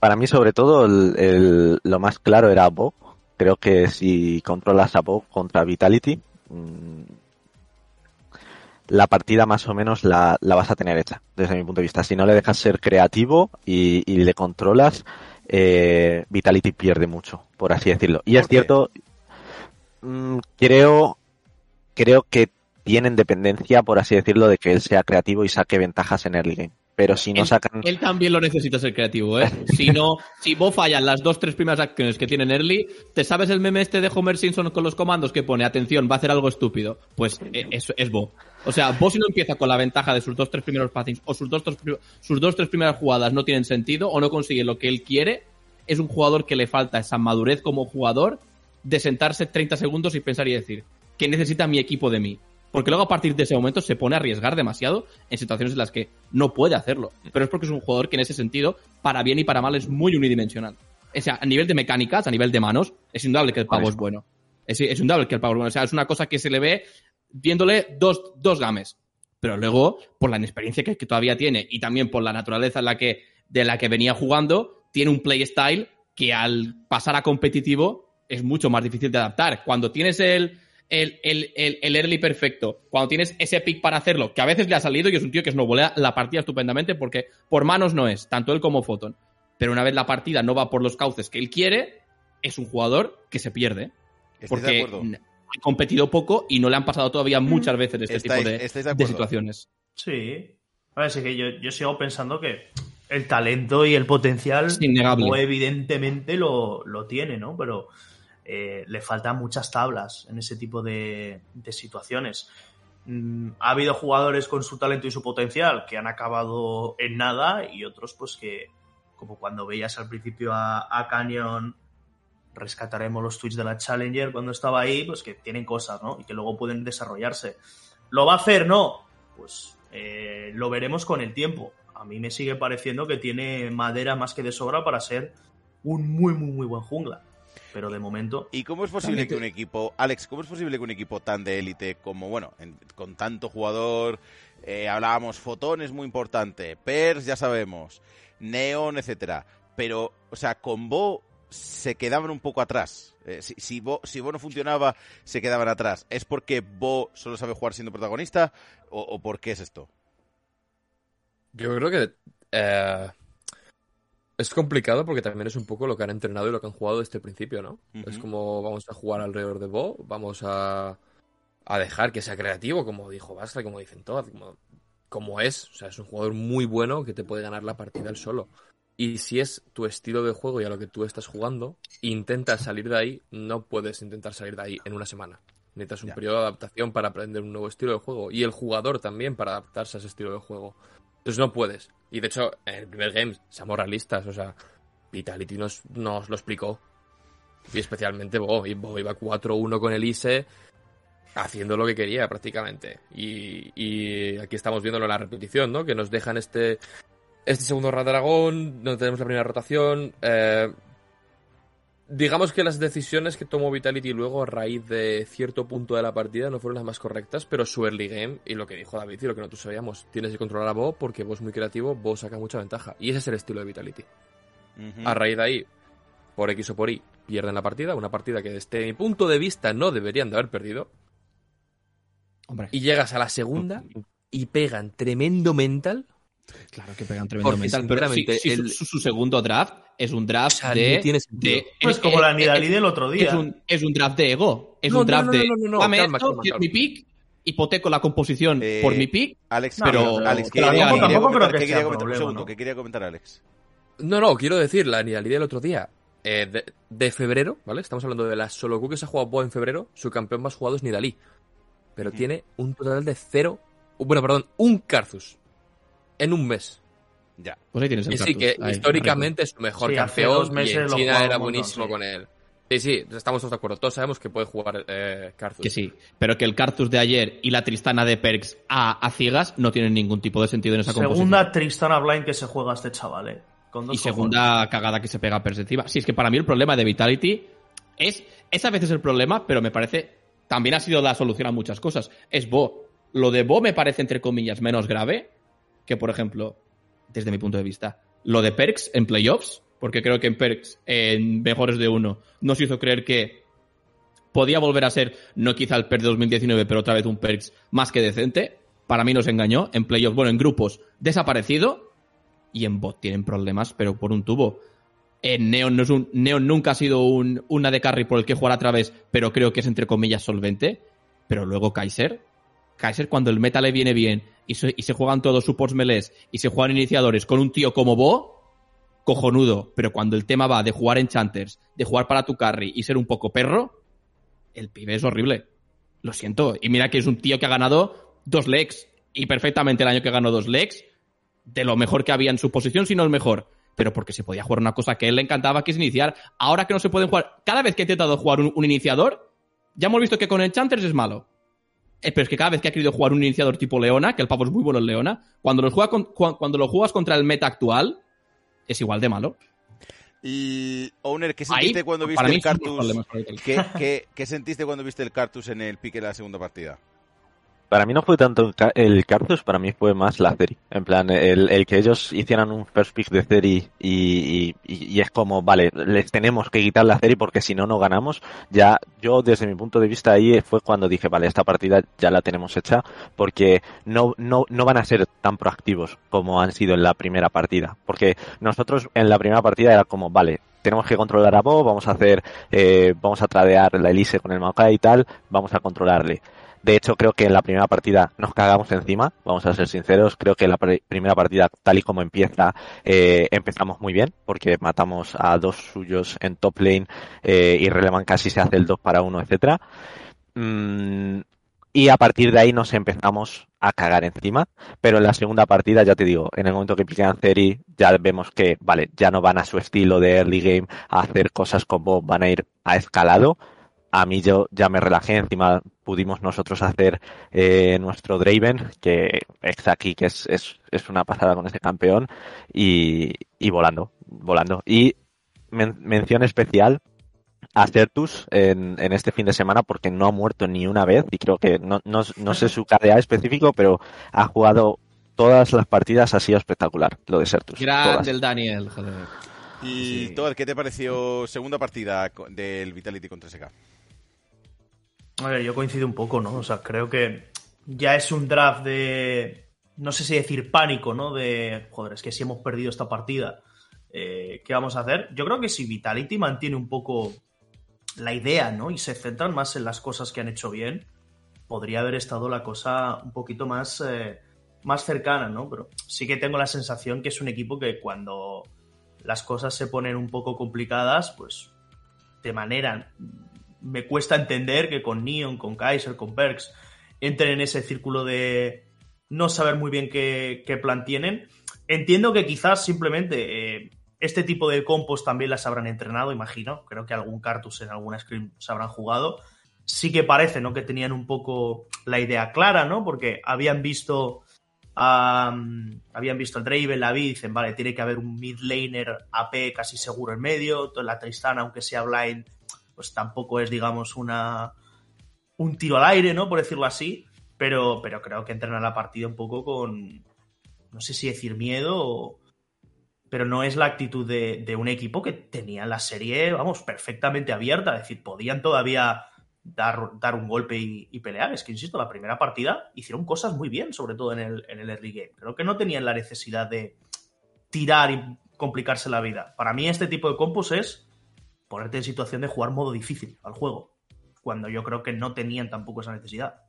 para mí, sobre todo, el- el- lo más claro era Bo. Creo que si controlas a Bo contra Vitality, mm, la partida más o menos la, la vas a tener hecha, desde mi punto de vista. Si no le dejas ser creativo y, y le controlas, eh, Vitality pierde mucho, por así decirlo. Y es cierto, mm, creo, creo que tienen dependencia, por así decirlo, de que él sea creativo y saque ventajas en early game. Pero si no Él- sacan... Él también lo necesita ser creativo, ¿eh? Si no, si vos fallas las dos, tres primeras acciones que tienen early, ¿te sabes el meme este de Homer Simpson con los comandos que pone, atención, va a hacer algo estúpido? Pues eh, es, es Bo. O sea, Bo si no empieza con la ventaja de sus dos, tres primeros passings o sus dos, tres, sus dos, tres primeras jugadas no tienen sentido o no consigue lo que él quiere, es un jugador que le falta esa madurez como jugador de sentarse 30 segundos y pensar y decir, ¿qué necesita mi equipo de mí? Porque luego a partir de ese momento se pone a arriesgar demasiado en situaciones en las que no puede hacerlo. Pero es porque es un jugador que en ese sentido, para bien y para mal, es muy unidimensional. O sea, a nivel de mecánicas, a nivel de manos, es indudable que el pavo es bueno. Es, es indudable que el pavo es bueno. O sea, es una cosa que se le ve viéndole dos, dos games. Pero luego, por la inexperiencia que, que todavía tiene y también por la naturaleza en la que, de la que venía jugando, tiene un playstyle que al pasar a competitivo es mucho más difícil de adaptar. Cuando tienes el, el, el, el, el early perfecto, cuando tienes ese pick para hacerlo, que a veces le ha salido y es un tío que snowbolea la partida estupendamente porque por manos no es, tanto él como Photon. Pero una vez la partida no va por los cauces que él quiere, es un jugador que se pierde. ¿Estáis de Porque acuerdo? ha competido poco y no le han pasado todavía muchas veces este Estáis- tipo de, situaciones. Sí. A ver, sí que yo, yo sigo pensando que el talento y el potencial, Es innegable. como evidentemente lo, lo tiene, ¿no? Pero eh, le faltan muchas tablas en ese tipo de, situaciones. Mm, ha habido jugadores con su talento y su potencial que han acabado en nada y otros pues que, como cuando veías al principio a, a Canyon, rescataremos los tweets de la Challenger cuando estaba ahí, pues que tienen cosas, ¿no? Y que luego pueden desarrollarse. ¿Lo va a hacer? No. Pues eh, lo veremos con el tiempo. A mí me sigue pareciendo que tiene madera más que de sobra para ser un muy, muy, muy buen jungla. Pero de momento, ¿Y cómo es posible que te- un equipo, Alex, cómo es posible que un equipo tan de élite como, bueno, en- con tanto jugador, eh, hablábamos, Fotón es muy importante, Pers ya sabemos, Neon, etcétera, pero, o sea, con Bo se quedaban un poco atrás. Eh, si, si, Bo, si Bo no funcionaba, se quedaban atrás. ¿Es porque Bo solo sabe jugar siendo protagonista o, o por qué es esto? Yo creo que eh, es complicado porque también es un poco lo que han entrenado y lo que han jugado desde el principio, ¿no? Es como vamos a jugar alrededor de Bo, vamos a, a dejar que sea creativo, como dijo Basra, como dicen todas, como, como es. O sea, es un jugador muy bueno que te puede ganar la partida él solo. Y si es tu estilo de juego y a lo que tú estás jugando, intentas salir de ahí, no puedes intentar salir de ahí en una semana. Necesitas un periodo de adaptación para aprender un nuevo estilo de juego. Y el jugador también para adaptarse a ese estilo de juego. Entonces no puedes. Y de hecho, en el primer game, seamos realistas, o sea, Vitality nos, nos lo explicó. Y especialmente Bo. Y iba 4-1 con el ISE, haciendo lo que quería prácticamente. Y, y aquí estamos viéndolo en la repetición, ¿no? Que nos dejan este, este segundo dragón, no tenemos la primera rotación. eh, digamos que las decisiones que tomó Vitality luego a raíz de cierto punto de la partida no fueron las más correctas, pero su early game y lo que dijo David y lo que nosotros sabíamos, tienes que controlar a Bo porque Bo es muy creativo, Bo saca mucha ventaja. Y ese es el estilo de Vitality. A raíz de ahí, por X o por Y, pierden la partida, una partida que desde mi punto de vista no deberían de haber perdido, Hombre, y llegas a la segunda y pegan tremendo mental. Claro que pegan tremendo Porque. Pero el- su, su segundo draft es un draft O sea, de, no tiene de- pues es- como la es- Nidalí es- del otro día. Es un, es un draft de ego. Es No, un no, draft no, de. no, no, no, dame calma, calma, que es calma. mi pick, hipoteco la composición Eh, por mi pick. Alex, No, pero, Alex, ¿qué quería- comentar? ¿no? ¿qué quería comentar, Alex? No, no, quiero decir, la Nidalí del otro día, eh, de, de febrero, ¿vale? Estamos hablando de la solo Q que se ha jugado en febrero, su campeón más jugado es Nidalí. Pero tiene un total de cero, bueno, perdón, un Karzus en un mes. Ya. Pues ahí tienes el Y sí, que Ahí, históricamente es su mejor Sí, hace campeón dos meses y en China era montón, buenísimo sí. con él. Sí, sí, estamos todos de acuerdo. Todos sabemos que puede jugar eh, Karthus. Que sí, pero que el Cartus de ayer y la Tristana de Perks a, a ciegas no tienen ningún tipo de sentido en esa composición. Segunda Tristana Blind que se juega este chaval, eh. Con dos y segunda cagada que se pega Perks encima. Sí, es que para mí el problema de Vitality es, es a veces el problema, pero me parece, también ha sido la solución a muchas cosas. Es Bo. Lo de Bo me parece, entre comillas, menos grave que, por ejemplo, desde mi punto de vista, lo de Perks en playoffs, porque creo que en Perks, en mejores de uno, nos hizo creer que podía volver a ser, no quizá el Perks de 2019, pero otra vez un Perks más que decente. Para mí nos engañó. En playoffs, bueno, en grupos, desaparecido. Y en bot tienen problemas, pero por un tubo. En Neon, no es un, Neon nunca ha sido un, una de carry por el que jugar a través, pero creo que es entre comillas solvente. Pero luego Kaiser, Kaiser cuando el meta le viene bien y se, juegan todos supports melees y se juegan iniciadores con un tío como Bo, cojonudo. Pero cuando el tema va de jugar enchanters, de jugar para tu carry y ser un poco perro, el pibe es horrible. Lo siento. Y mira que es un tío que ha ganado dos legs. Y perfectamente el año que ganó dos legs, de lo mejor que había en su posición, si no el mejor. Pero porque se podía jugar una cosa que a él le encantaba, que es iniciar. Ahora que no se pueden jugar, cada vez que ha intentado jugar un, un iniciador, ya hemos visto que con Enchanters es malo. Eh, pero es que cada vez que ha querido jugar un iniciador tipo Leona, que el pavo es muy bueno en Leona, cuando lo, juega con- cu- cuando lo juegas contra el meta actual, es igual de malo. Y, Owner, ¿qué Ahí, sentiste cuando viste el Cartus? ¿Qué, qué, qué sentiste cuando viste el Cartus en el pique de la segunda partida? Para mí no fue tanto el ca- el Cartus, para mí fue más la Ceri. En plan, el, el que ellos hicieran un first pick de Ceri y, y, es como, vale, les tenemos que quitar la Ceri porque si no, no ganamos. Ya, yo desde mi punto de vista ahí fue cuando dije, vale, esta partida ya la tenemos hecha porque no, no, no van a ser tan proactivos como han sido en la primera partida. Porque nosotros en la primera partida era como, vale, tenemos que controlar a Bo, vamos a hacer, eh, vamos a tradear la Elise con el Maokai y tal, vamos a controlarle. De hecho, creo que en la primera partida nos cagamos encima, vamos a ser sinceros. Creo que la pri- primera partida, tal y como empieza, eh, empezamos muy bien, porque matamos a dos suyos en top lane eh, y Relevan casi se hace el 2 para 1, etcétera. Mm, y a partir de ahí nos empezamos a cagar encima. Pero en la segunda partida, ya te digo, en el momento que piquean Ceri, ya vemos que, vale, ya no van a su estilo de early game a hacer cosas como van a ir a escalado. A mí yo ya me relajé, encima pudimos nosotros hacer eh, nuestro Draven, que es aquí, que es, es, es una pasada con ese campeón, y, y volando, volando. Y men- mención especial a Certus en, en este fin de semana porque no ha muerto ni una vez y creo que no, no, no sé su KDA específico, pero ha jugado todas las partidas, ha sido espectacular lo de Certus. Grande el Daniel, joder. Y Todd, ¿qué te pareció segunda partida del Vitality contra SK? A ver, yo coincido un poco, ¿no? O sea, creo que ya es un draft de. No sé si decir pánico, ¿no? De. Joder, es que si hemos perdido esta partida, eh, ¿qué vamos a hacer? Yo creo que si Vitality mantiene un poco la idea, ¿no? Y se centran más en las cosas que han hecho bien, podría haber estado la cosa un poquito más, eh, más cercana, ¿no? Pero sí que tengo la sensación que es un equipo que cuando las cosas se ponen un poco complicadas, pues de manera me cuesta entender que con Neon, con Kaiser, con Perks, entren en ese círculo de no saber muy bien qué, qué plan tienen. Entiendo que quizás simplemente eh, este tipo de compos también las habrán entrenado, imagino. Creo que algún Cartus en alguna screen se habrán jugado. Sí que parece, ¿no? Que tenían un poco la idea clara, ¿no? Porque habían visto am, habían visto el Draven, la vi, dicen, vale, tiene que haber un mid laner AP casi seguro en medio, la Tristana, aunque sea blind, pues tampoco es, digamos, una un tiro al aire, ¿no? Por decirlo así, pero, pero creo que entrenan la partida un poco con, no sé si decir miedo, o- pero no es la actitud de, de un equipo que tenía la serie, vamos, perfectamente abierta, es decir, podían todavía dar, dar un golpe y, y pelear. Es que, insisto, la primera partida hicieron cosas muy bien, sobre todo en el, en el early game. Creo que no tenían la necesidad de tirar y complicarse la vida. Para mí este tipo de compos es ponerte en situación de jugar modo difícil al juego, cuando yo creo que no tenían tampoco esa necesidad.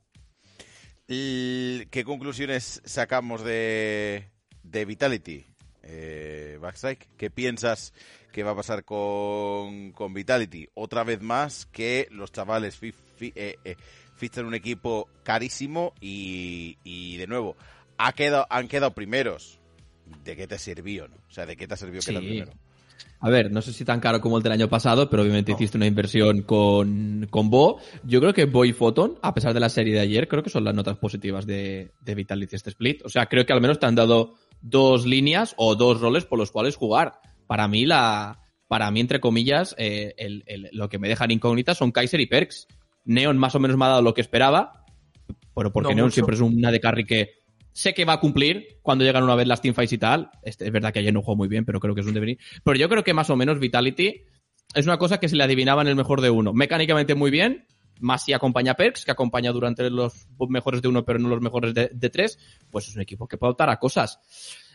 ¿Y ¿Qué conclusiones sacamos de, de Vitality? Eh, Backstrike, ¿qué piensas que va a pasar con, con Vitality? Otra vez más que los chavales fi- fi- eh, eh, fichan un equipo carísimo y, y de nuevo, ha quedado, han quedado primeros. ¿De qué te sirvió? No? O sea, ¿de qué te ha servido quedar Sí. primero? A ver, no sé si tan caro como el del año pasado, pero obviamente hiciste una inversión con, con Bo. Yo creo que Bo y Photon, a pesar de la serie de ayer, creo que son las notas positivas de, de Vitality este split. O sea, creo que al menos te han dado dos líneas o dos roles por los cuales jugar. Para mí, la, para mí, entre comillas, eh, el- el- lo que me dejan incógnitas son Kaiser y Perks. Neon más o menos me ha dado lo que esperaba, pero porque No Neon mucho. siempre es una de carry que sé que va a cumplir cuando llegan una vez las teamfights y tal. Este, es verdad que ayer no jugó muy bien, pero creo que es un devenir. Pero yo creo que más o menos Vitality es una cosa que se le adivinaba en el mejor de uno. Mecánicamente muy bien, más si acompaña Perks, que acompaña durante los mejores de uno, pero no los mejores de, tres, pues es un equipo que puede optar a cosas.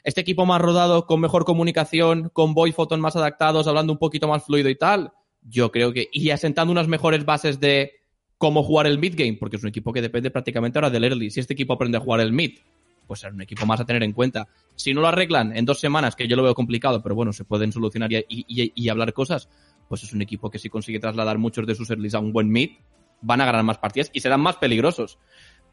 Este equipo más rodado, con mejor comunicación, con voice photon más adaptados, hablando un poquito más fluido y tal, yo creo que, y asentando unas mejores bases de cómo jugar el mid game, porque es un equipo que depende prácticamente ahora del early. Si este equipo aprende a jugar el mid, pues es un equipo más a tener en cuenta. Si no lo arreglan en dos semanas, que yo lo veo complicado, pero bueno, se pueden solucionar y, y- y hablar cosas, pues es un equipo que si consigue trasladar muchos de sus earlys a un buen mid, van a ganar más partidas y serán más peligrosos.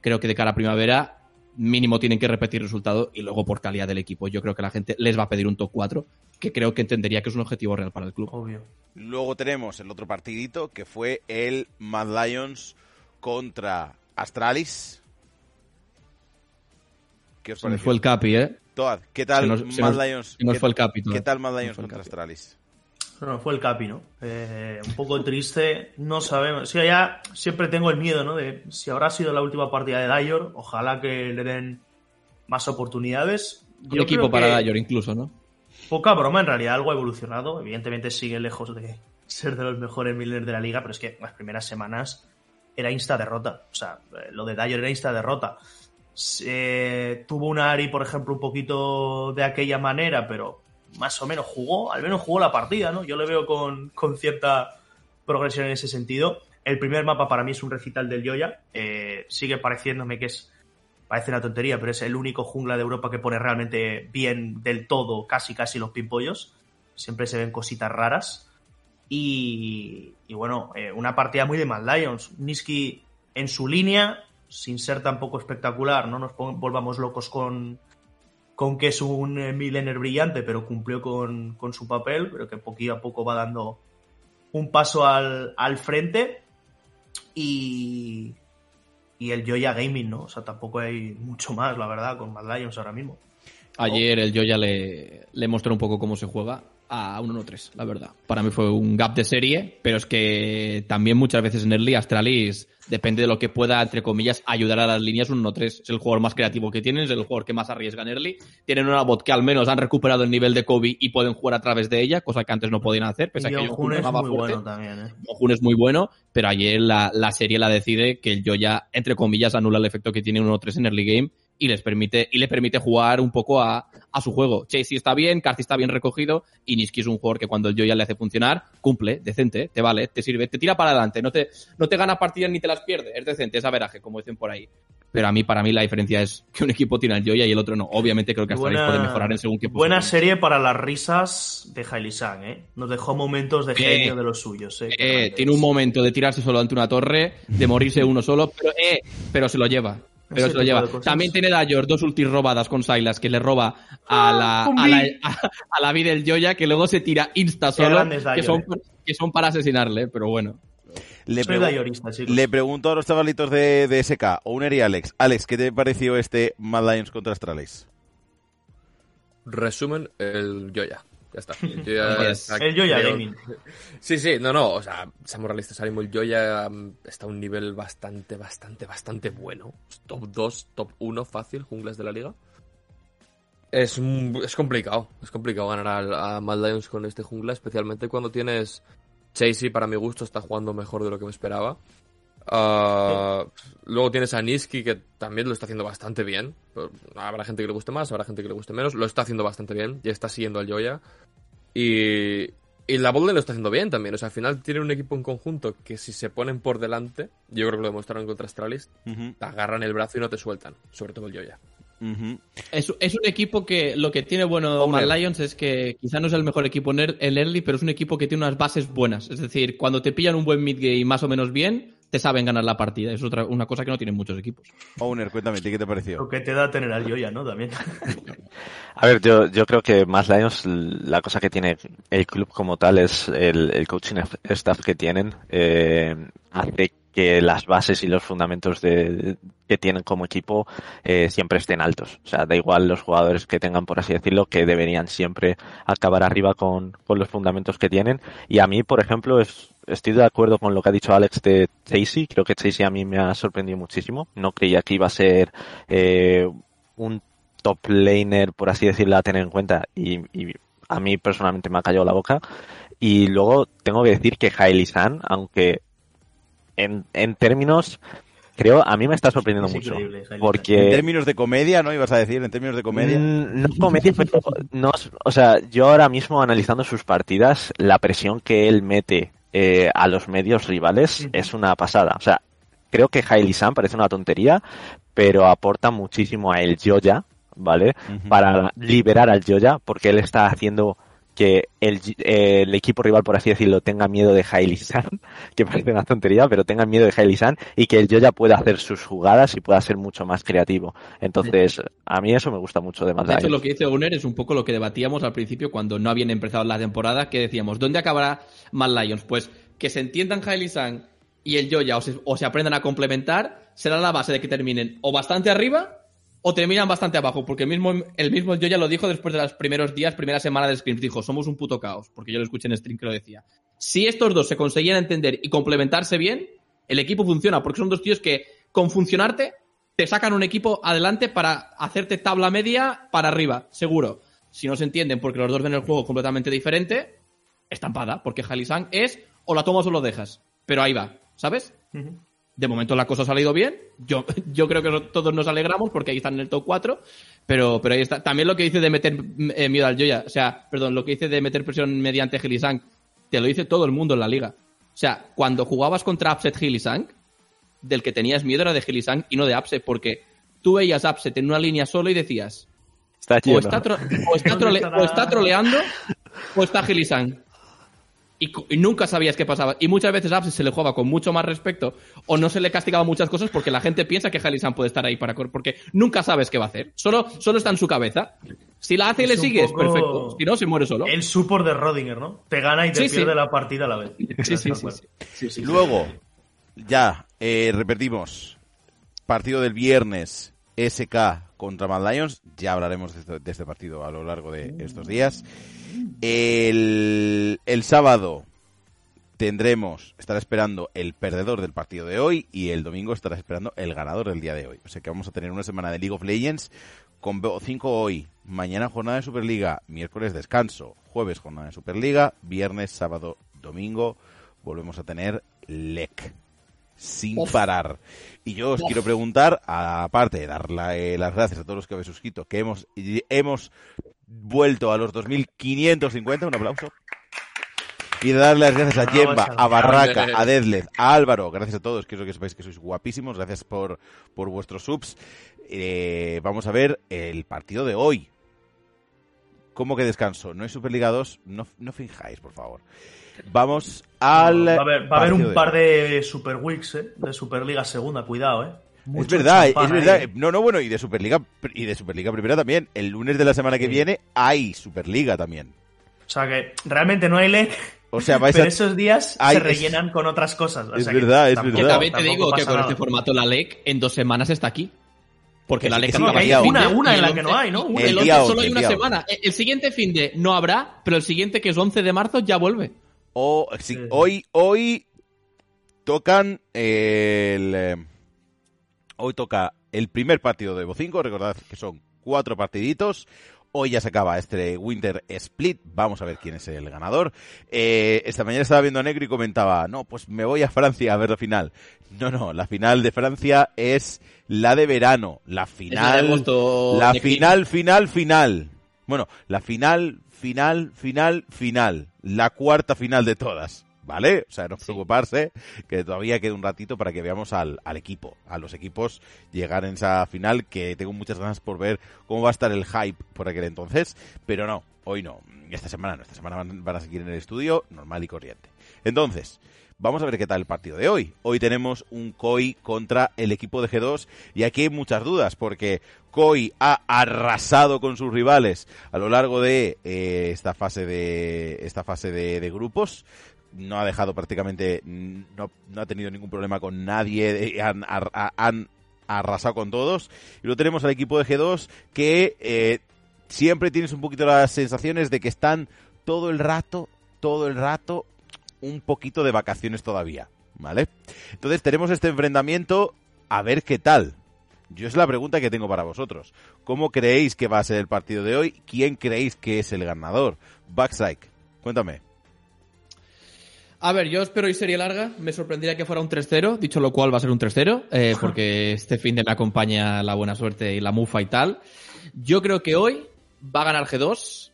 Creo que de cara a primavera, mínimo tienen que repetir resultado y luego por calidad del equipo. Yo creo que la gente les va a pedir un top 4, que creo que entendería que es un objetivo real para el club. Obvio. Luego tenemos el otro partidito que fue el Mad Lions contra Astralis. ¿Qué os Se nos pareció? fue el Capi, ¿eh? Toad, ¿qué tal nos- Mad nos- Lions? se nos ¿Qué- fue el Capi. ¿Qué tal Mad Lions contra. Astralis? No, fue el Capi, ¿no? Eh, un poco triste, no sabemos. Sí, ya siempre tengo el miedo, ¿no? De si habrá sido la última partida de Dyor, ojalá que le den más oportunidades. Un Yo equipo para Dyor incluso, ¿no? Poca broma, en realidad algo ha evolucionado. Evidentemente sigue lejos de ser de los mejores millers de la liga, pero es que las primeras semanas era insta derrota. O sea, eh, lo de Dyer era insta derrota. Se- tuvo una Ari, por ejemplo, un poquito de aquella manera, pero más o menos jugó, al menos jugó la partida, ¿no? Yo le veo con, con cierta progresión en ese sentido. El primer mapa para mí es un recital del Yoya. Eh, sigue pareciéndome que es parece una tontería, pero es el único jungla de Europa que pone realmente bien del todo, casi casi los pimpollos. Siempre se ven cositas raras. Y, y bueno, eh, una partida muy de Mad Lions. Niski en su línea, sin ser tampoco espectacular, no nos volvamos locos con, con que es un eh, Millener brillante, pero cumplió con, con su papel, pero que poquito a poco va dando un paso al, al frente. Y, y el Joya Gaming, ¿no? O sea, tampoco hay mucho más, la verdad, con Mad Lions ahora mismo. Ayer el yo ya le, le mostró un poco cómo se juega a un 1-3, la verdad. Para mí fue un gap de serie, pero es que también muchas veces en early Astralis depende de lo que pueda, entre comillas, ayudar a las líneas un 1-3. Es el jugador más creativo que tienen, es el jugador que más arriesga en early. Tienen una bot que al menos han recuperado el nivel de Kobe y pueden jugar a través de ella, cosa que antes no podían hacer, pese a y que John Yohun Hun es muy fuerte. bueno también, ¿eh? Es muy bueno, pero ayer la, la serie la decide que el Joya, entre comillas, anula el efecto que tiene un 1-3 en early game y les permite, y le permite jugar un poco a, a su juego. Chasey está bien, Carthy está bien recogido, y Niski es un jugador que cuando el Joya le hace funcionar, cumple, decente, te vale, te sirve, te tira para adelante, no te, no te gana partidas ni te las pierde, es decente, es averaje, como dicen por ahí. Pero a mí, para mí, la diferencia es que un equipo tiene al Joya y el otro no. Obviamente creo que Astralis Buena- puede mejorar en según qué Buena serie para las risas de Hailey-san, ¿eh? Nos dejó momentos de Eh, genio de los suyos, ¿eh? Eh, tiene un momento de tirarse solo ante una torre, de morirse uno solo, pero, eh, pero se lo lleva. Pero se lo lleva. También tiene Dayor dos ultis robadas con Silas que le roba a la, con a la, a, a la vida del Joya que luego se tira insta solo que son, que son para asesinarle, pero bueno. Le, Soy pregu- le pregunto a los chavalitos de, de SK, Owner y Alex. Alex, ¿qué te pareció este Mad Lions contra Astralis? Resumen, el Joya. Ya está. El Joya, Yes. El Joya creo- Gaming. Sí, sí, no, no, o sea, seamos realistas, el Joya mm, está a un nivel bastante, bastante, bastante bueno. Top 2, top 1 fácil, junglas de la liga. Es, un- es complicado, es complicado ganar al- a, Mad Lions con este jungla, especialmente cuando tienes Chasey, para mi gusto, está jugando mejor de lo que me esperaba. Ah, luego tienes a Niski, que también lo está haciendo bastante bien. Habrá gente que le guste más, habrá gente que le guste menos. Lo está haciendo bastante bien, ya está siguiendo al Joya. Y, y la Bolden lo está haciendo bien también. O sea, al final tienen un equipo en conjunto que si se ponen por delante, yo creo que lo demostraron contra Astralis, te agarran el brazo y no te sueltan. Sobre todo el Joya. Es, es un equipo que lo que tiene bueno. Mad Lions es que quizá no es el mejor equipo en er- en early, pero es un equipo que tiene unas bases buenas. Es decir, cuando te pillan un buen mid game más o menos bien, te saben ganar la partida. Es otra, una cosa que no tienen muchos equipos. Owner, cuéntame, ¿qué te pareció? Lo que te da tener al Yoya, ¿no? También. A ver, yo, yo creo que más Lions, la cosa que tiene el club como tal es el, el coaching staff que tienen. eh, hace que las bases y los fundamentos de, que tienen como equipo eh, siempre estén altos. O sea, da igual los jugadores que tengan, por así decirlo, que deberían siempre acabar arriba con, con los fundamentos que tienen. Y a mí, por ejemplo, es, estoy de acuerdo con lo que ha dicho Alex de Chasey. Creo que Chasey a mí me ha sorprendido muchísimo. No creía que iba a ser eh, un top laner, por así decirlo, a tener en cuenta. Y, y a mí personalmente me ha callado la boca. Y luego tengo que decir que Hailey San, aunque en, en términos, creo, a mí me está sorprendiendo Es mucho. Porque En términos de comedia, ¿no? Ibas a decir, en términos de comedia. Mm, No comedia, pero no, o sea, yo ahora mismo analizando sus partidas, la presión que él mete eh, a los medios rivales es una pasada. O sea, creo que Hailey Sam parece una tontería, pero aporta muchísimo a el Joya, ¿vale? Para liberar al Joya, porque él está haciendo que el, eh, el equipo rival, por así decirlo, tenga miedo de Hailey San, que parece una tontería, pero tenga miedo de Hailey San y que el Joya pueda hacer sus jugadas y pueda ser mucho más creativo. Entonces, a mí eso me gusta mucho de Mad De hecho, lo que dice Owner es un poco lo que debatíamos al principio cuando no habían empezado la temporada, que decíamos, ¿dónde acabará Mad Lions? Pues que se entiendan Hailey Sang y el Joya o se, o se aprendan a complementar, será la base de que terminen o bastante arriba o terminan bastante abajo, porque el mismo, el mismo Joya lo dijo después de los primeros días, primera semana de Screams, dijo, somos un puto caos, porque yo lo escuché en stream que lo decía. Si estos dos se conseguían entender y complementarse bien, el equipo funciona, porque son dos tíos que con funcionarte te sacan un equipo adelante para hacerte tabla media para arriba, seguro. Si no se entienden porque los dos ven el juego completamente diferente, estampada, porque Halisang es o la tomas o lo dejas. Pero ahí va, ¿sabes? De momento la cosa ha salido bien. Yo, yo creo que todos nos alegramos porque ahí están en el top 4. Pero, pero ahí está. También lo que dice de meter eh, miedo al Joya. O sea, perdón, lo que dice de meter presión mediante Gilisang. Te lo dice todo el mundo en la liga. O sea, cuando jugabas contra Upset Gilisang, del que tenías miedo era de Gilisang y no de Upset. Porque tú veías Upset en una línea solo y decías, Está o está, o está, o está troleando o está. Y, nunca sabías qué pasaba. Y muchas veces a Upset se le jugaba con mucho más respeto o no se le castigaba muchas cosas porque la gente piensa que Gilisang puede estar ahí para correr porque nunca sabes qué va a hacer. Solo, solo está en su cabeza. Si la hace y Es le sigues, poco perfecto. Si no, se muere solo. El support de Rodinger, ¿no? Te gana y te Sí, sí. pierde la partida a la vez. Sí, sí, Tal sí, cual. sí. Sí, sí. Luego, ya, eh, repetimos. Partido del viernes, SK contra Mad Lions. Ya hablaremos de, este- de este partido a lo largo de estos días. El, el sábado tendremos, estará esperando el perdedor del partido de hoy y el domingo estará esperando el ganador del día de hoy. O sea que vamos a tener una semana de League of Legends con 5 hoy, mañana jornada de Superliga, miércoles descanso, jueves jornada de Superliga, viernes, sábado, domingo volvemos a tener LEC sin Uf. parar. Y yo os Uf. quiero preguntar, aparte de dar la- eh, las gracias a todos los que habéis suscrito, que hemos, y hemos vuelto a los 2550, un aplauso. Y de darle las gracias a Yemba, a Barraca, a Deadlet, a Álvaro, gracias a todos, quiero que sepáis que sois guapísimos, gracias por, por vuestros subs. Eh, vamos a ver el partido de hoy. ¿Cómo que descanso? ¿No hay Superliga 2? No, no finjáis, por favor. Vamos al. Va a haber, va a haber partido un par de Super Weeks, ¿eh? De Superliga Segunda, cuidado, ¿eh? Es verdad, es verdad. ahí. No, no, bueno, y de Superliga y de Superliga Primera también. El lunes de la semana que Sí. viene hay Superliga también. O sea que realmente no hay LEC, O sea, vais pero a... esos días se es- rellenan con otras cosas. O es sea que verdad, es tampoco- Que verdad. también te digo que con nada. este formato la LEC en dos semanas está aquí. Porque Que la LEC el hay una- una en la que no 11 hay, ¿no? Una. El El 11 día solo 11, hay una semana. El el siguiente fin de no habrá, pero el siguiente, que es 11 de marzo, ya vuelve. O, sí, hoy, hoy tocan el. eh, hoy toca el primer partido de Evo 5. Recordad que son cuatro partiditos. Hoy ya se acaba este Winter Split. Vamos a ver quién es el ganador. Eh, esta mañana estaba viendo a Negro y comentaba, no, pues me voy a Francia a ver la final. No, no, la final de Francia es la de verano. La Es la de final. La final, final, final. Bueno, la final, final, final, final. La cuarta final de todas. ¿Vale? O sea, no preocuparse, que todavía queda un ratito para que veamos al, al equipo, a los equipos llegar en esa final, que tengo muchas ganas por ver cómo va a estar el hype por aquel entonces, pero no, hoy no, esta semana no, esta semana van, van a seguir en el estudio normal y corriente. Entonces, Vamos a ver qué tal el partido de hoy. Hoy tenemos un COI contra el equipo de G2 y aquí hay muchas dudas porque COI ha arrasado con sus rivales a lo largo de eh, esta fase de esta fase de, grupos. No ha dejado prácticamente, mm, no, ha tenido ningún problema con nadie, eh, han arrasado con todos. Y luego tenemos al equipo de G2 que eh, siempre tienes un poquito las sensaciones de que están todo el rato, todo el rato un poquito de vacaciones todavía, ¿vale? Entonces tenemos este enfrentamiento a ver qué tal. Yo es la pregunta que tengo para vosotros. ¿Cómo creéis que va a ser el partido de hoy? ¿Quién creéis que es el ganador? Backside, cuéntame. A ver, yo espero y serie larga. Me sorprendería que fuera un 3-0, dicho lo cual va a ser un 3-0, eh, porque este fin de me acompaña la buena suerte y la mufa y tal. Yo creo que hoy va a ganar G2,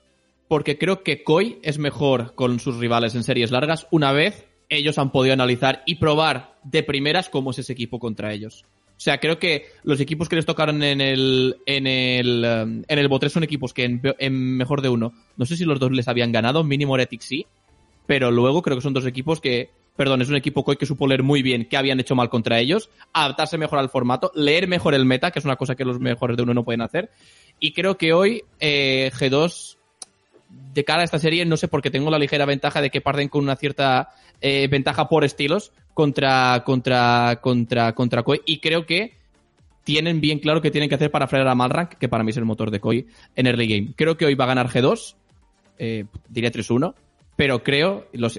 porque creo que Koi es mejor con sus rivales en series largas una vez ellos han podido analizar y probar de primeras cómo es ese equipo contra ellos. O sea, creo que los equipos que les tocaron en el en el um, en el botre son equipos que en, mejor de uno, no sé si los dos les habían ganado, mínimo Heretic sí, pero luego creo que son dos equipos que, perdón, es un equipo Koi que supo leer muy bien qué habían hecho mal contra ellos, adaptarse mejor al formato, leer mejor el meta, que es una cosa que los mejores de uno no pueden hacer, y creo que hoy eh, G2 de cara a esta serie, no sé por qué tengo la ligera ventaja de que parten con una cierta eh, ventaja por estilos contra, contra, contra, contra Koi. Y creo que tienen bien claro qué tienen que hacer para frenar a Malrank, que para mí es el motor de Koi en early game. Creo que hoy va a ganar G2, eh, diría 3-1, pero creo, los,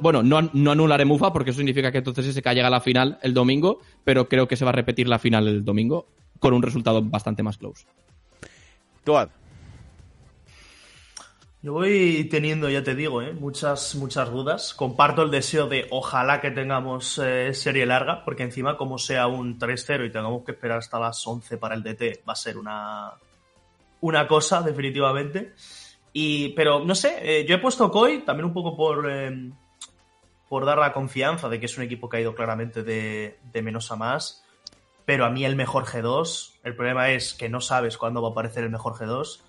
bueno, no, no anularé Mufa porque eso significa que entonces SK llega a la final el domingo, pero creo que se va a repetir la final el domingo con un resultado bastante más close. Toad, Yo voy teniendo, ya te digo, ¿eh? muchas, muchas dudas. Comparto el deseo de ojalá que tengamos eh, serie larga, porque encima como sea un 3-0 y tengamos que esperar hasta las 11 para el DT, va a ser una, una cosa, definitivamente. Y, pero no sé, eh, yo he puesto Koi también un poco por, eh, por dar la confianza de que es un equipo que ha ido claramente de, de menos a más. Pero a mí el mejor G2, el problema es que no sabes cuándo va a aparecer el mejor G2.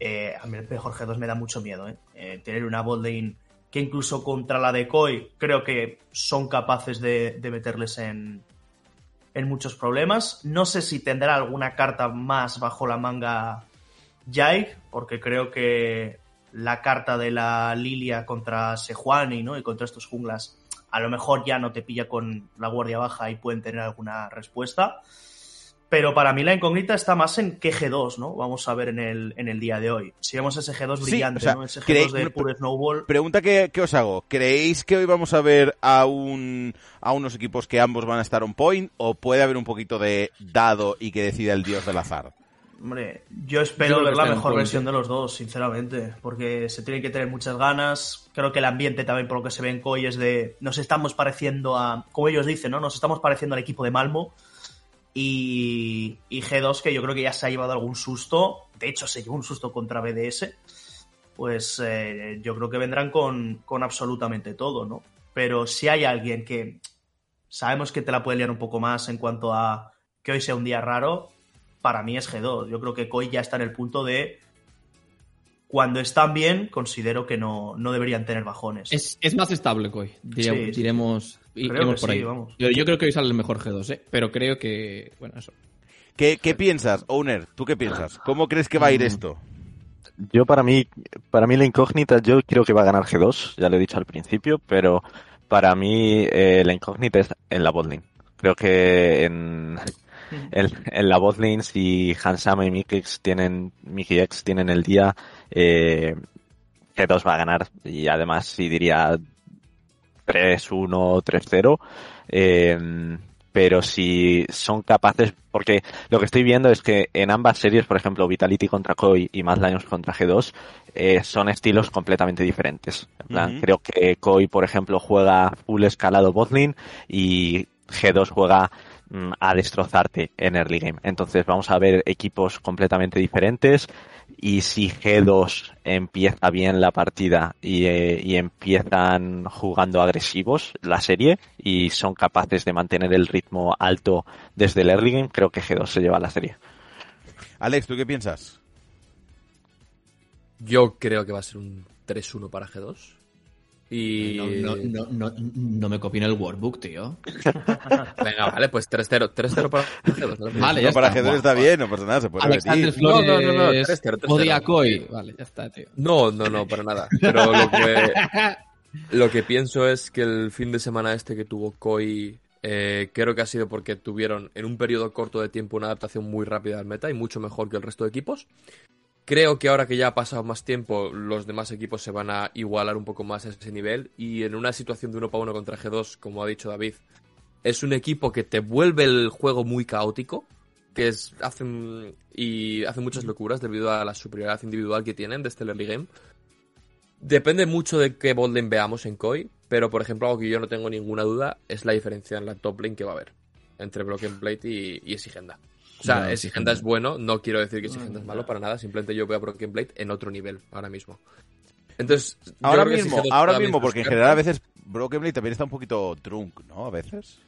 Eh, a mí el mejor G2 me da mucho miedo. ¿eh? Eh, tener una botlane que incluso contra la de Koi creo que son capaces de, de meterles en, en muchos problemas. No sé si tendrá alguna carta más bajo la manga Jai, porque creo que la carta de la Lilia contra Sejuani ¿no? y contra estos junglas a lo mejor ya no te pilla con la guardia baja y pueden tener alguna respuesta. Pero para mí la incógnita está más en qué G2, ¿no? Vamos a ver en el, en el día de hoy. Si vemos ese G2 Sí, brillante, o sea, ¿no? Ese creéis- G2 de puro Snowball. pregunta que, que os hago. ¿Creéis que hoy vamos a ver a, un, a unos equipos que ambos van a estar on point o puede haber un poquito de dado y que decida el dios del azar? Hombre, yo espero ver la mejor versión de los dos, sinceramente, porque se tienen que tener muchas ganas. Creo que el ambiente también, por lo que se ve en Koi, es de. Nos estamos pareciendo a. Como ellos dicen, ¿no? Nos estamos pareciendo al equipo de Malmo. Y, y G2, que yo creo que ya se ha llevado algún susto. De hecho, se llevó un susto contra BDS. Pues eh, yo creo que vendrán con, con absolutamente todo, ¿no? Pero si hay alguien que sabemos que te la puede liar un poco más en cuanto a que hoy sea un día raro, para mí es G2. Yo creo que Koi ya está en el punto de cuando están bien, considero que no, no deberían tener bajones. Es, es más estable Sí, sí. diremos, Creo iremos que por sí, ahí. vamos. Yo, yo creo que hoy sale el mejor G2, ¿eh? pero creo que, bueno, eso. ¿Qué, qué piensas, Owner? ¿Tú qué piensas? ¿Cómo crees que va a ir Mm. esto? Yo para mí, para mí la incógnita, yo creo que va a ganar G2, ya lo he dicho al principio, pero para mí eh, la incógnita es en la botlane. Creo que en, en, en la botlane si Hansama y Mikix tienen, Mickey X tienen el día, eh, G2 va a ganar y además sí diría 3-1, 3-0. Eh, pero si son capaces, porque lo que estoy viendo es que en ambas series, por ejemplo, Vitality contra Koi y Mad Lions contra G2, eh, son estilos completamente diferentes. En plan, creo que Koi, por ejemplo, juega full escalado botlane y G2 juega mm, a destrozarte en early game. Entonces vamos a ver equipos completamente diferentes y si G2 empieza bien la partida y, eh, y empiezan jugando agresivos la serie y son capaces de mantener el ritmo alto desde el early game, creo que G2 se lleva la serie. Alex, ¿tú qué piensas? Yo creo que va a ser un 3-1 para G2. Y. No, no, no, no, no me copien el workbook, tío. Venga, vale, pues 3-0. 3-0 para G2. ¿no? Vale, No, ya para está. G2 Buah, está bien, no pasa nada, se puede Alexander repetir. No, no, no, no, Flores tres cero, tres odia a cero. Koi. Vale, ya está, tío. No, no, no, para nada. Pero lo que, lo que pienso es que el fin de semana este que tuvo Koi, eh, creo que ha sido porque tuvieron en un periodo corto de tiempo una adaptación muy rápida al meta y mucho mejor que el resto de equipos. Creo que ahora que ya ha pasado más tiempo, los demás equipos se van a igualar un poco más a ese nivel. Y en una situación de uno para uno contra G2, como ha dicho David, es un equipo que te vuelve el juego muy caótico. que hacen y hacen muchas locuras debido a la superioridad individual que tienen de este early game. Depende mucho de qué botlane veamos en Koi, pero por ejemplo, algo que yo no tengo ninguna duda es la diferencia en la top lane que va a haber entre Broken Blade y, y Exigenda. O sea, Ya, Exigenda es bueno, no quiero decir que Exigenda es malo para nada, simplemente yo veo a Broken Blade en otro nivel ahora mismo. Entonces, Ahora mismo, ahora mismo, porque en general a veces Broken Blade también está un poquito drunk, ¿no? A veces.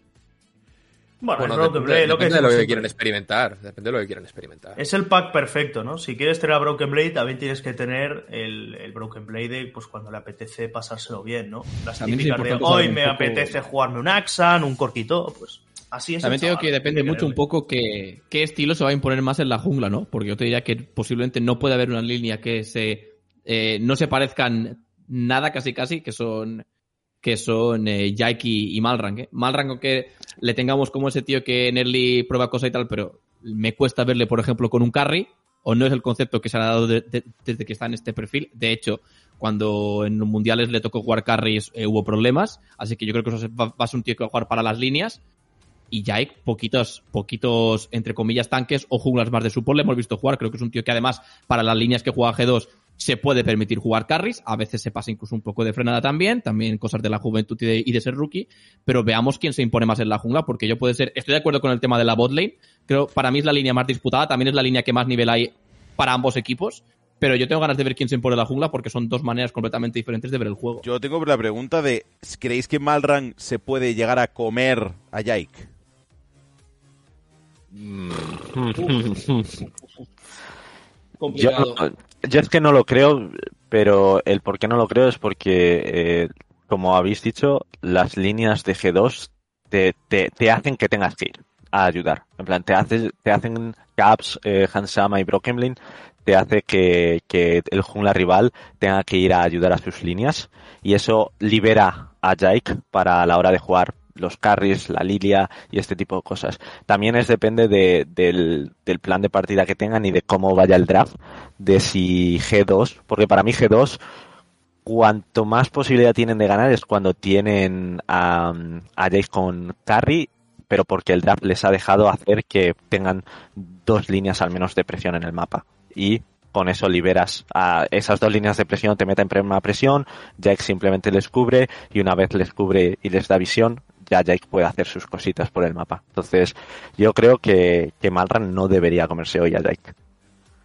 Bueno, Broken depende, Blade, lo que depende de lo que quieren experimentar. Depende de lo que quieren experimentar. Es el pack perfecto, ¿no? Si quieres tener a Broken Blade, también tienes que tener el, el Broken Blade pues cuando le apetece pasárselo bien, ¿no? Las También típicas de hoy me poco- apetece jugarme un Axan, un Corquito, pues así es. También digo que depende mucho un poco que, qué estilo se va a imponer más en la jungla, ¿no? Porque yo te diría que posiblemente no puede haber una línea que se eh, no se parezcan nada casi casi, que son que son eh, Jake y, y Malrang. ¿eh? Malrang, aunque le tengamos como ese tío que en early prueba cosa y tal, pero me cuesta verle, por ejemplo, con un carry, o no es el concepto que se ha dado de- de- desde que está en este perfil. De hecho, cuando en los mundiales le tocó jugar carries eh, hubo problemas, así que yo creo que eso va, va a ser un tío que va a jugar para las líneas y Jake, poquitos, poquitos, entre comillas, tanques o junglas más de support le hemos visto jugar. Creo que es un tío que además, para las líneas que juega G2, se puede permitir jugar carries. A veces se pasa incluso un poco de frenada también, también cosas de la juventud y de, ser rookie. Pero veamos quién se impone más en la jungla, porque yo puede ser, estoy de acuerdo con el tema de la bot lane. Creo, para mí es la línea más disputada, también es la línea que más nivel hay para ambos equipos. Pero yo tengo ganas de ver quién se impone la jungla porque son dos maneras completamente diferentes de ver el juego. Yo tengo la pregunta de, ¿creéis que Malrang se puede llegar a comer a Jake? Yo, no- yo es que no lo creo, pero el por qué no lo creo es porque, eh, como habéis dicho, las líneas de G2 te, te, te hacen que tengas que ir a ayudar. En plan, te, haces, te hacen Caps, eh, Hansama y Brokenlin, te hace que, que el jungla rival tenga que ir a ayudar a sus líneas y eso libera a Jake para la hora de jugar los carries, la lilia y este tipo de cosas. También es depende de- del, del plan de partida que tengan y de cómo vaya el draft, de si G2, porque para mí G2 cuanto más posibilidad tienen de ganar es cuando tienen a, a Jake con carry, pero porque el draft les ha dejado hacer que tengan dos líneas al menos de presión en el mapa. Y con eso liberas a esas dos líneas de presión, te meten en presión, Jake simplemente les cubre y una vez les cubre y les da visión, ya Jake puede hacer sus cositas por el mapa. Entonces, yo creo que, que Malran no debería comerse hoy a Jake.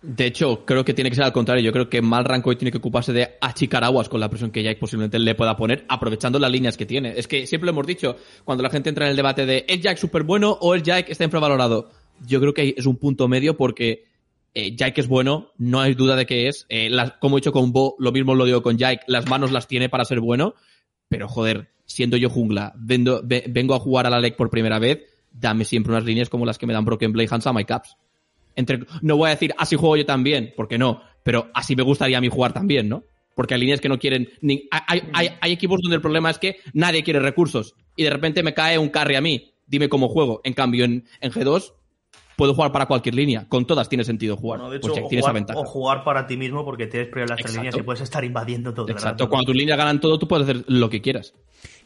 De hecho, creo que tiene que ser al contrario. Yo creo que Malrank hoy tiene que ocuparse de achicar aguas con la presión que Jake posiblemente le pueda poner, aprovechando las líneas que tiene. Es que siempre lo hemos dicho, cuando la gente entra en el debate de ¿es Jake súper bueno o es Jake está infravalorado? Yo creo que es un punto medio porque eh, Jake es bueno, no hay duda de que es. Eh, como he dicho con Bo, lo mismo lo digo con Jake, las manos las tiene para ser bueno, pero joder, siendo yo jungla, vendo- ve- vengo a jugar a la LEC por primera vez, dame siempre unas líneas como las que me dan Broken Blade, Hansama y Caps. Entre, no voy a decir así juego yo también, porque no, pero así me gustaría a mí jugar también, ¿no? Porque hay líneas que no quieren. ni- hay, hay, hay equipos donde el problema es que nadie quiere recursos y de repente me cae un carry a mí. Dime cómo juego. En cambio, en, en G2 puedo jugar para cualquier línea. Con todas tiene sentido jugar. Bueno, de hecho, pues o, tiene esa jugar, ventaja. o jugar para ti mismo porque tienes primero las tres líneas y puedes estar invadiendo todo el Exacto. rato. Cuando tus líneas ganan todo, tú puedes hacer lo que quieras.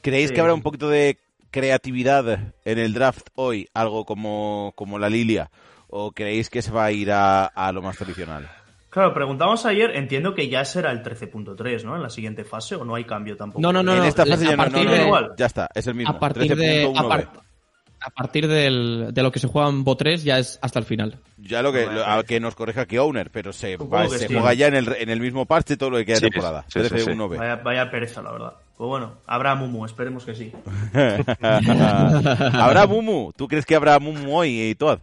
¿Creéis Sí. que habrá un poquito de creatividad en el draft hoy? Algo como, como la Lilia. ¿O creéis que se va a ir a, a lo más tradicional? Claro, preguntamos ayer, entiendo que ya será el 13.3, ¿no? En la siguiente fase, o no hay cambio tampoco. No, no, no. en esta fase a ya no, no, no, de- ya está, es el mismo. A partir de. A, 13.1b. par- a partir del- de lo que se juega en Bo 3 ya es hasta el final. Ya lo que, lo- a que nos corrija que Owner, pero se, va- que se sí. juega ya en el, en el mismo parche todo lo que queda de Sí, temporada. sí, sí, sí. 13.1b. Vaya, vaya pereza, la verdad. Pues bueno, habrá Mumu, esperemos que sí. ¿Habrá Mumu? ¿Tú crees que habrá Mumu hoy y todo?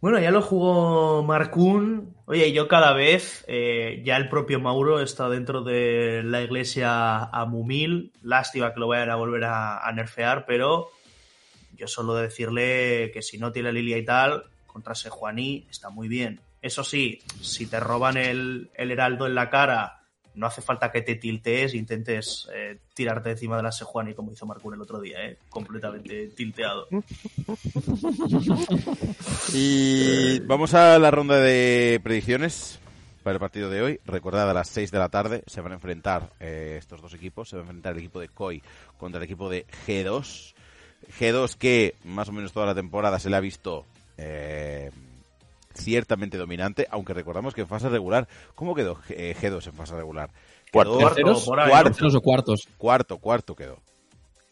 Bueno, ya lo jugó Marcún. Oye, yo cada vez, eh, ya el propio Mauro está dentro de la iglesia a Mumil. Lástima que lo vayan a volver a, a nerfear, pero yo solo decirle que si no tiene Lilia y tal, contra Sejuani está muy bien. Eso sí, si te roban el, el heraldo en la cara, no hace falta que te tiltees e intentes eh, tirarte encima de la Sejuani como hizo Marcún el otro día, ¿eh? completamente tilteado. Y vamos a la ronda de predicciones para el partido de hoy. Recordad, a las 6 de la tarde se van a enfrentar eh, estos dos equipos. Se va a enfrentar el equipo de KOI contra el equipo de G2. G2 que más o menos toda la temporada se le ha visto eh, ciertamente dominante, aunque recordamos que en fase regular, ¿cómo quedó eh, G2 en fase regular? Cuarto. Quedó ¿Terceros? cuarto, Terceros o cuartos. cuarto, cuarto quedó.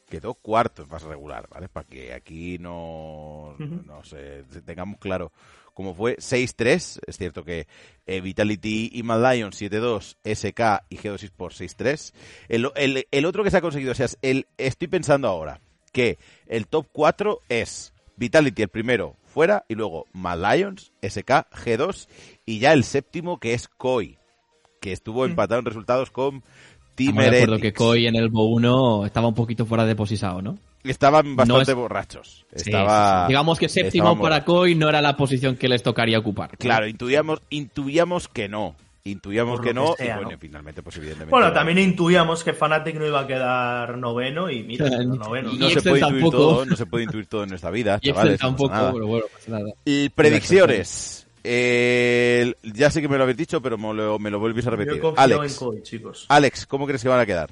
Quedó cuarto en fase regular, ¿vale? Para que aquí no, Ujú. no sé, tengamos claro cómo fue. 6-3, es cierto que eh, Vitality y Mad Lion 7-2, SK y G2 por 6-3. El, el- el otro que se ha conseguido, o sea, es el, estoy pensando ahora que el top 4 es Vitality el primero fuera y luego Mad Lions, SK, G2 y ya el séptimo que es Koi, que estuvo empatado en resultados con Team de acuerdo que Koi en el Bo 1 estaba un poquito fuera de posisao, ¿no? Estaban bastante es- borrachos. Sí, Estaba, sí, sí. Digamos que séptimo para. Koi no era la posición que les tocaría ocupar. Claro, intuíamos, intuíamos que no. Intuíamos que lo no. que sea, y bueno, ¿no? finalmente, pues evidentemente. Bueno, también intuíamos que Fnatic no iba a quedar noveno y mira, noveno. no Y se Excel puede intuir todo, no se puede intuir todo en esta vida, Y chavales. no pasa tampoco, nada. pero bueno, pasa nada. Y predicciones. Eh, ya sé que me lo habéis dicho, pero me lo, me lo volvéis a Yo repetir. confío Alex, en chicos. Alex, ¿cómo crees que van a quedar?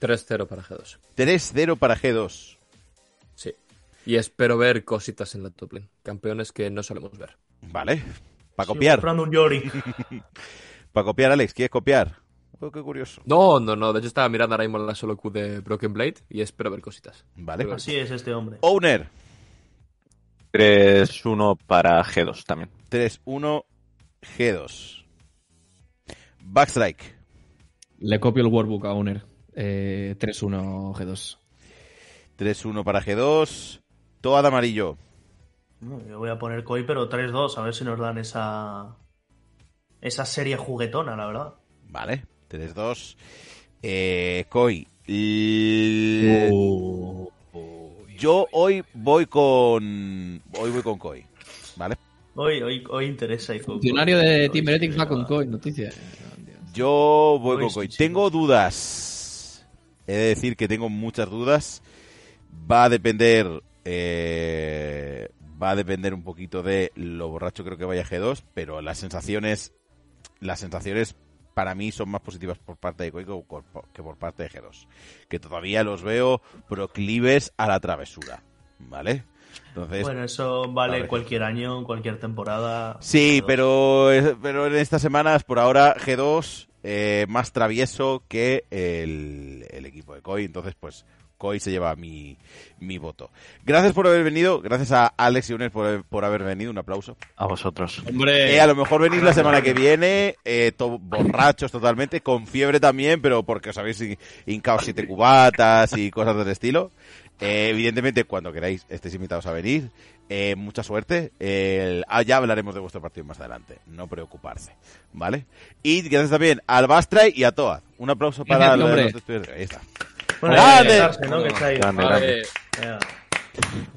3-0 para G2. 3-0 para G2. Sí. Y espero ver cositas en la top lane. Campeones que no solemos ver. Vale. Para copiar. comprando un Yori. Para copiar, Alex. ¿Quieres copiar? Oh, qué curioso. No, no, no. De hecho, estaba mirando ahora mismo la solo Q de Broken Blade y espero ver cositas. Vale. Así es este hombre. Owner. 3-1 para G2 también. 3-1 G2. Backstrike. Le copio el workbook a Owner. Eh, 3-1 G2. 3-1 para G2. Toad amarillo. Yo voy a poner Koi, pero 3-2, a ver si nos dan esa esa serie juguetona, la verdad. Vale. 3-2. Eh, Koi. L- Yo hoy voy con. Hoy voy con Koi. ¿Vale? Hoy, hoy, hoy interesa y fue Funcionario de Team Heretics va con Koi, noticia. Yo voy Koi, con Koi. Tengo dudas. He de decir que tengo muchas dudas. Va a depender. eh, va a depender un poquito de lo borracho creo que vaya G2, pero las sensaciones. Las sensaciones para mí son más positivas por parte de Koi que por, parte de G2. Que todavía los veo proclives a la travesura. ¿Vale? Entonces, Bueno, eso vale cualquier año, cualquier temporada. Sí, G2. pero, pero en estas semanas, por ahora, G2 eh, más travieso que el, el equipo de Koi. Entonces, pues, Koi se lleva mi, mi voto. Gracias por haber venido. Gracias a Alex y Unes por, por haber venido. Un aplauso. A vosotros. Hombre, Eh, a lo mejor venís la semana que viene, eh, to- borrachos totalmente, con fiebre también, pero porque os habéis hin- hincado siete cubatas y cosas del estilo. Eh, evidentemente, cuando queráis, estéis invitados a venir. Eh, mucha suerte. El- ah, ya hablaremos de vuestro partido más adelante. No preocuparse. ¿Vale? Y gracias también al Bastray y a Toa. Un aplauso para Gracias, los. Ahí está. Bueno, ¡Grande! Grande, grande.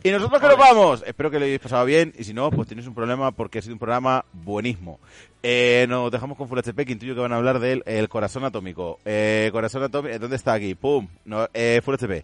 Y nosotros que nos vamos. Espero que lo hayáis pasado bien. Y si no, pues tenéis un problema porque ha sido un programa buenísimo. Eh, nos dejamos con Full HP, que intuyo que van a hablar del el corazón atómico. Eh, corazón atómico, ¿dónde está aquí? ¡Pum! No, eh, Full HP.